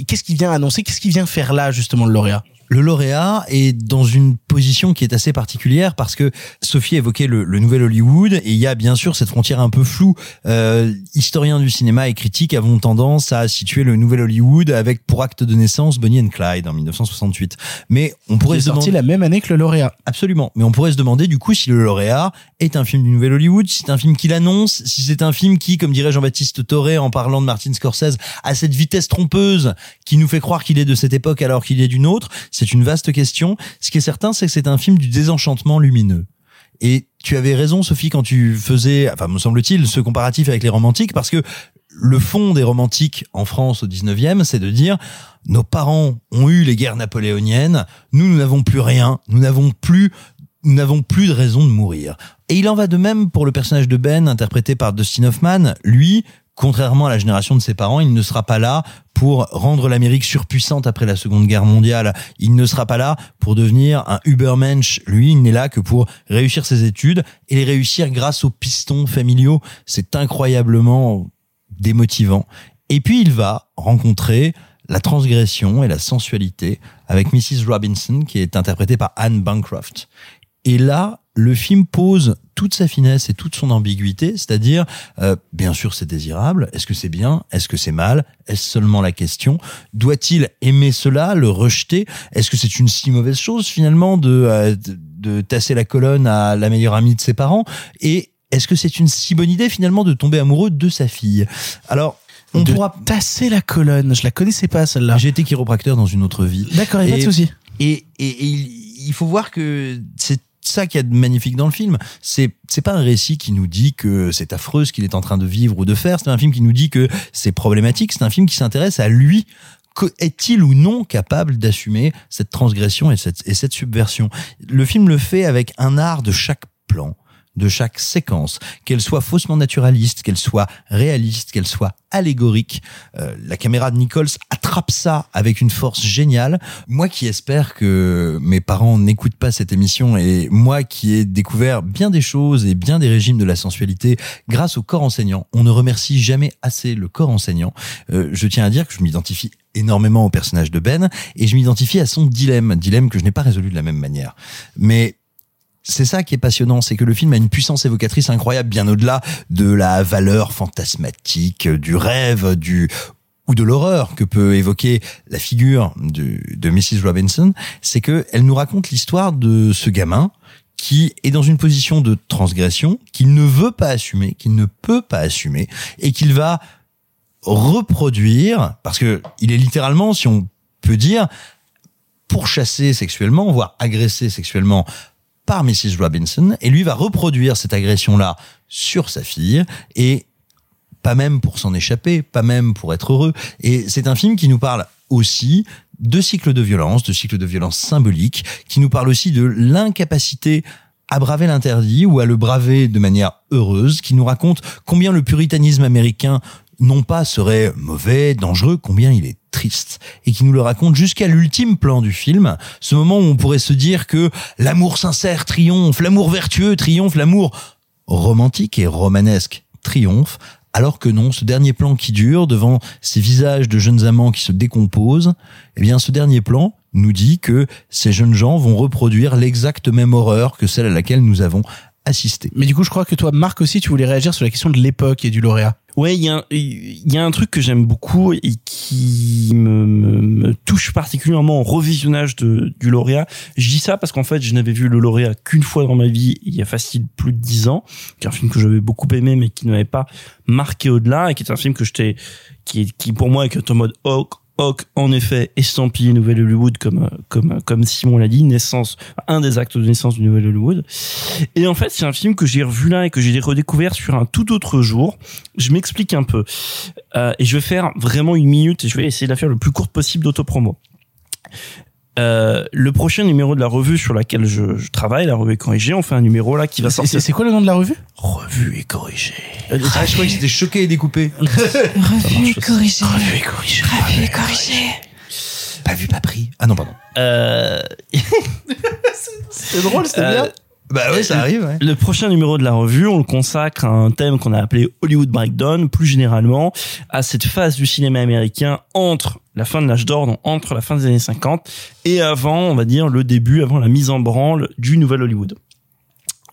qu'est-ce qu'il vient annoncer? Qu'est-ce qu'il vient faire là justement le lauréat? Le lauréat est dans une position qui est assez particulière parce que Sophie évoquait le, le nouvel Hollywood et il y a bien sûr cette frontière un peu floue. Euh, historiens du cinéma et critiques avons tendance à situer le nouvel Hollywood avec pour acte de naissance Bonnie and Clyde en 1968. Mais on pourrait se sorti demander la même année que le lauréat. absolument. Mais on pourrait se demander du coup si le lauréat est un film du nouvel Hollywood, si c'est un film qui l'annonce, si c'est un film qui, comme dirait Jean-Baptiste Toré en parlant de Martin Scorsese, a cette vitesse trompeuse qui nous fait croire qu'il est de cette époque alors qu'il est d'une autre. C'est une vaste question. Ce qui est certain, c'est que c'est un film du désenchantement lumineux. Et tu avais raison, Sophie, quand tu faisais, enfin, me semble-t-il, ce comparatif avec les romantiques, parce que le fond des romantiques en France au 19e, c'est de dire, nos parents ont eu les guerres napoléoniennes, nous, nous n'avons plus rien, nous n'avons plus, nous n'avons plus de raison de mourir. Et il en va de même pour le personnage de Ben, interprété par Dustin Hoffman. Lui, contrairement à la génération de ses parents, il ne sera pas là pour rendre l'Amérique surpuissante après la Seconde Guerre mondiale. Il ne sera pas là pour devenir un Ubermensch. Lui, il n'est là que pour réussir ses études et les réussir grâce aux pistons familiaux. C'est incroyablement démotivant. Et puis il va rencontrer la transgression et la sensualité avec Mrs. Robinson qui est interprétée par Anne Bancroft. Et là, le film pose toute sa finesse et toute son ambiguïté, c'est-à-dire, euh, bien sûr, c'est désirable. Est-ce que c'est bien Est-ce que c'est mal Est-ce seulement la question Doit-il aimer cela, le rejeter Est-ce que c'est une si mauvaise chose finalement de, euh, de, de tasser la colonne à la meilleure amie de ses parents Et est-ce que c'est une si bonne idée finalement de tomber amoureux de sa fille? Alors, on de pourra tasser la colonne. Je la connaissais pas celle-là. j'ai été chiropracteur dans une autre vie. D'accord, il y a pas de souci. Et, et, et il, il faut voir que c'est ça qu'il y a de magnifique dans le film. C'est c'est pas un récit qui nous dit que c'est affreux ce qu'il est en train de vivre ou de faire. C'est un film qui nous dit que c'est problématique. C'est un film qui s'intéresse à lui. Est-il ou non capable d'assumer cette transgression et cette, et cette subversion? Le film le fait avec un art de chaque plan, de chaque séquence, qu'elle soit faussement naturaliste, qu'elle soit réaliste, qu'elle soit allégorique. Euh, la caméra de Nichols attrape ça avec une force géniale. Moi qui espère que mes parents n'écoutent pas cette émission et moi qui ai découvert bien des choses et bien des régimes de la sensualité grâce au corps enseignant, on ne remercie jamais assez le corps enseignant. Euh, je tiens à dire que je m'identifie énormément au personnage de Ben et je m'identifie à son dilemme, dilemme que je n'ai pas résolu de la même manière. Mais c'est ça qui est passionnant, c'est que le film a une puissance évocatrice incroyable, bien au-delà de la valeur fantasmatique, du rêve, du ou de l'horreur que peut évoquer la figure de, de Mrs. Robinson, c'est que elle nous raconte l'histoire de ce gamin qui est dans une position de transgression, qu'il ne veut pas assumer, qu'il ne peut pas assumer, et qu'il va reproduire, parce que il est littéralement, si on peut dire, pourchassé sexuellement, voire agressé sexuellement par Mrs. Robinson, et lui va reproduire cette agression-là sur sa fille, et pas même pour s'en échapper, pas même pour être heureux. Et c'est un film qui nous parle aussi de cycles de violence, de cycles de violence symboliques, qui nous parle aussi de l'incapacité à braver l'interdit ou à le braver de manière heureuse, qui nous raconte combien le puritanisme américain non pas serait mauvais, dangereux, combien il est triste, et qui nous le raconte jusqu'à l'ultime plan du film, ce moment où on pourrait se dire que l'amour sincère triomphe, l'amour vertueux triomphe, l'amour romantique et romanesque triomphe, alors que non, ce dernier plan qui dure devant ces visages de jeunes amants qui se décomposent, eh bien ce dernier plan nous dit que ces jeunes gens vont reproduire l'exacte même horreur que celle à laquelle nous avons assisté. Mais du coup, je crois que toi, Marc aussi, tu voulais réagir sur la question de l'époque et du lauréat. Ouais, il y a, y a un truc que j'aime beaucoup et qui me, touche particulièrement au revisionnage de, du lauréat. Je dis ça parce qu'en fait, je n'avais vu le lauréat qu'une fois dans ma vie, il y a facile plus de dix ans, qui est un film que j'avais beaucoup aimé mais qui ne m'avait pas marqué au-delà et qui est un film que j'étais, qui, qui pour moi est en mode Hawk, Hawk, en effet, estampillé Nouvelle Hollywood comme, euh, comme, comme Simon l'a dit, naissance, un des actes de naissance du Nouvelle Hollywood. Et en fait, c'est un film que j'ai revu là et que j'ai redécouvert sur un tout autre jour. Je m'explique un peu. Euh, et je vais faire vraiment une minute et je vais essayer de la faire le plus courte possible d'autopromo. Euh, le prochain numéro de la revue sur laquelle je, je travaille, la revue corrigée, on fait un numéro là qui va sortir. C'est c'est quoi le nom de la revue? Revue et corrigée. Ah, je croyais que c'était choqué et découpé. Revue et corrigée. Revue et corrigée. Revue et corrigée. Pas vu, pas pris. Ah non, pardon. Euh, C'est drôle, c'était Euh, bien. Bah ouais, ça arrive. Ouais. Le prochain numéro de la revue, on le consacre à un thème qu'on a appelé Hollywood Breakdown, plus généralement à cette phase du cinéma américain entre la fin de l'âge d'or, donc entre la fin des années 50 et avant, on va dire, le début, avant la mise en branle du nouvel Hollywood.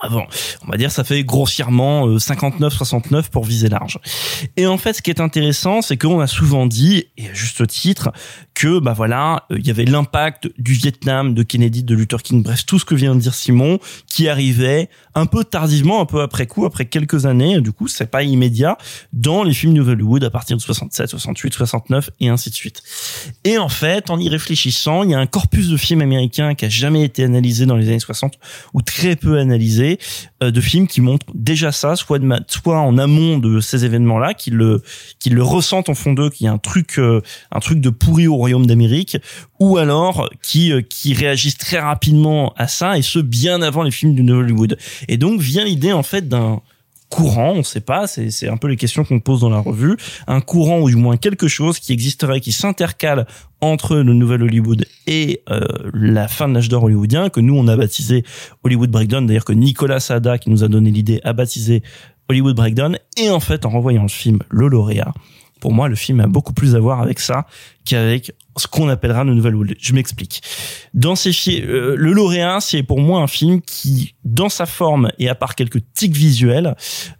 Avant, on va dire, ça fait grossièrement 59-69 pour viser large. Et en fait, ce qui est intéressant, c'est qu'on a souvent dit, et à juste titre, que bah voilà, euh, il y avait l'impact du Vietnam, de Kennedy, de Luther King, bref, tout ce que vient de dire Simon, qui arrivait un peu tardivement, un peu après coup, après quelques années, du coup, c'est pas immédiat, dans les films New Hollywood à partir de 67, 68, 69 et ainsi de suite. Et en fait, en y réfléchissant, il y a un corpus de films américains qui a jamais été analysé dans les années 60 ou très peu analysé, euh, de films qui montrent déjà ça, soit de en amont de ces événements-là, qui le qui le ressentent en fond d'eux, qu'il y a un truc euh, un truc de pourri au royaume d'Amérique, ou alors qui euh, qui réagissent très rapidement à ça et ce bien avant les films du New Hollywood. Et donc vient l'idée en fait d'un courant, on sait pas, c'est un peu les questions qu'on pose dans la revue, un courant ou du moins quelque chose qui existerait, qui s'intercale entre le nouvel Hollywood et euh, la fin de l'âge d'or hollywoodien que nous on a baptisé Hollywood Breakdown, d'ailleurs que Nicolas Sada qui nous a donné l'idée a baptisé Hollywood Breakdown. Et en fait en revoyant le film Le Lauréat, pour moi le film a beaucoup plus à voir avec ça qu'avec ce qu'on appellera le nouvel Hollywood. Je m'explique. Dans ces fi- euh, le lauréat, c'est pour moi un film qui, dans sa forme et à part quelques tics visuels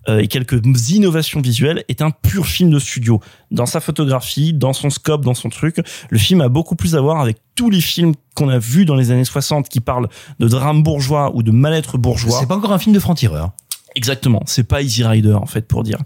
euh, et quelques innovations visuelles, est un pur film de studio. Dans sa photographie, dans son scope, dans son truc, le film a beaucoup plus à voir avec tous les films qu'on a vus dans les années 60 qui parlent de drame bourgeois ou de mal-être bourgeois. C'est pas encore un film de franc-tireur. Exactement, c'est pas Easy Rider en fait pour dire.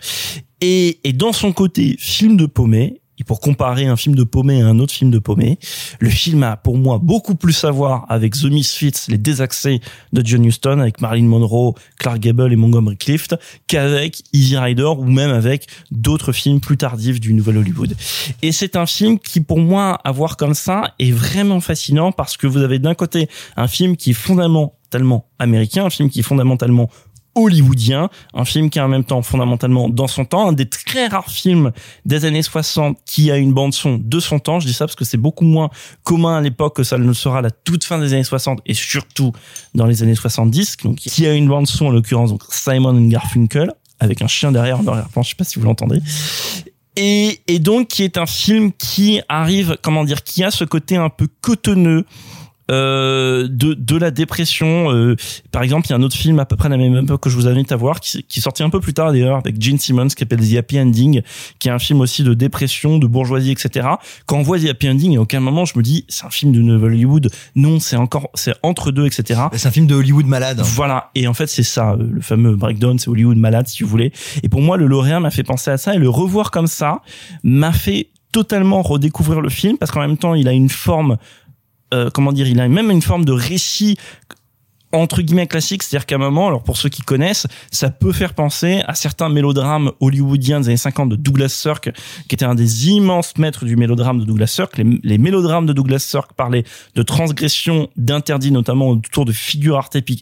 Et, et dans son côté film de paumé, et pour comparer un film de paumé à un autre film de paumé, le film a pour moi beaucoup plus à voir avec The Misfits, les désaxés de John Huston, avec Marilyn Monroe, Clark Gable et Montgomery Clift, qu'avec Easy Rider ou même avec d'autres films plus tardifs du Nouvel Hollywood. Et c'est un film qui pour moi à voir comme ça est vraiment fascinant parce que vous avez d'un côté un film qui est fondamentalement américain, un film qui est fondamentalement hollywoodien, un film qui est en même temps fondamentalement dans son temps, un des très rares films des années 60 qui a une bande son de son temps. Je dis ça parce que c'est beaucoup moins commun à l'époque que ça ne le sera à la toute fin des années 60 et surtout dans les années 70, donc qui a une bande son en l'occurrence donc Simon and Garfunkel avec un chien derrière en arrière-plan, je sais pas si vous l'entendez. Et, et donc qui est un film qui arrive, comment dire, qui a ce côté un peu cotonneux de de la dépression. Euh, par exemple, il y a un autre film à peu près à la même époque que je vous invite à voir, qui, qui est sorti un peu plus tard d'ailleurs avec Gene Simmons, qui s'appelle The Happy Ending, qui est un film aussi de dépression, de bourgeoisie, etc. Quand on voit The Happy Ending, à aucun moment je me dis c'est un film de Nouvel Hollywood. Non, c'est encore c'est entre deux, etc. C'est un film de Hollywood malade. Voilà. Et en fait, c'est ça, euh, le fameux breakdown, c'est Hollywood malade, si vous voulez. Et pour moi, le lauréat m'a fait penser à ça et le revoir comme ça m'a fait totalement redécouvrir le film parce qu'en même temps, il a une forme, euh, comment dire, il a même une forme de récit entre guillemets classique, c'est-à-dire qu'à un moment, alors pour ceux qui connaissent, ça peut faire penser à certains mélodrames hollywoodiens des années 50 de Douglas Sirk, qui était un des immenses maîtres du mélodrame de Douglas Sirk. Les, mélodrames de Douglas Sirk parlaient de transgression, d'interdits, notamment autour de figures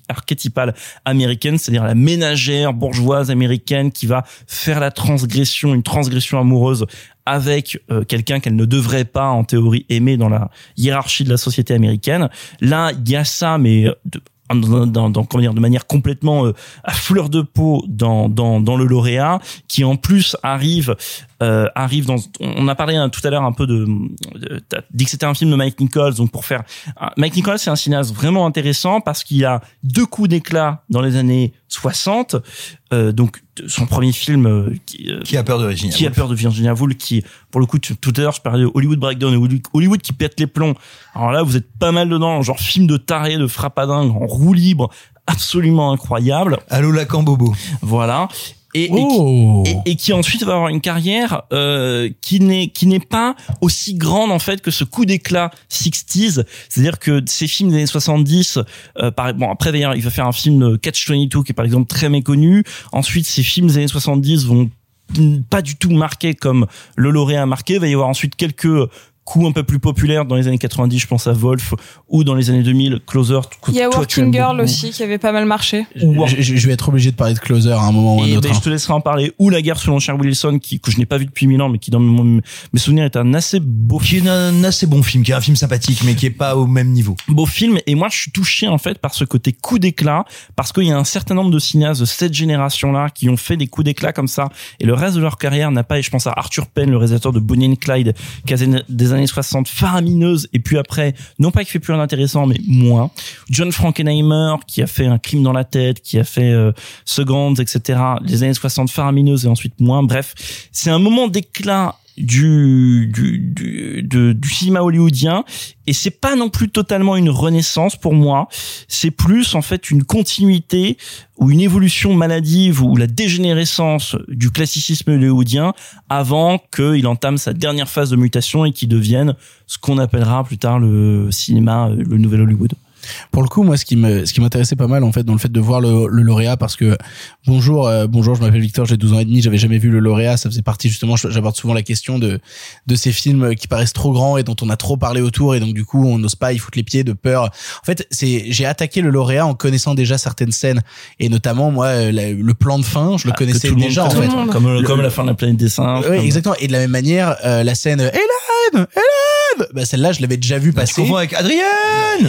archétypales américaines, c'est-à-dire la ménagère bourgeoise américaine qui va faire la transgression, une transgression amoureuse avec euh, quelqu'un qu'elle ne devrait pas en théorie aimer dans la hiérarchie de la société américaine. Là, il y a ça, mais euh, de- dans, comment dire, de manière complètement euh, à fleur de peau dans, dans, dans le lauréat, qui en plus arrive euh, arrive dans. On a parlé hein, tout à l'heure un peu de. de- T'as dit que c'était un film de Mike Nichols, donc pour faire. Mike Nichols, c'est un cinéaste vraiment intéressant parce qu'il a deux coups d'éclat dans les années 60. Euh, donc son premier film euh, qui, euh, Qui a peur de Virginia qui a peur de Virginia Woolf qui pour le coup tout à l'heure je parlais de Hollywood Breakdown et Hollywood, qui pète les plombs. Alors là vous êtes pas mal dedans genre film de taré de frappadingue en roue libre absolument incroyable. Allô Lacan Bobo. voilà et, et, Oh. qui, et, et qui ensuite va avoir une carrière euh, qui n'est qui n'est pas aussi grande en fait que ce coup d'éclat 60s c'est-à-dire que ces films des années 70 euh, par, bon après d'ailleurs il va faire un film euh, Catch 22 qui est par exemple très méconnu. Ensuite ces films des années 70 vont pas du tout marqué comme le lauréat a marqué. Il va y avoir ensuite quelques coups un peu plus populaires dans les années 90, je pense à Wolf, ou dans les années 2000, Closer. Il y a toi, Working Girl beaucoup. aussi qui avait pas mal marché. Je, je- je vais être obligé de parler de Closer à un moment ou à un autre. ben, je hein. te laisserai en parler. Ou La guerre selon Cher Wilson, qui, que je n'ai pas vu depuis mille ans, mais qui dans mes, mes souvenirs est un assez beau Qui est un assez bon film, qui est un film sympathique, mais qui est pas au même niveau. beau film et moi je suis touché en fait par ce côté coup d'éclat parce qu'il y a un certain nombre de cinéastes de cette génération là qui ont fait des coups d'éclat comme ça et le reste de leur carrière n'a pas et je pense à Arthur Penn le réalisateur de Bonnie and Clyde qui a des- des années 60 faramineuses et puis après non pas qu'il fait plus rien d'intéressant mais moins. John Frankenheimer qui a fait un crime dans la tête qui a fait euh, Seconds etc les années 60 faramineuses et ensuite moins. Bref c'est un moment d'éclat du du du, du cinéma hollywoodien. Et c'est pas non plus totalement une renaissance pour moi. C'est plus en fait une continuité ou une évolution maladive ou la dégénérescence du classicisme hollywoodien avant qu'il entame sa dernière phase de mutation et qu'il devienne ce qu'on appellera plus tard le cinéma le nouvel Hollywood Pour le coup, moi, ce qui me, ce qui m'intéressait pas mal, en fait, dans le fait de voir le, le lauréat, parce que, bonjour, euh, bonjour, je m'appelle Victor, j'ai 12 ans et demi, j'avais jamais vu le lauréat, ça faisait partie, justement, j'aborde souvent la question de, de ces films qui paraissent trop grands et dont on a trop parlé autour, et donc, du coup, on n'ose pas y foutre les pieds de peur. En fait, c'est, j'ai attaqué le lauréat en connaissant déjà certaines scènes, et notamment, moi, euh, la- le plan de fin, je le Ah, connaissais tout le monde déjà, en fait. comme Le- comme la fin de la planète des singes Oui, comme- exactement. Et de la même manière, euh, la scène euh, Hélène, Hélène, bah celle-là, je l'avais déjà vue passer. confonds avec Adrienne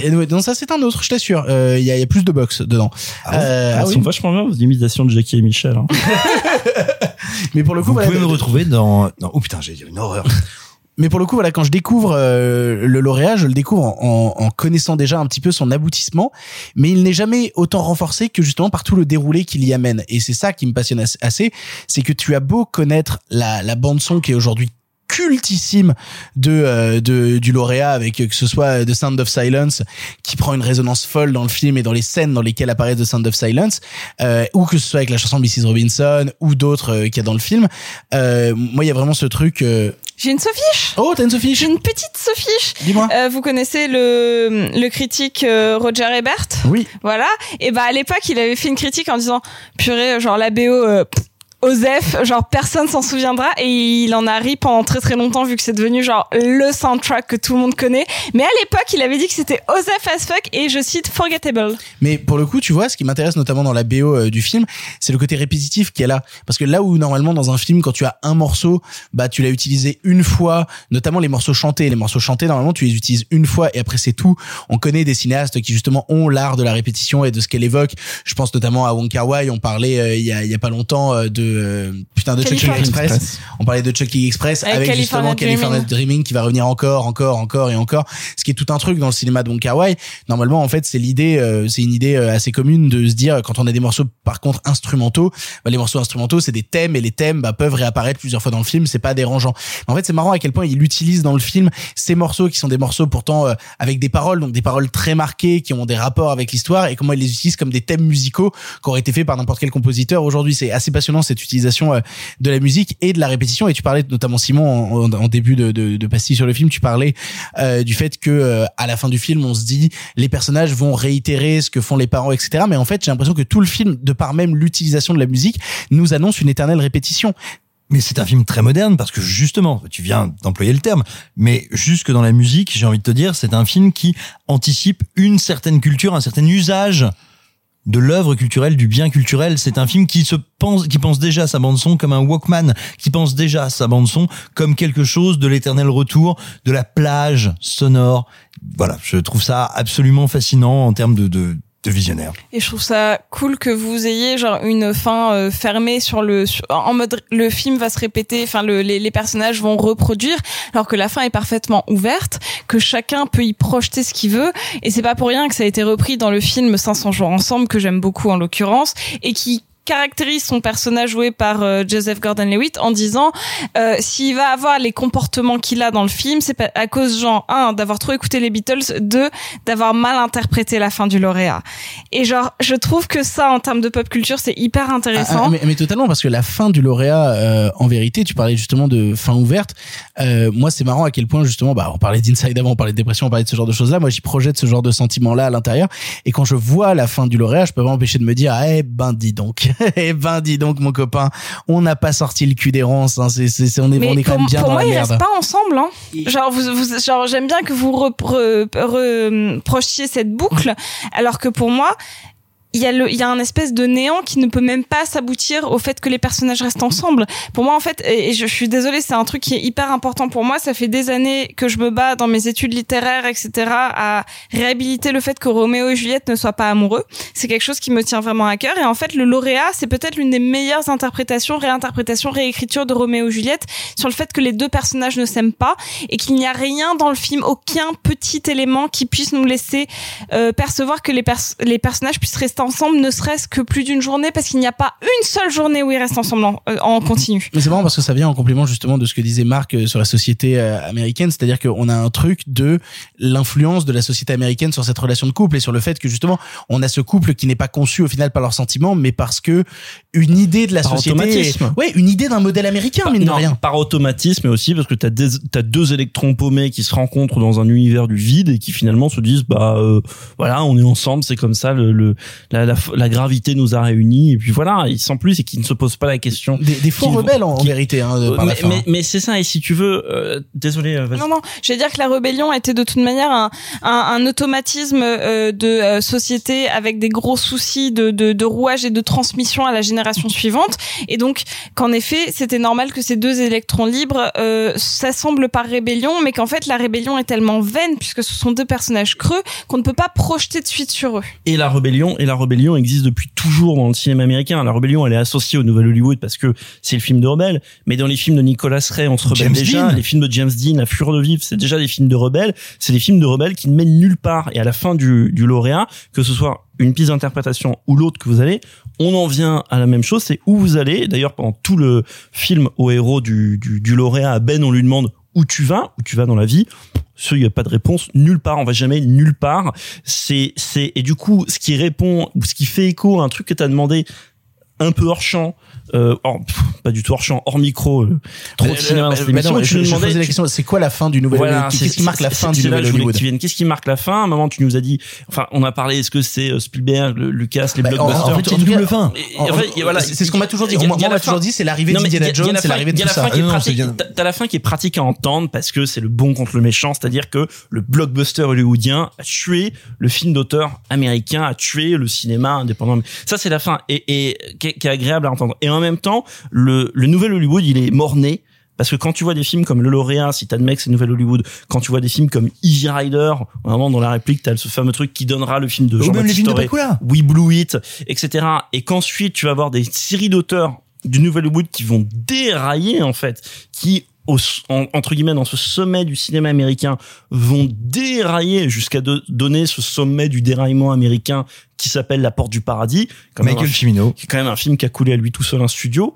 Et ouais, non, ça c'est un autre, je t'assure. Euh, Il y, a, il y a plus de box dedans. Euh, Ah, ah ils oui. sont vachement bien vos imitations de Jackie et Michel hein. Mais pour le coup, Vous voilà, pouvez me retrouver dans... Non, oh putain, j'ai dit une horreur. Mais pour le coup, voilà, quand je découvre euh, le lauréat, je le découvre en, en, en connaissant déjà un petit peu son aboutissement, mais il n'est jamais autant renforcé que justement par tout le déroulé qu'il y amène. Et c'est ça qui me passionne as- assez, c'est que tu as beau connaître la, la bande son qui est aujourd'hui cultissime de, euh, de du lauréat avec euh, que ce soit The Sound of Silence qui prend une résonance folle dans le film et dans les scènes dans lesquelles apparaît The Sound of Silence euh, ou que ce soit avec la chanson Mrs Robinson ou d'autres euh, qu'il y a dans le film euh, moi il y a vraiment ce truc euh, J'ai une sophiche. Oh, t'as une sophiche J'ai une petite sophiche. Dis-moi. Euh, vous connaissez le, le critique euh, Roger Ebert? Oui. Voilà. Et bah à l'époque, il avait fait une critique en disant purée, genre la BO euh, pff, Osef, genre personne s'en souviendra et il en a ri pendant très très longtemps vu que c'est devenu genre le soundtrack que tout le monde connaît. Mais à l'époque, il avait dit que c'était Osef as fuck et je cite forgettable. Mais pour le coup, tu vois, ce qui m'intéresse notamment dans la BO euh, du film, c'est le côté répétitif qui est là. Parce que là où normalement dans un film, quand tu as un morceau, bah tu l'as utilisé une fois, notamment les morceaux chantés. Les morceaux chantés, normalement, tu les utilises une fois et après c'est tout. On connaît des cinéastes qui justement ont l'art de la répétition et de ce qu'elle évoque. Je pense notamment à Wong Kar Wai. On parlait euh, il y a pas longtemps euh, de euh, putain de Chucky California Express. Express. On parlait de Chucky Express Avec justement California Dreaming. Qui va revenir encore, encore, encore et encore. Ce qui est tout un truc dans le cinéma de Wong Kar Wai. Normalement, en fait, c'est l'idée, euh, c'est une idée euh, assez commune de se dire quand on a des morceaux, par contre, instrumentaux, bah, les morceaux instrumentaux, c'est des thèmes et les thèmes bah, peuvent réapparaître plusieurs fois dans le film. C'est pas dérangeant. Mais en fait, c'est marrant à quel point il utilise dans le film ces morceaux qui sont des morceaux pourtant euh, avec des paroles, donc des paroles très marquées qui ont des rapports avec l'histoire et comment il les utilise comme des thèmes musicaux qui auraient été faits par n'importe quel compositeur. Aujourd'hui, c'est assez passionnant cette utilisation euh, de la musique et de la répétition. Et tu parlais notamment Simon en, début de, de, de pastille sur le film, tu parlais euh, du fait que euh, à la fin du film, on se dit les personnages vont réitérer ce que font les parents, etc. Mais en fait, j'ai l'impression que tout le film, de par même l'utilisation de la musique, nous annonce une éternelle répétition. Mais c'est un film très moderne parce que justement, tu viens d'employer le terme, mais jusque dans la musique, j'ai envie de te dire, c'est un film qui anticipe une certaine culture, un certain usage de l'œuvre culturelle, du bien culturel. C'est un film qui se pense, qui pense déjà à sa bande son comme un Walkman, qui pense déjà à sa bande son comme quelque chose de l'éternel retour de la plage sonore. Voilà, je trouve ça absolument fascinant en termes de, de, de visionnaire. Et je trouve ça cool que vous ayez genre une fin euh, fermée sur le en mode le film va se répéter, enfin le, les, les personnages vont reproduire, alors que la fin est parfaitement ouverte, que chacun peut y projeter ce qu'il veut. Et c'est pas pour rien que ça a été repris dans le film 500 jours ensemble que j'aime beaucoup en l'occurrence et qui caractérise son personnage joué par euh, Joseph Gordon-Levitt en disant euh, s'il va avoir les comportements qu'il a dans le film c'est à cause genre un d'avoir trop écouté les Beatles deux d'avoir mal interprété la fin du lauréat et genre je trouve que ça en termes de pop culture c'est hyper intéressant Ah, ah, mais, totalement parce que la fin du lauréat, euh, en vérité, tu parlais justement de fin ouverte. Euh, moi, c'est marrant à quel point justement, bah, on parlait d'Inside avant, on parlait de dépression, on parlait de ce genre de choses-là. Moi, j'y projette ce genre de sentiments-là à l'intérieur. Et quand je vois la fin du lauréat, je peux pas m'empêcher de me dire, eh ben, dis donc. Eh ben, dis donc, mon copain, on n'a pas sorti le cul des ronces. Hein. C'est, c'est, c'est- on est, Mais on est quand pour, même bien pour dans moi, la ils merde. restent pas ensemble. Hein. Genre, vous, vous, genre, j'aime bien que vous reprochiez cette boucle, alors que pour moi, il y a le, il y a un espèce de néant qui ne peut même pas s'aboutir au fait que les personnages restent ensemble. Pour moi, en fait, et je suis désolée, c'est un truc qui est hyper important pour moi. Ça fait des années que je me bats dans mes études littéraires, etc., à réhabiliter le fait que Roméo et Juliette ne soient pas amoureux. C'est quelque chose qui me tient vraiment à cœur. Et en fait, le lauréat, c'est peut-être l'une des meilleures interprétations, réinterprétations, réécritures de Roméo et Juliette sur le fait que les deux personnages ne s'aiment pas et qu'il n'y a rien dans le film, aucun petit élément qui puisse nous laisser euh, percevoir que les, pers- les personnages puissent rester ensemble, ne serait-ce que plus d'une journée, parce qu'il n'y a pas une seule journée où ils restent ensemble en, euh, en continu. Mais c'est marrant parce que ça vient en complément justement de ce que disait Marc euh, sur la société euh, américaine, c'est-à-dire qu'on a un truc de l'influence de la société américaine sur cette relation de couple et sur le fait que justement on a ce couple qui n'est pas conçu au final par leurs sentiments, mais parce que une idée de la Par société, automatisme. ouais, une idée d'un modèle américain, mine de Non, rien. par automatisme, mais aussi parce que t'as des, t'as deux électrons paumés qui se rencontrent dans un univers du vide et qui finalement se disent bah euh, voilà on est ensemble, c'est comme ça, le, le la, la, la gravité nous a réunis et puis voilà, ils sans plus et qui ne se posent pas la question. Des, des faux rebelles en, vérité, hein, de- par la mais, fin. mais, mais c'est ça et si tu veux, euh, désolé, euh, vas-y. Non, non, je vais dire que la rébellion était de toute manière un, un, un automatisme euh, de euh, société avec des gros soucis de, de, de rouage et de transmission à la génération suivante. Et donc, qu'en effet, c'était normal que ces deux électrons libres euh, s'assemblent par rébellion, mais qu'en fait, la rébellion est tellement vaine, puisque ce sont deux personnages creux, qu'on ne peut pas projeter de suite sur eux. et la rébellion et la rébellion existe depuis toujours dans le cinéma américain. La rébellion elle est associée au nouvel Hollywood parce que c'est le film de rebelle. Mais dans les films de Nicolas Ray on se rebelle James déjà. Dean. les films de James Dean la fureur de vivre c'est déjà des films de rebelles c'est des films de rebelles qui ne mènent nulle part. Et à la fin du, du lauréat que ce soit une piste d'interprétation ou l'autre que vous allez on en vient à la même chose. C'est où vous allez. D'ailleurs pendant tout le film au héros du, du, du lauréat à Ben on lui demande où tu vas où tu vas dans la vie il y a pas de réponse nulle part on va jamais nulle part. C'est c'est et du coup ce qui répond ou ce qui fait écho à un truc que tu as demandé un peu hors champ euh, hors- pff, pas du tout hors champ hors micro euh, trop de cinéma dans cette émission non, tu je, nous je demandais- la question, c'est quoi la fin du nouvel voilà, Qu'est-ce qui marque la fin du nouvel Hollywood. Qu'est-ce qui marque la fin? À un moment, tu nous as dit. Enfin, on a parlé. Est-ce que c'est euh, Spielberg, le- Lucas, les Bah, blockbusters en fait, cas, double fin. C'est ce qu'on m'a toujours dit. il Moi, il on m'a toujours dit, c'est l'arrivée mais d'Indiana il il Jones, c'est l'arrivée de il y a tout la ça. fin qui est non, pratique- c'est bien. t'as- la fin qui est pratique à entendre parce que c'est le bon contre le méchant, c'est-à-dire que le blockbuster hollywoodien a tué le film d'auteur américain, a tué le cinéma indépendant. Ça, c'est la fin et, et qui, est, qui est agréable à entendre. Et en même temps, le, le nouvel Hollywood, il est mort-né. Parce que quand tu vois des films comme Le Lauréat, si t'admets que c'est Nouvelle Hollywood, quand tu vois des films comme Easy Rider, vraiment dans la réplique, t'as ce fameux truc qui donnera le film de Ou même les Jean-Baptiste. We Blew It, etc. Et qu'ensuite tu vas avoir des séries d'auteurs du Nouvel Hollywood qui vont dérailler en fait, qui au, en- entre guillemets dans ce sommet du cinéma américain vont dérailler jusqu'à donner ce sommet du déraillement américain qui s'appelle La Porte du Paradis, quand même Michael un- Cimino. qui est quand même un film qui a coulé à lui tout seul un studio.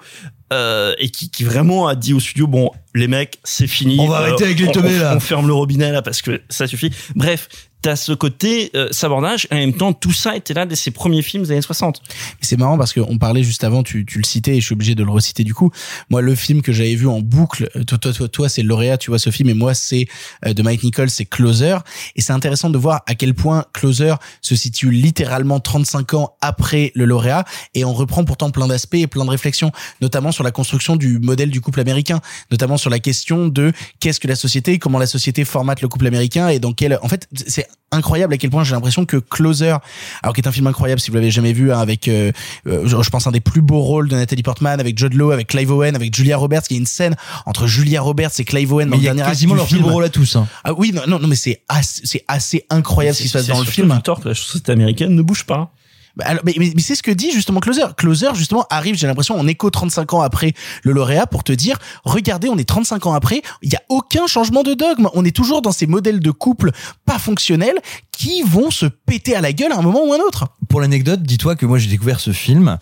Euh, et qui, qui vraiment a dit au studio bon les mecs c'est fini On va arrêter avec les on- teubés, là. on ferme le robinet là parce que ça suffit bref t'as ce côté euh, sabordage en même temps tout ça était là dès ses premiers films des années 60 Et C'est marrant parce qu'on parlait juste avant, tu, tu le citais et je suis obligé de le reciter du coup. Moi, le film que j'avais vu en boucle, euh, toi, toi, toi, toi c'est lauréat, tu vois ce film, et moi, c'est euh, de Mike Nichols, c'est Closer. Et c'est intéressant de voir à quel point Closer se situe littéralement 35 ans après le lauréat et on reprend pourtant plein d'aspects et plein de réflexions, notamment sur la construction du modèle du couple américain, notamment sur la question de qu'est-ce que la société, comment la société formate le couple américain et dans quel, en fait, c'est incroyable à quel point j'ai l'impression que Closer, alors qui est un film incroyable si vous l'avez jamais vu, hein, avec, euh, euh, je, pense un des plus beaux rôles de Nathalie Portman, avec Jude Law, avec Clive Owen, avec Julia Roberts, qui est une scène entre Julia Roberts et Clive Owen dans Mais le dernier acte quasiment leur plus film. beau rôle à tous. Hein. Ah oui, non, non, non mais c'est assez, c'est assez incroyable ce qui se passe dans le film. du tort que la société américaine ne bouge pas Bah, alors, mais, mais, mais c'est ce que dit justement Closer. Closer justement arrive, j'ai l'impression, en écho 35 ans après le lauréat pour te dire, regardez, on est 35 ans après, il n'y a aucun changement de dogme. On est toujours dans ces modèles de couple pas fonctionnels qui vont se péter à la gueule à un moment ou un autre. Pour l'anecdote, dis-toi que moi j'ai découvert ce film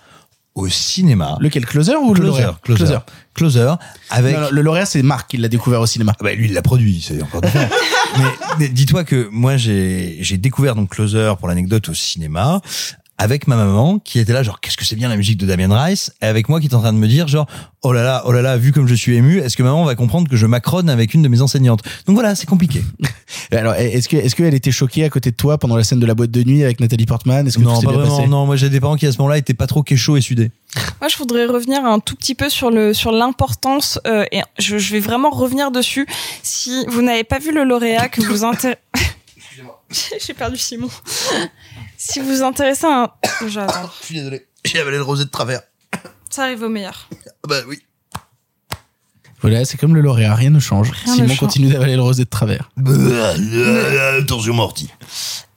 au cinéma. Lequel Closer ou le Closer, lauréat Closer, Closer, avec. Non, non, le lauréat, c'est Marc qui l'a découvert au cinéma. Ah bah, lui, il l'a produit, c'est encore différent. mais, mais dis-toi que moi, j'ai j'ai découvert donc Closer pour l'anecdote au cinéma avec ma maman qui était là genre qu'est-ce que c'est bien la musique de Damien Rice et avec moi qui est en train de me dire genre oh là là oh là là vu comme je suis ému est-ce que maman va comprendre que je macronne avec une de mes enseignantes? Donc voilà c'est compliqué. Alors, est-ce que est-ce qu'elle était choquée à côté de toi pendant la scène de la boîte de nuit avec Nathalie Portman? Est-ce que tout non s'est pas bien vraiment passé? non moi j'ai des parents qui à ce moment-là étaient pas trop kéchos et sudés. Moi, je voudrais revenir un tout petit peu sur le sur l'importance euh, et je, je vais vraiment revenir dessus. Si vous n'avez pas vu le lauréat, que vous intéressez, j'ai perdu Simon. Si vous vous intéressez à un, j'attends. je suis désolé j'ai avalé le rosé de travers Ça arrive au meilleur. bah oui Voilà, c'est comme le lauréat, rien ne change. Rien ne Simon change. continue d'avaler le rosé de travers. attention morty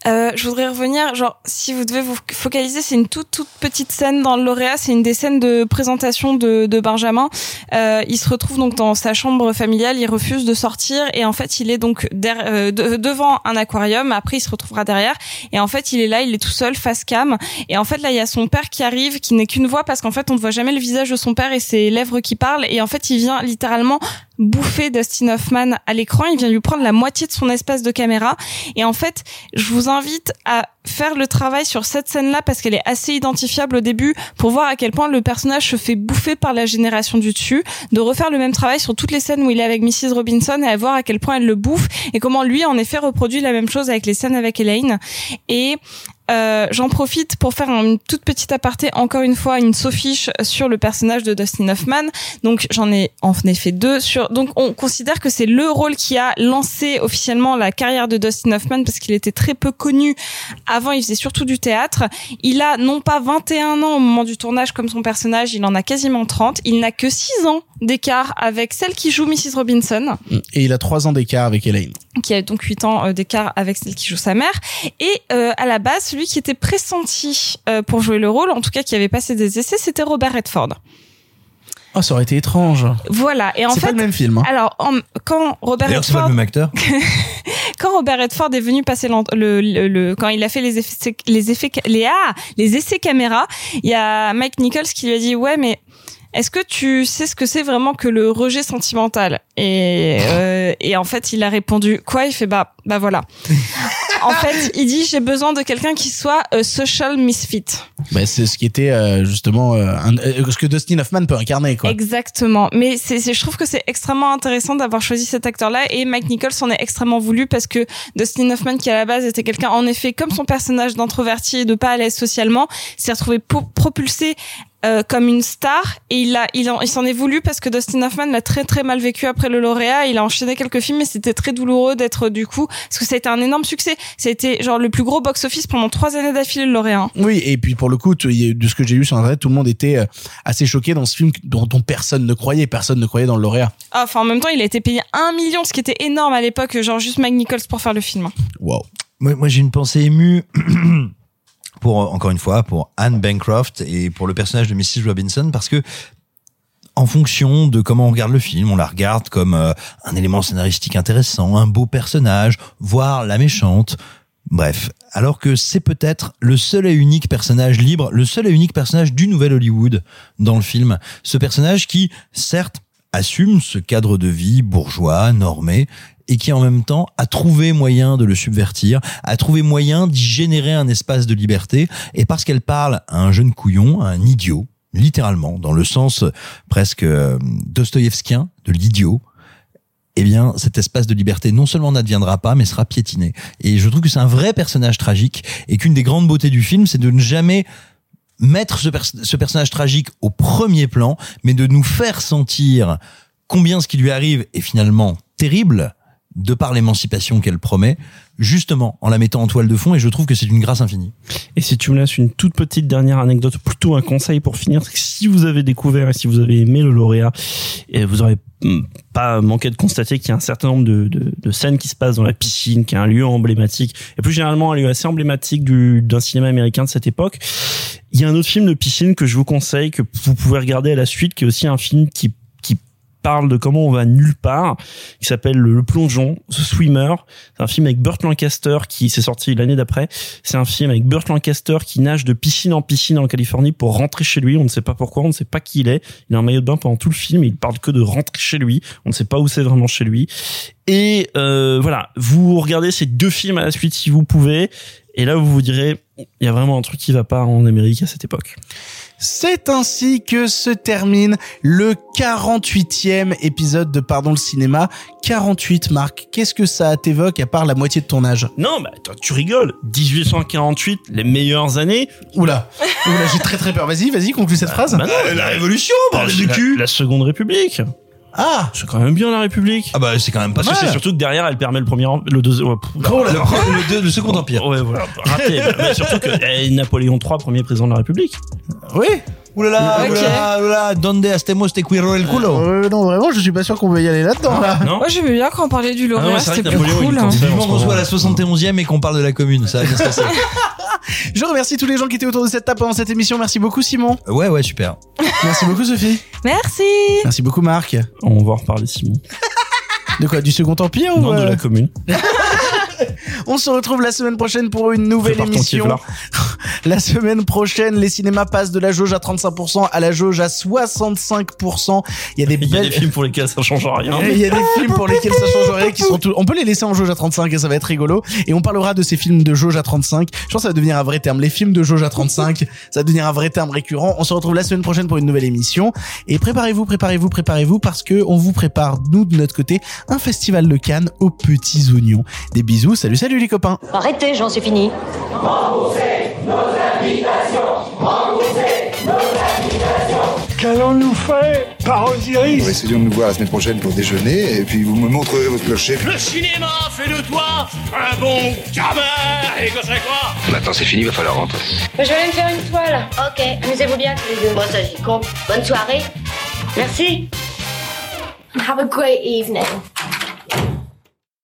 Euh, je voudrais revenir, genre, si vous devez vous focaliser, c'est une toute toute petite scène dans le lauréat, c'est une des scènes de présentation de, de Benjamin. Euh, il se retrouve donc dans sa chambre familiale, il refuse de sortir et en fait il est donc euh, de- devant un aquarium. Après il se retrouvera derrière et en fait il est là, il est tout seul face cam et en fait là il y a son père qui arrive, qui n'est qu'une voix parce qu'en fait on ne voit jamais le visage de son père et ses lèvres qui parlent et en fait il vient littéralement bouffer Dustin Hoffman à l'écran, il vient lui prendre la moitié de son espace de caméra et en fait je vous invite à faire le travail sur cette scène-là parce qu'elle est assez identifiable au début pour voir à quel point le personnage se fait bouffer par la génération du dessus, de refaire le même travail sur toutes les scènes où il est avec Mrs. Robinson et à voir à quel point elle le bouffe et comment lui en effet reproduit la même chose avec les scènes avec Elaine et euh, J'en profite pour faire une toute petite aparté, encore une fois, une sophiche sur le personnage de Dustin Hoffman. Donc j'en ai en effet deux. Sur donc on considère que c'est le rôle qui a lancé officiellement la carrière de Dustin Hoffman parce qu'il était très peu connu. Avant, il faisait surtout du théâtre. Il a non pas 21 ans au moment du tournage comme son personnage, il en a quasiment 30. Il n'a que 6 ans d'écart avec celle qui joue Mrs. Robinson Et il a trois ans d'écart avec Elaine. Qui a donc 8 ans euh, d'écart avec celle qui joue sa mère. Et euh, à la base, celui qui était pressenti euh, pour jouer le rôle, en tout cas qui avait passé des essais, c'était Robert Redford. Oh, ça aurait été étrange. Voilà. Et en C'est fait, pas le même film. hein. alors en- quand Robert d'ailleurs c'est pas le Redford, même acteur quand Robert Redford est venu passer le, le- quand il a fait les effets, les effets, les ah, les essais caméra, il y a Mike Nichols qui lui a dit ouais mais est-ce que tu sais ce que c'est vraiment que le rejet sentimental? Et euh, et en fait il a répondu quoi? Il fait bah bah voilà en fait il dit j'ai besoin de quelqu'un qui soit euh, social misfit Bah, c'est ce qui était euh, justement euh, un- euh, ce que Dustin Hoffman peut incarner, quoi. Exactement. Mais c'est, c'est- je trouve que c'est extrêmement intéressant d'avoir choisi cet acteur-là et Mike Nichols en est extrêmement voulu parce que Dustin Hoffman, qui à la base était quelqu'un, en effet, comme son personnage d'introverti et de pas à l'aise socialement, s'est retrouvé propulsé euh, comme une star et il a il, en- il s'en est voulu parce que Dustin Hoffman l'a très très mal vécu après le lauréat il a enchaîné quelques films et c'était très douloureux d'être du coup parce que ça a été un énorme succès ça a été genre le plus gros box office pendant trois années d'affilée le lauréat hein. Oui, et puis pour le coup, de ce que j'ai lu sur internet, tout le monde était euh, assez choqué dans ce film dont, dont personne ne croyait, personne ne croyait dans le lauréat. Ah, enfin en même temps il a été payé un million ce qui était énorme à l'époque genre juste Mike Nichols pour faire le film Wow. Moi, moi j'ai une pensée émue pour encore une fois pour Anne Bancroft et pour le personnage de Mrs Robinson parce que en fonction de comment on regarde le film, on la regarde comme euh, un élément scénaristique intéressant, un beau personnage, voire la méchante. Bref, alors que c'est peut-être le seul et unique personnage libre, le seul et unique personnage du nouvel Hollywood dans le film. Ce personnage qui, certes, assume ce cadre de vie bourgeois, normé, et qui en même temps a trouvé moyen de le subvertir, a trouvé moyen d'y générer un espace de liberté, et parce qu'elle parle à un jeune couillon, à un idiot, littéralement, dans le sens euh, presque euh, dostoïevskien de l'idiot, eh bien, cet espace de liberté non seulement n'adviendra pas, mais sera piétiné. Et je trouve que c'est un vrai personnage tragique, et qu'une des grandes beautés du film, c'est de ne jamais mettre ce, pers- ce personnage tragique au premier plan, mais de nous faire sentir combien ce qui lui arrive est finalement terrible, de par l'émancipation qu'elle promet, justement en la mettant en toile de fond, et je trouve que c'est une grâce infinie. Et si tu me laisses une toute petite dernière anecdote, plutôt un conseil pour finir, si vous avez découvert et si vous avez aimé le lauréat, et vous aurez hum, pas manqué de constater qu'il y a un certain nombre de, de, de scènes qui se passent dans la piscine, qui est un lieu emblématique, et plus généralement un lieu assez emblématique du, d'un cinéma américain de cette époque. Il y a un autre film de piscine que je vous conseille, que vous pouvez regarder à la suite, qui est aussi un film qui parle de comment on va nulle part, qui s'appelle Le Plongeon, The Swimmer. C'est un film avec Burt Lancaster qui s'est sorti l'année d'après. C'est un film avec Burt Lancaster qui nage de piscine en piscine en Californie pour rentrer chez lui. On ne sait pas pourquoi, on ne sait pas qui il est. Il a un maillot de bain pendant tout le film et il parle que de rentrer chez lui. On ne sait pas où c'est vraiment chez lui. Et euh, voilà, vous regardez ces deux films à la suite si vous pouvez. Et là, vous vous direz, il y a vraiment un truc qui va pas en Amérique à cette époque. C'est ainsi que se termine le 48e épisode de Pardon le cinéma. 48, Marc. Qu'est-ce que ça t'évoque à part la moitié de ton âge? Non, bah attends, tu rigoles. 1848, les meilleures années. Oula. Oula, j'ai très très peur. Vas-y, vas-y, conclue cette phrase. Bah non, la révolution, bordel de la- cul la Seconde République. Ah C'est quand même bien la République. Ah bah c'est quand même pas Parce que mal. c'est surtout que derrière, elle permet le premier, em- le deuxième. ouais, pff, Oh, le, le, deux- le second empire. Ouais, voilà. Raté. Mais surtout que eh, Napoléon III, premier président de la République. Oui. Oulala, Ok. oulala, oulala, donde hastemos te cuiro el culo? Euh, non, vraiment, je suis pas sûr qu'on va y aller là-dedans, là. Non Moi, j'aimais bien quand on parlait du Ah lauréat, vrai c'était plus Napoléon, cool. hein. Vivement qu'on soit à la 71e et qu'on parle de la commune, ça va bien se passer. Je remercie tous les gens qui étaient autour de cette table pendant cette émission. Merci beaucoup, Simon. ouais, ouais, super. Merci beaucoup, Sophie. Merci. Merci beaucoup, Marc. On va en reparler, Simon. De quoi Du Second Empire ou Non, de euh, la commune. On se retrouve la semaine prochaine pour une nouvelle émission. La semaine prochaine, les cinémas passent de la jauge à 35% à la jauge à 65%. Il y a des Il y a belles... des films pour lesquels ça change rien. Il y a des films pour lesquels ça change rien qui seront tout... On peut les laisser en jauge à 35 et ça va être rigolo. Et on parlera de ces films de jauge à 35. Je pense que ça va devenir un vrai terme. Les films de jauge à 35, ça va devenir un vrai terme récurrent. On se retrouve la semaine prochaine pour une nouvelle émission. Et préparez-vous, préparez-vous, préparez-vous parce que on vous prépare, nous, de notre côté, un festival de Cannes aux petits oignons. Des bisous. Salut, salut les copains. Arrêtez, j'en suis fini. Qu'allons-nous faire par Osiris Essayons de nous voir la semaine prochaine pour déjeuner, et puis vous me montrerez votre clocher. Le cinéma fait de toi un bon gamin Et que c'est quoi? Maintenant c'est fini, il va falloir rentrer. Je vais aller me faire une toile. Ok, amusez-vous bien tous les deux. Bon, ça j'y compte. Bonne soirée. Merci. Have a great evening.